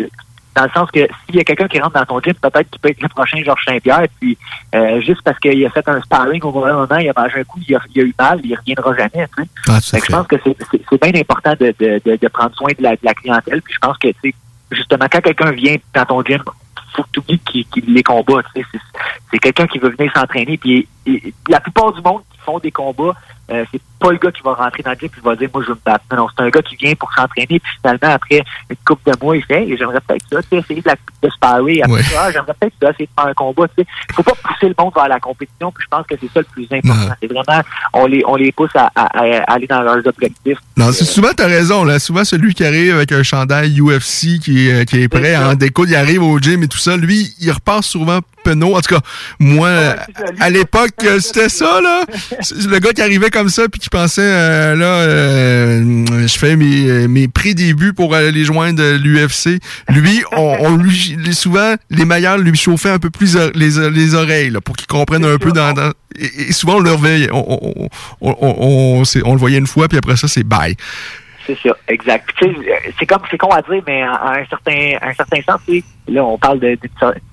Speaker 12: dans le sens que s'il y a quelqu'un qui rentre dans ton gym, peut-être qu'il peut être le prochain Georges Saint-Pierre, puis euh, juste parce qu'il a fait un sparring au mauvais moment, il a mangé un coup, il a, il a eu mal, il reviendra jamais. tu sais.
Speaker 4: Ah,
Speaker 12: Fait que je pense que c'est- bien important de, de, de, de prendre soin de la, de la clientèle. Puis je pense que, tu sais, justement, quand quelqu'un vient dans ton gym, faut que tu oublies qu'il qu'il les sais. C'est quelqu'un qui veut venir s'entraîner. Puis la plupart du monde qui font des combats, euh, c'est pas le gars qui va rentrer dans le gym et va dire moi je veux me battre. Non, non, c'est un gars qui vient pour s'entraîner. Puis finalement, après une couple de mois, il fait hey, j'aimerais peut-être ça, tu sais, essayer de, la, de sparrer. Après
Speaker 4: Ouais.
Speaker 12: ça, Ah, j'aimerais peut-être ça, essayer de faire un combat. Tu sais. Faut pas pousser le monde vers la compétition. Puis je pense que c'est ça le plus important. C'est vraiment on les on les pousse à, à- à aller dans leurs objectifs.
Speaker 4: Non, c'est souvent, t'as raison, là. Souvent, celui qui arrive avec un chandail UFC qui est, qui est prêt à en découdre, il arrive au gym et tout ça. Lui, il repart souvent penaud. En tout cas, moi, à l'époque, euh, c'était ça, là. Le gars qui arrivait comme ça puis qui pensait, euh, là, euh, je fais mes, mes pré-débuts pour aller joindre l'UFC. Lui, on, lui, souvent, les meilleurs lui chauffaient un peu plus les, les oreilles, pour qu'il comprenne un peu dans, et, souvent, on le reveille. On, on, on, on, on le voyait une fois, puis après ça, c'est bye.
Speaker 12: C'est ça, exact. Puis, tu sais, c'est comme c'est con à dire, mais en un certain un certain sens, tu sais, là, on parle de-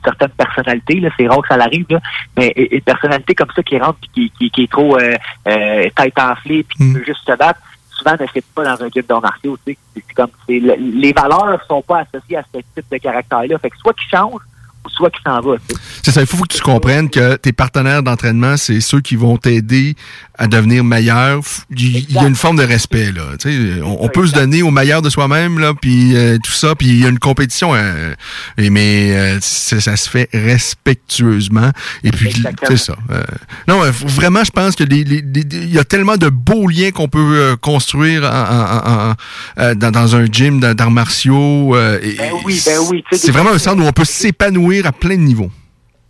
Speaker 12: certaine personnalité, là, c'est rare que ça l'arrive, là, mais une personnalité comme ça qui rentre puis qui, qui, qui est trop euh, euh, tête enflée puis qui veut juste se battre, souvent ne fait pas dans un gym d'arts martiaux, tu sais. C'est comme les valeurs sont pas associées à ce type de caractère-là. Fait que soit qu'il change ou soit s'en va.
Speaker 4: C'est ça, il faut que tu comprennes que tes partenaires d'entraînement, c'est ceux qui vont t'aider à devenir meilleur. Il il y a une forme de respect, là. Tu sais, on, on peut se donner au meilleur de soi-même, là, puis euh, tout ça, puis il y a une compétition, euh, et, mais euh, ça se fait respectueusement. Et puis, c'est ça. Euh, non, euh, vraiment, je pense que il y a tellement de beaux liens qu'on peut euh, construire en- en- en- dans, dans un gym d'arts martiaux. euh, et-
Speaker 12: Ben oui, ben oui.
Speaker 4: c'est vraiment un centre où on peut s'épanouir à plein de niveaux.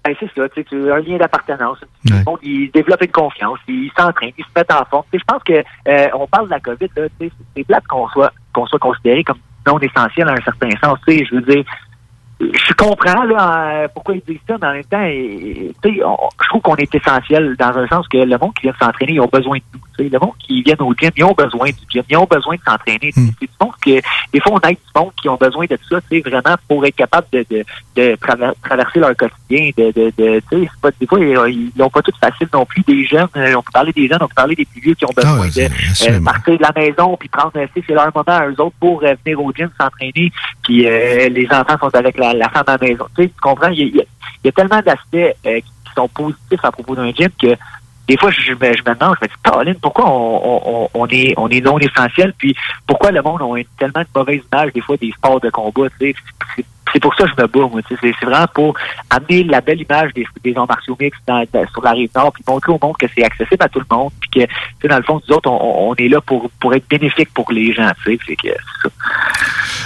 Speaker 12: Ben, c'est ça, tu sais, un lien d'appartenance. Tout le monde, il développe une confiance, il s'entraîne, il se met en forme. Je pense que euh, on parle de la COVID, là, c'est plate qu'on soit qu'on soit considéré comme non essentiel en un certain sens. Je veux dire, je comprends là, euh, pourquoi ils disent ça, mais en même temps, et- on- je trouve qu'on est essentiel dans un sens que le monde qui vient s'entraîner, ils ont besoin de nous. Sais. Le monde qui vient au gym, ils ont besoin du gym, ils ont besoin de s'entraîner. C'est du monde que des fois on aide du monde qui ont besoin de ça, tu sais, vraiment pour être capable de, de, de traver- traverser leur quotidien. De, de, de, tu sais, pas, des fois, ils n'ont pas tout facile non plus. Des jeunes, euh, on peut parler des jeunes, on peut parler des plus vieux qui ont besoin de euh, partir de la maison puis prendre, euh, c'est leur moment à eux autres pour euh, venir au gym s'entraîner. Puis euh, les enfants sont avec la, la femme à la maison. Tu sais, tu comprends? Il y a, il y a- il y a tellement d'aspects euh, qui sont positifs à propos d'un gym que des fois, je, je me, je me demande, je me dis, Caroline, pourquoi on, on, on est, on est non essentiel, puis pourquoi le monde a tellement de mauvaise image, des fois, des sports de combat, tu sais? C'est- pour ça que je me bats, moi. C'est vraiment pour amener la belle image des, des arts martiaux mixtes sur la rive nord, puis montrer au monde que c'est accessible à tout le monde, puis que, tu sais, dans le fond, nous autres, on, on est là pour, pour être bénéfique pour les gens, tu sais. C'est ça.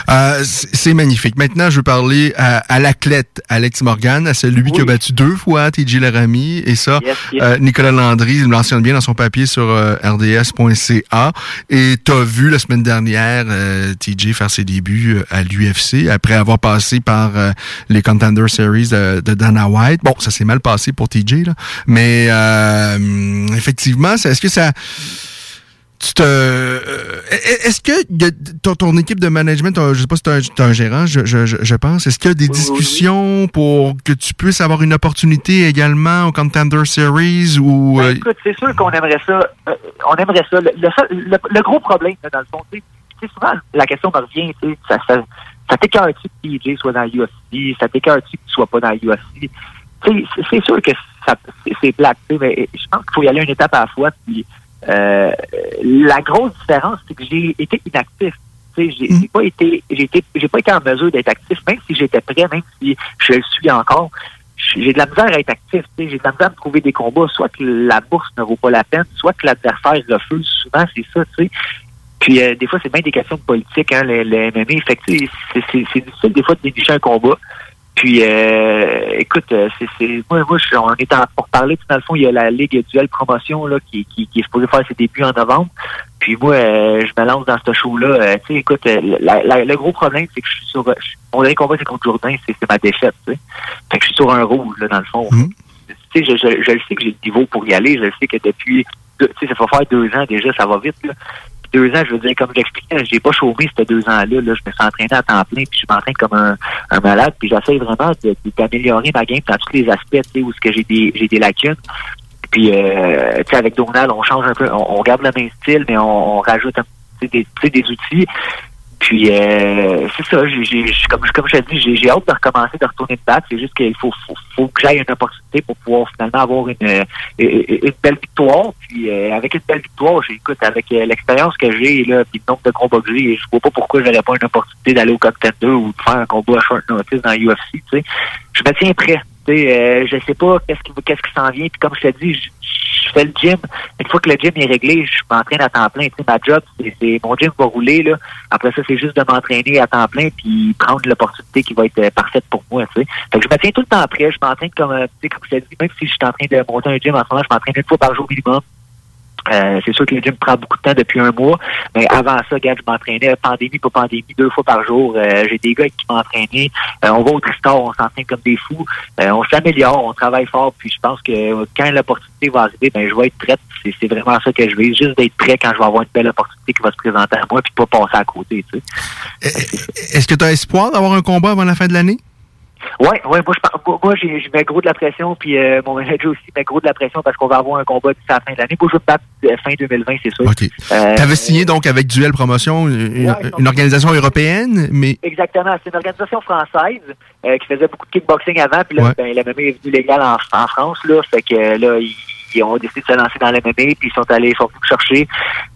Speaker 4: Euh, c'est magnifique. Maintenant, je veux parler à, à l'athlète Alex Morgan, à celui qui a battu deux fois TJ Laramie. Et ça,
Speaker 12: Yes, yes.
Speaker 4: euh, Nicolas Landry, il me mentionne bien dans son papier sur euh, rds.ca. Et tu as vu la semaine dernière euh, TJ faire ses débuts à l'UFC après avoir passé par euh, les Contender Series de, de Dana White. Bon, ça s'est mal passé pour TJ, là. mais effectivement, est-ce que ça tu te. euh, Est-ce que y a- ton, ton équipe de management, euh, je sais pas si tu un, un gérant, je, je, je- pense, est-ce qu'il y a des discussions pour que tu puisses avoir une opportunité également au Contender Series ou. euh,
Speaker 12: Écoute, c'est sûr qu'on aimerait ça. euh, on aimerait ça. Le, le, seul- le- le gros problème, là, dans le fond, sais, souvent, la question me revient, ça, ça, ça t'écœure-tu que TJ soit dans l'UFC? Ça t'écœure-tu que tu sois pas dans? Tu sais, c'est- c'est sûr que ça, c'est, c'est plate, mais je pense qu'il faut y aller une étape à la fois. Puis, euh, la grosse différence, c'est que j'ai été inactif. Sais, j'ai, pas été, j'ai été, j'ai pas été en mesure d'être actif, même si j'étais prêt, même si je le suis encore j'ai de la misère à être actif. J'ai de la misère à me trouver des combats. Soit que la bourse ne vaut pas la peine, soit que l'adversaire refuse. Souvent, c'est ça, tu sais. Puis euh, des fois, c'est bien des questions de politique, hein, le, le MMA. Fait c'est difficile des fois de dénicher un combat. Puis euh, écoute, euh, c'est, c'est moi, moi je, on est en, pour parler, tu sais, dans le fond, il y a la Ligue Duel Promotion là, qui, qui, qui est supposée faire ses débuts en novembre. Puis moi, euh, je me lance dans ce show-là. Euh, tu sais, écoute, euh, la- la- le gros problème, c'est que je suis sur. je- mon dernier combat, c'est contre Jourdain, c'est, c'est ma défaite, tu sais. Fait que je suis sur un rouge, là, dans le fond. Tu sais, je, je, je le sais que j'ai le niveau pour y aller. Je le sais que depuis, tu sais, ça va faire deux ans déjà, ça va vite, là. Deux ans, je veux dire, comme j'expliquais, j'ai pas chômé ces deux ans-là. Là. Je me suis entraîné à temps plein, puis je m'entraîne comme un, un malade, puis j'essaie vraiment d'améliorer ma game dans tous les aspects, où ce que j'ai des j'ai des lacunes. Puis, euh, tu sais, avec Donald, on change un peu, on, on garde le même style, mais on, on rajoute un, tu sais, des, des outils. Puis, euh, c'est ça, j'ai, comme, comme je te dis, j'ai, hâte de recommencer, de retourner me battre. C'est juste qu'il faut, faut, faut que j'aille une opportunité pour pouvoir finalement avoir une, euh, une, belle victoire. Puis, euh, avec une belle victoire, j'écoute, avec euh, l'expérience que j'ai, là, puis le nombre de combats que j'ai, je vois pas pourquoi j'aurais pas une opportunité d'aller au Contender ou de faire un combat à short notice dans l'UFC, tu sais. Je me tiens prêt. Euh, je sais pas qu'est-ce qui, qu'est-ce qui s'en vient. Puis comme je te dis, je, fais le gym. Une fois que le gym est réglé, je m'entraîne à temps plein. Tu sais, ma job, c'est, mon gym va rouler. Là. Après ça, c'est juste de m'entraîner à temps plein puis prendre l'opportunité qui va être euh, parfaite pour moi. Tu sais. Fait que je me tiens tout le temps prêt. Je m'entraîne comme, euh, tu comme je dis, même si je suis en train de monter un gym en ce moment, je m'entraîne une fois par jour minimum. Euh, c'est sûr que le gym prend beaucoup de temps depuis un mois, mais avant ça, regarde, je m'entraînais pandémie pour pandémie deux fois par jour. Euh, j'ai des gars qui m'entraînaient. Euh, on va au Tristar, on s'entraîne comme des fous. Euh, on s'améliore, on travaille fort, puis je pense que quand l'opportunité va arriver, ben je vais être prête. C'est, vraiment ça que je veux, juste d'être prêt quand je vais avoir une belle opportunité qui va se présenter à moi, puis pas passer à côté. Tu sais.
Speaker 4: Est-ce que tu as espoir d'avoir un combat avant la fin de l'année?
Speaker 12: Ouais, ouais, moi je moi, moi, j'ai, je mets gros de la pression, puis euh, mon manager aussi met gros de la pression parce qu'on va avoir un combat d'ici à la fin de l'année. Moi, je veux battre euh, fin 2020, c'est sûr.
Speaker 4: OK.
Speaker 12: Euh,
Speaker 4: tu avais signé donc avec Duel Promotion, une, une organisation européenne, mais
Speaker 12: Exactement. C'est une organisation française euh, qui faisait beaucoup de kickboxing avant, puis là,
Speaker 4: Ouais.
Speaker 12: ben, le MMA est venu légal en, en France, là. Fait que euh, là, ils, ils ont décidé de se lancer dans le MMA, puis ils sont allés, ils sont venus me chercher.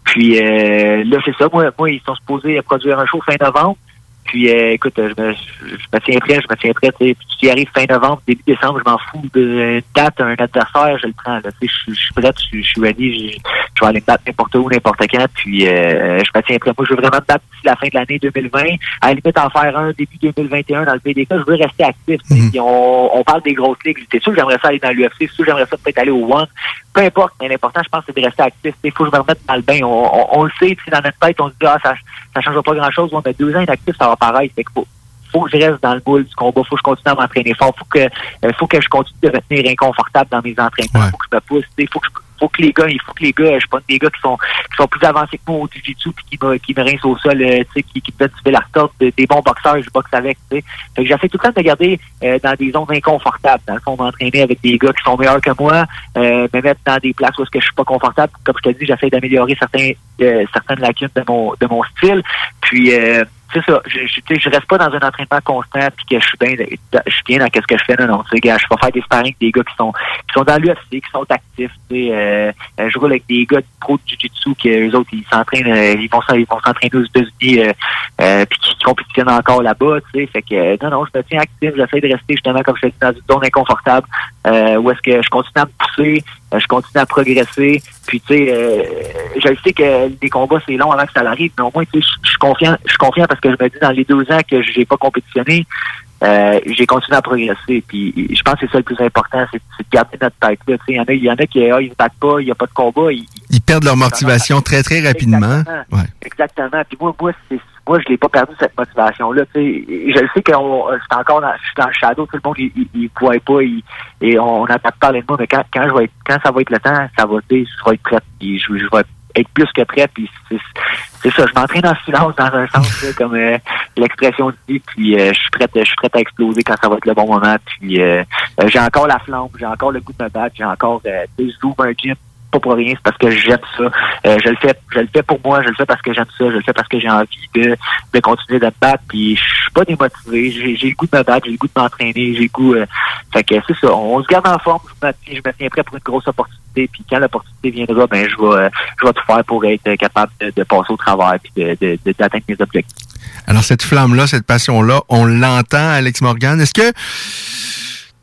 Speaker 12: Puis euh, là, c'est ça. Moi, moi, ils sont supposés produire un show fin novembre. Puis euh, écoute, je me, je me tiens prêt, je me tiens prêt. Puis tu y arrives fin novembre, début décembre, je m'en fous de date, un adversaire, je le prends. Là. Tu sais, Je, je suis prêt, je, je suis ready, je, je vais aller me battre n'importe où, n'importe quand. Puis euh, je me tiens prêt. Moi, je veux vraiment me battre d'ici la fin de l'année 2020. À la limite, en faire un début 2021 dans le PDK. Je veux rester actif. Puis on, on parle des grosses ligues. C'est sûr que j'aimerais ça aller dans l'UFC, c'est sûr que j'aimerais ça peut-être aller au One. Peu importe, mais l'important, je pense, c'est de rester actif. Il faut que je me remette dans le bain. On, on, on le sait, tu sais, dans notre tête, on se dit, ah, ça ça changera pas grand-chose. Ouais, mais deux ans d'actif, ça va pareil. Fait que faut, faut que je reste dans le boule du combat. Faut que je continue à m'entraîner fort. Faut que, euh, faut que je continue de me tenir inconfortable dans mes entraînements. Faut que je me pousse. Faut que je- faut que les gars, il faut que les gars, je pense des gars qui sont qui sont plus avancés que moi au jiu-jitsu puis qui me qui me rincent au sol, euh, tu sais, qui, qui me donnent du retordre, de- des bons boxeurs, je boxe avec, tu sais. Fait que j'essaie tout le temps de me garder euh, dans des zones inconfortables. Dans le fond, m'entraîner avec des gars qui sont meilleurs que moi, euh, me mettre dans des places où est-ce que je suis pas confortable. Comme je te dis, j'essaie d'améliorer certains euh, certaines lacunes de mon de mon style. Puis euh, c'est ça, je, je, je reste pas dans un entraînement constant puis que je suis bien je suis bien dans qu'est-ce que je fais. Non non tu sais gars je vais faire des sparring avec des gars qui sont qui sont dans l'UFC qui sont actifs tu sais euh, je roule avec des gars de pro de jiu-jitsu qui eux autres ils s'entraînent euh, ils vont ils vont s'entraîner aux États-Unis euh, euh, puis qui compétitionnent encore là-bas tu sais. Fait que euh, non non je me tiens actif j'essaie de rester justement comme je dis dans une zone inconfortable euh, où est-ce que je continue à me pousser je continue à progresser puis tu sais euh, je sais que les combats c'est long avant que ça arrive mais au moins tu sais je suis confiant je suis confiant parce que je me dis dans les deux ans que j'ai pas compétitionné euh, j'ai continué à progresser. Puis je pense que c'est ça le plus important, c'est de garder notre tête là. Tu sais, Il y en a, il y en a qui ah, ils se battent pas, il n'y a pas de combat. Ils,
Speaker 4: Ils perdent leur motivation très, très rapidement. Ouais.
Speaker 12: Exactement. Puis moi, moi, c'est moi, je l'ai pas perdu cette motivation-là. Je le sais que c'est encore dans, je suis dans le shadow, tout le monde, il, il voit pas, il- et on n'a pas parler de moi, mais quand, quand je vais être, quand ça va être le temps, ça va, je vais être prêt, je, je vais être plus que prêt, puis c'est, ça, je m'entraîne en silence dans un sens, là, comme euh, l'expression dit, puis euh, je suis prêt, je suis prêt à exploser quand ça va être le bon moment, puis euh, euh, j'ai encore la flamme, j'ai encore le goût de me battre, j'ai encore, euh, je un gym pas pour rien, c'est parce que j'aime ça. Euh, je le fais, je le fais pour moi, je le fais parce que j'aime ça, je le fais parce que j'ai envie de, de continuer de me battre. Puis je suis pas démotivé, j'ai le goût de me battre, j'ai le goût de m'entraîner, j'ai le goût. euh, fait que c'est ça, on se garde en forme, je me, je me tiens prêt pour une grosse opportunité. Puis quand l'opportunité viendra, ben je vais, euh, je vais tout faire pour être capable de, passer au travers puis de- d'atteindre mes objectifs.
Speaker 4: Alors, cette flamme-là, cette passion-là, on l'entend, Alex Morgan. Est-ce que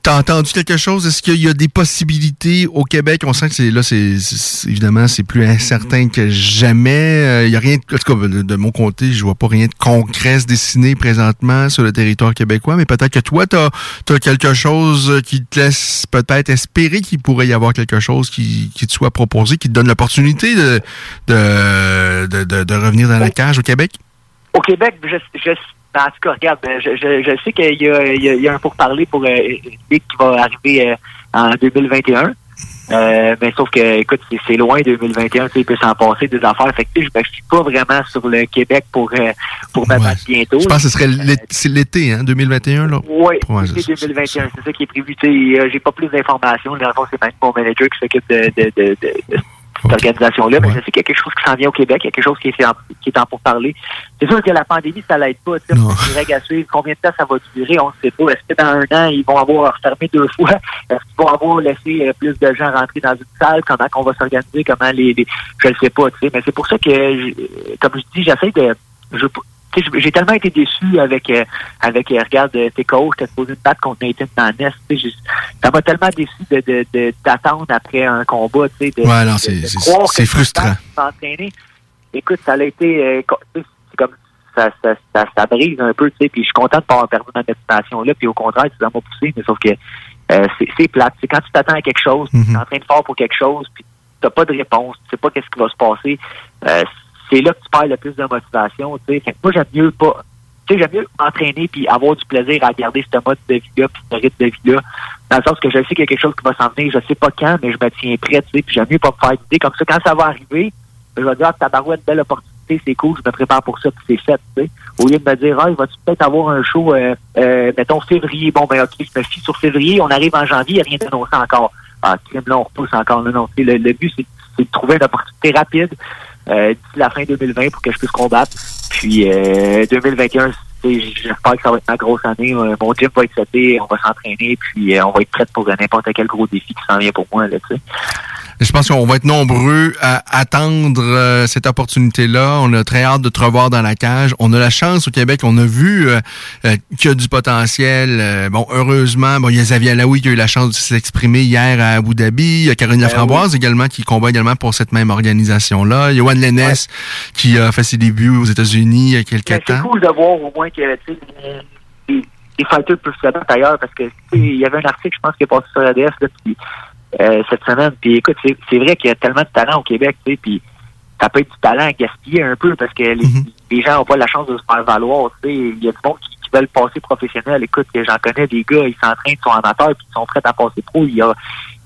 Speaker 4: T'as entendu quelque chose? Est-ce qu'il y a des possibilités au Québec? On sent que c'est là, c'est évidemment c'est plus incertain que jamais. Euh, Il y a rien, en tout cas de, de mon côté, je vois pas rien de concret se dessiner présentement sur le territoire québécois. Mais peut-être que toi, t'as as quelque chose qui te laisse peut-être espérer qu'il pourrait y avoir quelque chose qui, qui te soit proposé, qui te donne l'opportunité de de, de, de de revenir dans la cage au Québec?
Speaker 12: Au Québec, je, je, en tout cas, regarde, je, je, je sais qu'il y a, il y, a, il y a un pourparler pour euh, une ligue qui va arriver euh, en 2021. Euh, mais sauf que, écoute, c'est- c'est loin 2021, tu sais, il peut s'en passer des affaires. Fait que, je me suis pas vraiment sur le Québec pour, euh, pour battre bientôt.
Speaker 4: Je pense que ce serait l'é- c'est l'été, hein, 2021 là.
Speaker 12: Oui,
Speaker 4: Ouais,
Speaker 12: c'est
Speaker 4: c'est ça.
Speaker 12: 2021, c'est ça qui est prévu. Tu sais, euh, j'ai pas plus d'informations. Dans le fond, c'est même mon manager qui s'occupe de, de, de, de, cette organisation-là. Mais je sais qu'il y a quelque chose qui s'en vient au Québec, il y a quelque chose qui est, en- qui est en pour parler. C'est sûr que la pandémie, ça l'aide pas. Tu sais, les règles à suivre, combien de temps ça va durer, on ne sait pas. Est-ce que dans un an, ils vont avoir fermé deux fois? Est-ce qu'ils vont avoir laissé euh, plus de gens rentrer dans une salle? Comment qu'on va s'organiser? Comment les, les- Je ne sais pas, tu sais. Mais c'est pour ça que, je- comme je dis, j'essaie de... Je, j'ai- tellement été déçu avec, euh, avec euh, regarde, euh, tes coachs, t'as supposé te battre contre Nathan Maness, ça m'a tellement déçu de, de, de- d'attendre après un combat, tu sais, de,
Speaker 4: Ouais, non,
Speaker 12: de-
Speaker 4: c'est- frustrant.
Speaker 12: Écoute, ça a été, euh, comme, ça, ça, ça, ça brise un peu, tu sais, puis je suis content de pas avoir perdu ma motivation-là, puis au contraire, ça m'a poussé, mais sauf que euh, c'est, plate. C'est quand tu t'attends à quelque chose, tu es en train de faire pour quelque chose, puis t'as pas de réponse, tu sais pas qu'est-ce qui va se passer, euh, c'est là que tu perds le plus de motivation, tu sais. Fait que moi, j'aime mieux pas, tu sais, j'aime mieux m'entraîner puis avoir du plaisir à garder ce mode de vie-là puis ce rythme de vie-là. Dans le sens que je sais qu'il y a quelque chose qui va s'en venir, je sais pas quand, mais je me tiens prêt, tu sais, puis j'aime mieux pas me faire d'idée. Comme ça, quand ça va arriver, je vais dire, ah, tabarouette, belle opportunité, c'est cool, je me prépare pour ça, puis c'est fait, tu sais. Au lieu de me dire, ah, il va-tu peut-être avoir un show, euh, euh, mettons, février, bon, ben, ok, je me fie sur février, on arrive en janvier, il n'y a rien d'annoncé encore. Ah, crime, là, on repousse encore. Non, non, le, le but, c'est de trouver une opportunité rapide d'ici la fin 2020 pour que je puisse combattre. Puis euh, 2021, tu sais, j'espère que ça va être ma grosse année. Euh, Mon gym va être seté, on va s'entraîner, puis euh, on va être prêt pour euh, n'importe quel gros défi qui s'en vient pour moi. Là.
Speaker 4: Je pense qu'on va être nombreux à attendre euh, cette opportunité-là. On a très hâte de te revoir dans la cage. On a la chance au Québec, on a vu euh, euh, qu'il y a du potentiel. Bon, heureusement, bon, il y a Xavier Alaoui qui a eu la chance de s'exprimer hier à Abu Dhabi. Il y a Caroline
Speaker 12: Ben
Speaker 4: Laframboise également qui combat également pour cette même organisation-là. Il y a Juan Lennes qui a fait ses débuts aux États-Unis il y a quelques
Speaker 12: c'est
Speaker 4: temps.
Speaker 12: cool de voir au moins que tu sais, les, les fighters peuvent se battre ailleurs parce que il y avait un article, je pense, qui est passé sur ADS là, puis, euh, cette semaine. Puis écoute, c'est vrai qu'il y a tellement de talent au Québec, tu sais, puis ça peut être du talent à gaspiller un peu parce que les, les gens n'ont pas la chance de se faire valoir. Tu sais, il y a du monde qui, veulent passer professionnel. Écoute, j'en connais des gars, ils s'entraînent, ils sont amateurs, puis ils sont prêts à passer pro. Ils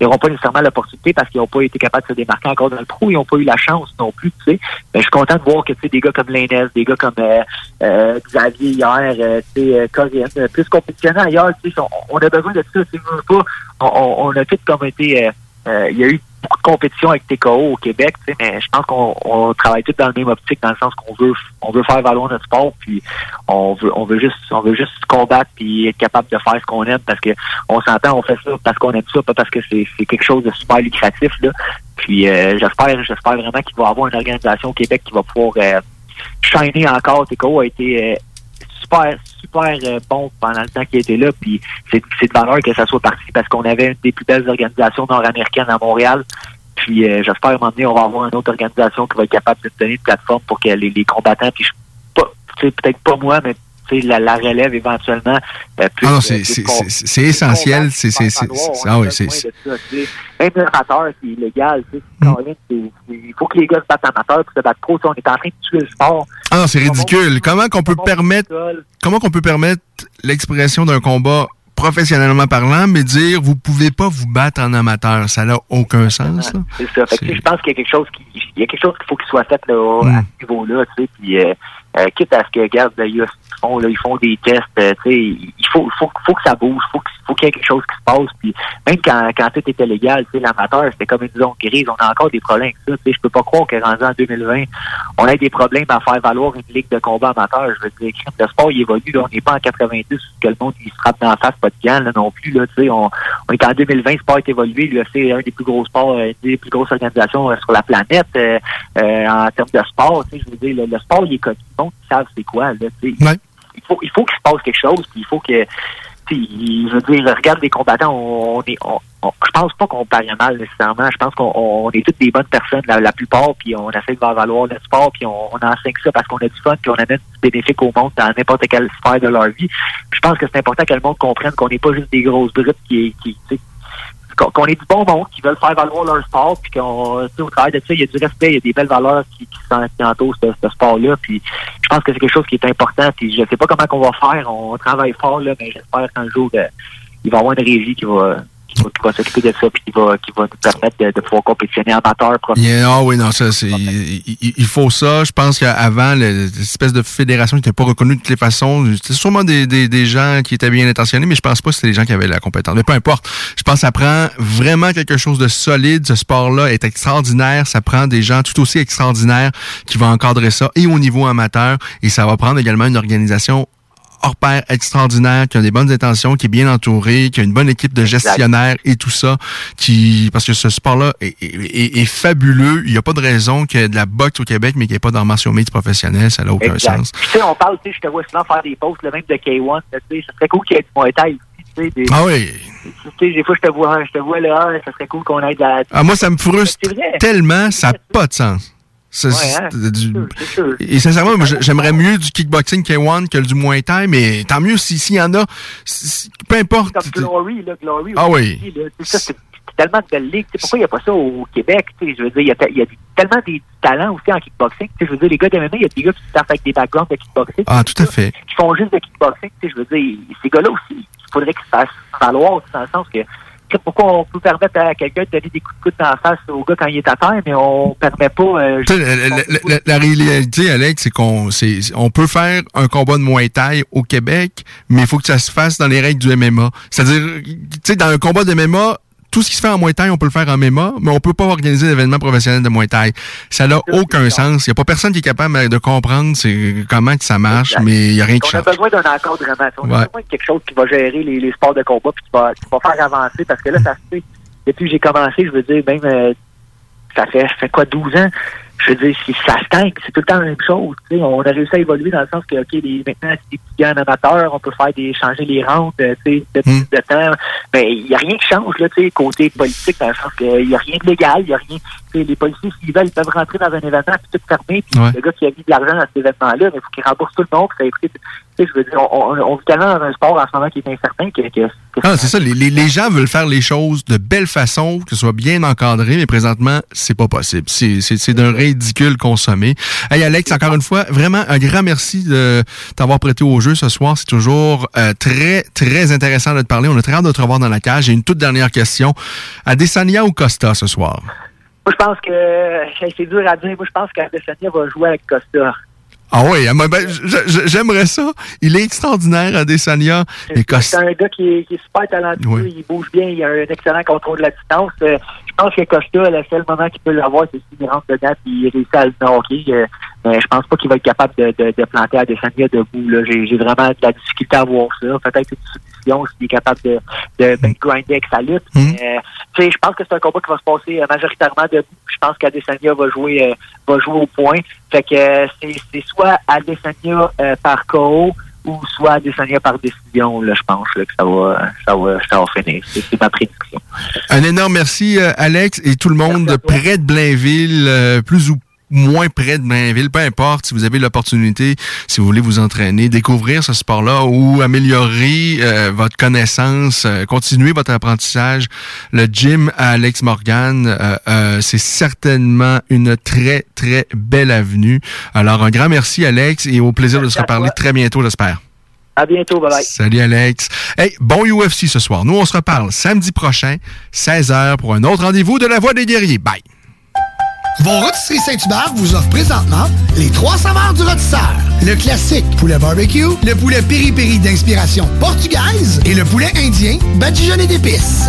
Speaker 12: n'auront pas nécessairement l'opportunité parce qu'ils n'ont pas été capables de se démarquer encore dans le pro. Ils n'ont pas eu la chance non plus. Tu sais, mais je suis content de voir que tu sais des gars comme Lainez, des gars comme euh, euh, Xavier hier, euh, tu sais, euh, Corinne, euh, plus compétitionnels ailleurs. Tu sais, on, a besoin de ça. Veux pas. On, on, a tout comme été. Euh, il y a eu beaucoup de compétition avec TKO au Québec, mais je pense qu'on on travaille tous dans le même optique, dans le sens qu'on veut on veut faire valoir notre sport, puis on veut on veut juste on veut juste combattre puis être capable de faire ce qu'on aime parce que on s'entend, on fait ça parce qu'on aime ça, pas parce que c'est c'est quelque chose de super lucratif là. Puis euh, j'espère j'espère vraiment qu'il va y avoir une organisation au Québec qui va pouvoir euh, shiner encore. TKO a été euh, super, super euh, bon pendant le temps qu'il était là. Puis c'est c'est de valeur que ça soit parti parce qu'on avait une des plus belles organisations nord-américaines à Montréal. Puis euh, j'espère un moment donné, on va avoir une autre organisation qui va être capable de donner une plateforme pour que les, les combattants, puis je, pas, peut-être pas moi, mais la, la relève éventuellement. euh,
Speaker 4: Ah non,
Speaker 12: euh,
Speaker 4: c'est essentiel. C'est ah oui.
Speaker 12: Même l'amateur, illégal. c'est- Il faut que les gars se battent amateur pour se battre pro. On est en train de tuer le sport.
Speaker 4: Ah non, c'est ridicule. Comment qu'on peut permettre comment qu'on peut permettre l'expression d'un combat professionnellement parlant, mais dire vous pouvez pas vous battre en amateur, ça n'a aucun sens.
Speaker 12: C'est ça. Fait que, je pense qu'il y a quelque chose qui, il y a quelque chose qu'il faut qu'il soit fait là,
Speaker 4: Mm.
Speaker 12: à ce niveau-là, tu sais. Puis, euh, euh, quitte à ce que, regarde, là, ils font, là, ils font des tests, euh, tu sais, il faut, faut, faut que ça bouge, faut que, faut qu'il y ait quelque chose qui se passe. Puis, même quand, quand tout était légal, tu sais, l'amateur, c'était comme une zone grise. On a encore des problèmes avec ça. Tu sais, je peux pas croire que rendu en 2020, on a des problèmes à faire valoir une ligue de combat amateur. Je veux dire, de sport, il évolue. Là, on n'est pas en 90 où que le monde il se frappe dans la face, pas de gants là, non plus. Là, tu sais, on, on est en 2020, le sport est évolué. Là, c'est un des plus gros sports, euh, une des plus grosses organisations euh, sur la planète euh, euh, en termes de sport. Tu sais, je veux dire, le, le sport, il est connu. Qui savent c'est quoi. Là, tu sais. Il faut, il faut qu'il se passe quelque chose. Puis il faut que je veux dire, regarde les combattants, on, on est, on, on- je pense pas qu'on paraît mal nécessairement. Je pense qu'on on est toutes des bonnes personnes, la, la plupart, puis on essaie de faire valoir le sport, puis on, enseigne ça parce qu'on a du fun, puis on amène du bénéfique au monde dans n'importe quelle sphère de leur vie. Puis je pense que c'est important que le monde comprenne qu'on n'est pas juste des grosses brutes qui, qu'on qu'on est du bon monde, qui veulent faire valoir leur sport, puis qu'on, au travers de ça, il y a du respect, il y a des belles valeurs qui, qui entourent ce, ce sport-là, puis je pense que c'est quelque chose qui est important, puis je sais pas comment qu'on va faire, on travaille fort, là, mais j'espère qu'un jour, euh, il va y avoir une régie qui va, qui va, qui s'occuper de ça, puis qui va, qui va nous permettre de, de pouvoir compétitionner amateur.
Speaker 4: Yeah, ah oui, non, ça, c'est. Il, faut ça. Je pense qu'avant, le- l'espèce de fédération n'était pas reconnue de toutes les façons. C'était sûrement des, des, des gens qui étaient bien intentionnés, mais je pense pas que c'était des gens qui avaient la compétence. Mais peu importe. Je pense que ça prend vraiment quelque chose de solide. Ce sport-là est extraordinaire. Ça prend des gens tout aussi extraordinaires qui vont encadrer ça et au niveau amateur. Et ça va prendre également une organisation hors pair extraordinaire, qui a des bonnes intentions, qui est bien entouré, qui a une bonne équipe de gestionnaires et tout ça, qui parce que ce sport-là est, est- est- est fabuleux. Il n'y a pas de raison qu'il y ait de la boxe au Québec, mais qu'il n'y ait pas d'arts martiaux mixtes professionnels. Ça n'a aucun
Speaker 12: Exact.
Speaker 4: sens.
Speaker 12: Tu sais, on parle, tu sais, je te vois souvent faire des posts, le même de K1, tu sais, ça serait cool qu'il y ait du Muay Thai aussi, tu sais, des,
Speaker 4: Ah oui.
Speaker 12: tu sais, des fois, je te vois, je te vois là, ça serait cool qu'on ait de la,
Speaker 4: Ah, moi, ça me frustre tellement, ça n'a pas de sens.
Speaker 12: Ouais,
Speaker 4: c'est-
Speaker 12: hein,
Speaker 4: du-
Speaker 12: sûr.
Speaker 4: Et sincèrement, moi, j'aimerais mieux du kickboxing K1 que du Muay Thai, mais tant mieux si- s'il y en a. si- peu importe.
Speaker 12: comme Glory, là, Glory.
Speaker 4: Ah oui.
Speaker 12: c'est tellement de belles ligues. Pourquoi il n'y a pas ça au Québec? Je veux dire, il y a, te- il y a du- tellement des talents aussi en kickboxing. Je veux dire, les gars de MMA, il y a des gars qui startent avec des backgrounds de kickboxing.
Speaker 4: Ah, tout à fait.
Speaker 12: qui font juste de kickboxing. Je veux dire, ces gars-là aussi, il faudrait qu'ils se fassent valoir dans le sens que pourquoi on peut permettre à quelqu'un de donner des coups de coude dans la face au gars quand il est à terre, mais on permet pas. euh,
Speaker 4: la, la- réalité, Alex, c'est qu'on on peut faire un combat de Muay Thai au Québec, mais il faut que ça se fasse dans les règles du MMA. C'est-à-dire, tu sais, dans un combat de MMA, tout ce qui se fait en Muay Thai, on peut le faire en MEMA, mais on peut pas organiser d'événements professionnels de Muay Thai. Ça n'a aucun sens. Il n'y a pas personne qui est capable de comprendre comment que ça marche, mais il n'y a rien qui
Speaker 12: On a
Speaker 4: change.
Speaker 12: besoin d'un encadrement. On a besoin de quelque chose qui va gérer les, les sports de combat puis qui va, qui va faire avancer. Parce que là, ça se fait. Depuis que j'ai commencé, je veux dire, même euh, ça fait, ça fait quoi, 12 ans? Je veux dire, si ça stagne, c'est tout le temps la même chose. tu sais. On a réussi à évoluer dans le sens que, OK, les, maintenant, c'est des petits gars amateurs, on peut faire des changer les rentes euh, tu sais, de plus de temps. Mais il n'y a rien qui change, là, tu sais, côté politique, dans le sens qu'il n'y a rien de légal, il n'y a rien. tu sais, Les policiers, s'ils veulent, ils peuvent rentrer dans un événement puis tout fermer. Puis
Speaker 4: Ouais.
Speaker 12: le gars qui a mis de l'argent dans cet événement-là, mais il faut qu'il rembourse tout le monde. Ça je veux dire, on, on, vit tellement dans un sport en ce moment qui est incertain que, que, que
Speaker 4: Ah, c'est ça. Les, les- gens veulent faire les choses de belle façon, que ce soit bien encadré, mais présentement, c'est pas possible. C'est, d'un ridicule consommé. Hey, Alex, encore une fois, vraiment un grand merci de t'avoir prêté au jeu ce soir. C'est toujours euh, très, très intéressant de te parler. On a très hâte de te revoir dans la cage. J'ai une toute dernière question. Adesanya ou Costa ce soir?
Speaker 12: Moi, je pense que c'est dur à dire. Moi, je pense qu'Adesanya va jouer avec Costa.
Speaker 4: Ah oui, ah, ben, j'aimerais ça. Il est extraordinaire, Adesanya.
Speaker 12: C'est un gars qui est, qui est super talentueux,
Speaker 4: Oui.
Speaker 12: il bouge bien, il a un excellent contrôle de la distance. Euh, je pense que Costa, le seul moment qu'il peut l'avoir, c'est s'il rentre dedans et il réussit à le knocker. Euh, mais je pense pas qu'il va être capable de, de, de planter Adesanya debout. là. J'ai j'ai vraiment de la difficulté à voir ça. Peut-être une soumission s'il est capable de, de ben, grinder avec sa lutte. Mais, euh, tu sais, je pense que c'est un combat qui va se passer euh, majoritairement debout. Je pense qu'Adesanya va jouer euh, va jouer au point. Fait que c'est c'est soit Adesanya par KO ou soit Adesanya par décision, là, je pense là, que ça va, ça va, ça va finir. C'est c'est ma prédiction.
Speaker 4: Un énorme merci, Alex, et tout le monde près de Blainville, euh, plus ou moins près de Blainville, peu importe, si vous avez l'opportunité, si vous voulez vous entraîner, découvrir ce sport-là ou améliorer euh, votre connaissance, euh, continuer votre apprentissage, le gym à Alex Morgan, euh, euh, c'est certainement une très, très belle avenue. Alors, un grand merci, Alex, et au plaisir de se reparler très bientôt, j'espère.
Speaker 12: À bientôt, bye bye.
Speaker 4: Salut Alex. Hey, bon UFC ce soir. Nous, on se reparle samedi prochain, 16h, pour un autre rendez-vous de la Voix des guerriers. Bye.
Speaker 5: Vos rôtisseries Saint-Hubert vous offrent présentement les trois saveurs du rôtisseur. Le classique poulet barbecue, le poulet piri-piri d'inspiration portugaise et le poulet indien badigeonné d'épices.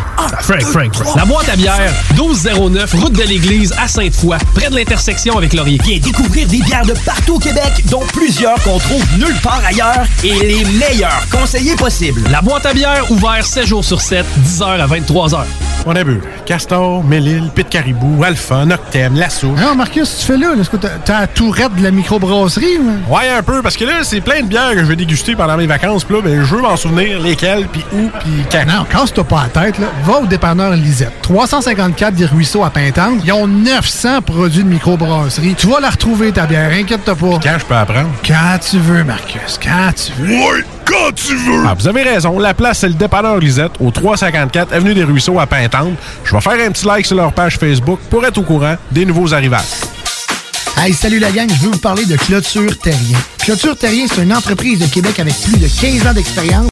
Speaker 13: Frank, Frank, Frank. La boîte à bière, 1209, route de l'église à Sainte-Foy, près de l'intersection avec Laurier.
Speaker 14: Viens découvrir des bières de partout au Québec, dont plusieurs qu'on trouve nulle part ailleurs et les meilleurs conseillers possibles.
Speaker 13: La boîte à bière, ouvert 7 jours sur 7, 10h à 23h.
Speaker 11: On a bu Castor, Mélile, Pit Caribou, Alpha, Noctem, Lasso.
Speaker 15: Non, Marcus, tu fais là? Est-ce que t'as t'as la tourette de la microbrasserie? ou-
Speaker 11: Ouais, un peu, parce que là, c'est plein de bières que je vais déguster pendant mes vacances. Puis là, ben, je veux m'en souvenir lesquelles, puis où, puis quand.
Speaker 15: Non, casse-toi pas la tête, là. Va au dépanneur Lisette. 354 des Ruisseaux à Pintante. Ils ont 900 produits de microbrasserie. Tu vas la retrouver, ta bière. Inquiète-toi pas.
Speaker 11: Quand je peux apprendre?
Speaker 15: Quand tu veux, Marcus. Quand tu veux.
Speaker 11: Ouais, quand tu veux! Ah, vous avez raison. La place, c'est le dépanneur Lisette, au 354 Avenue des Ruisseaux à Pintante. Je vais faire un petit like sur leur page Facebook pour être au courant des nouveaux arrivages.
Speaker 5: Hey, salut la gang, je veux vous parler de Clôture Terrien. Clôture Terrien, c'est une entreprise de Québec avec plus de 15 ans d'expérience.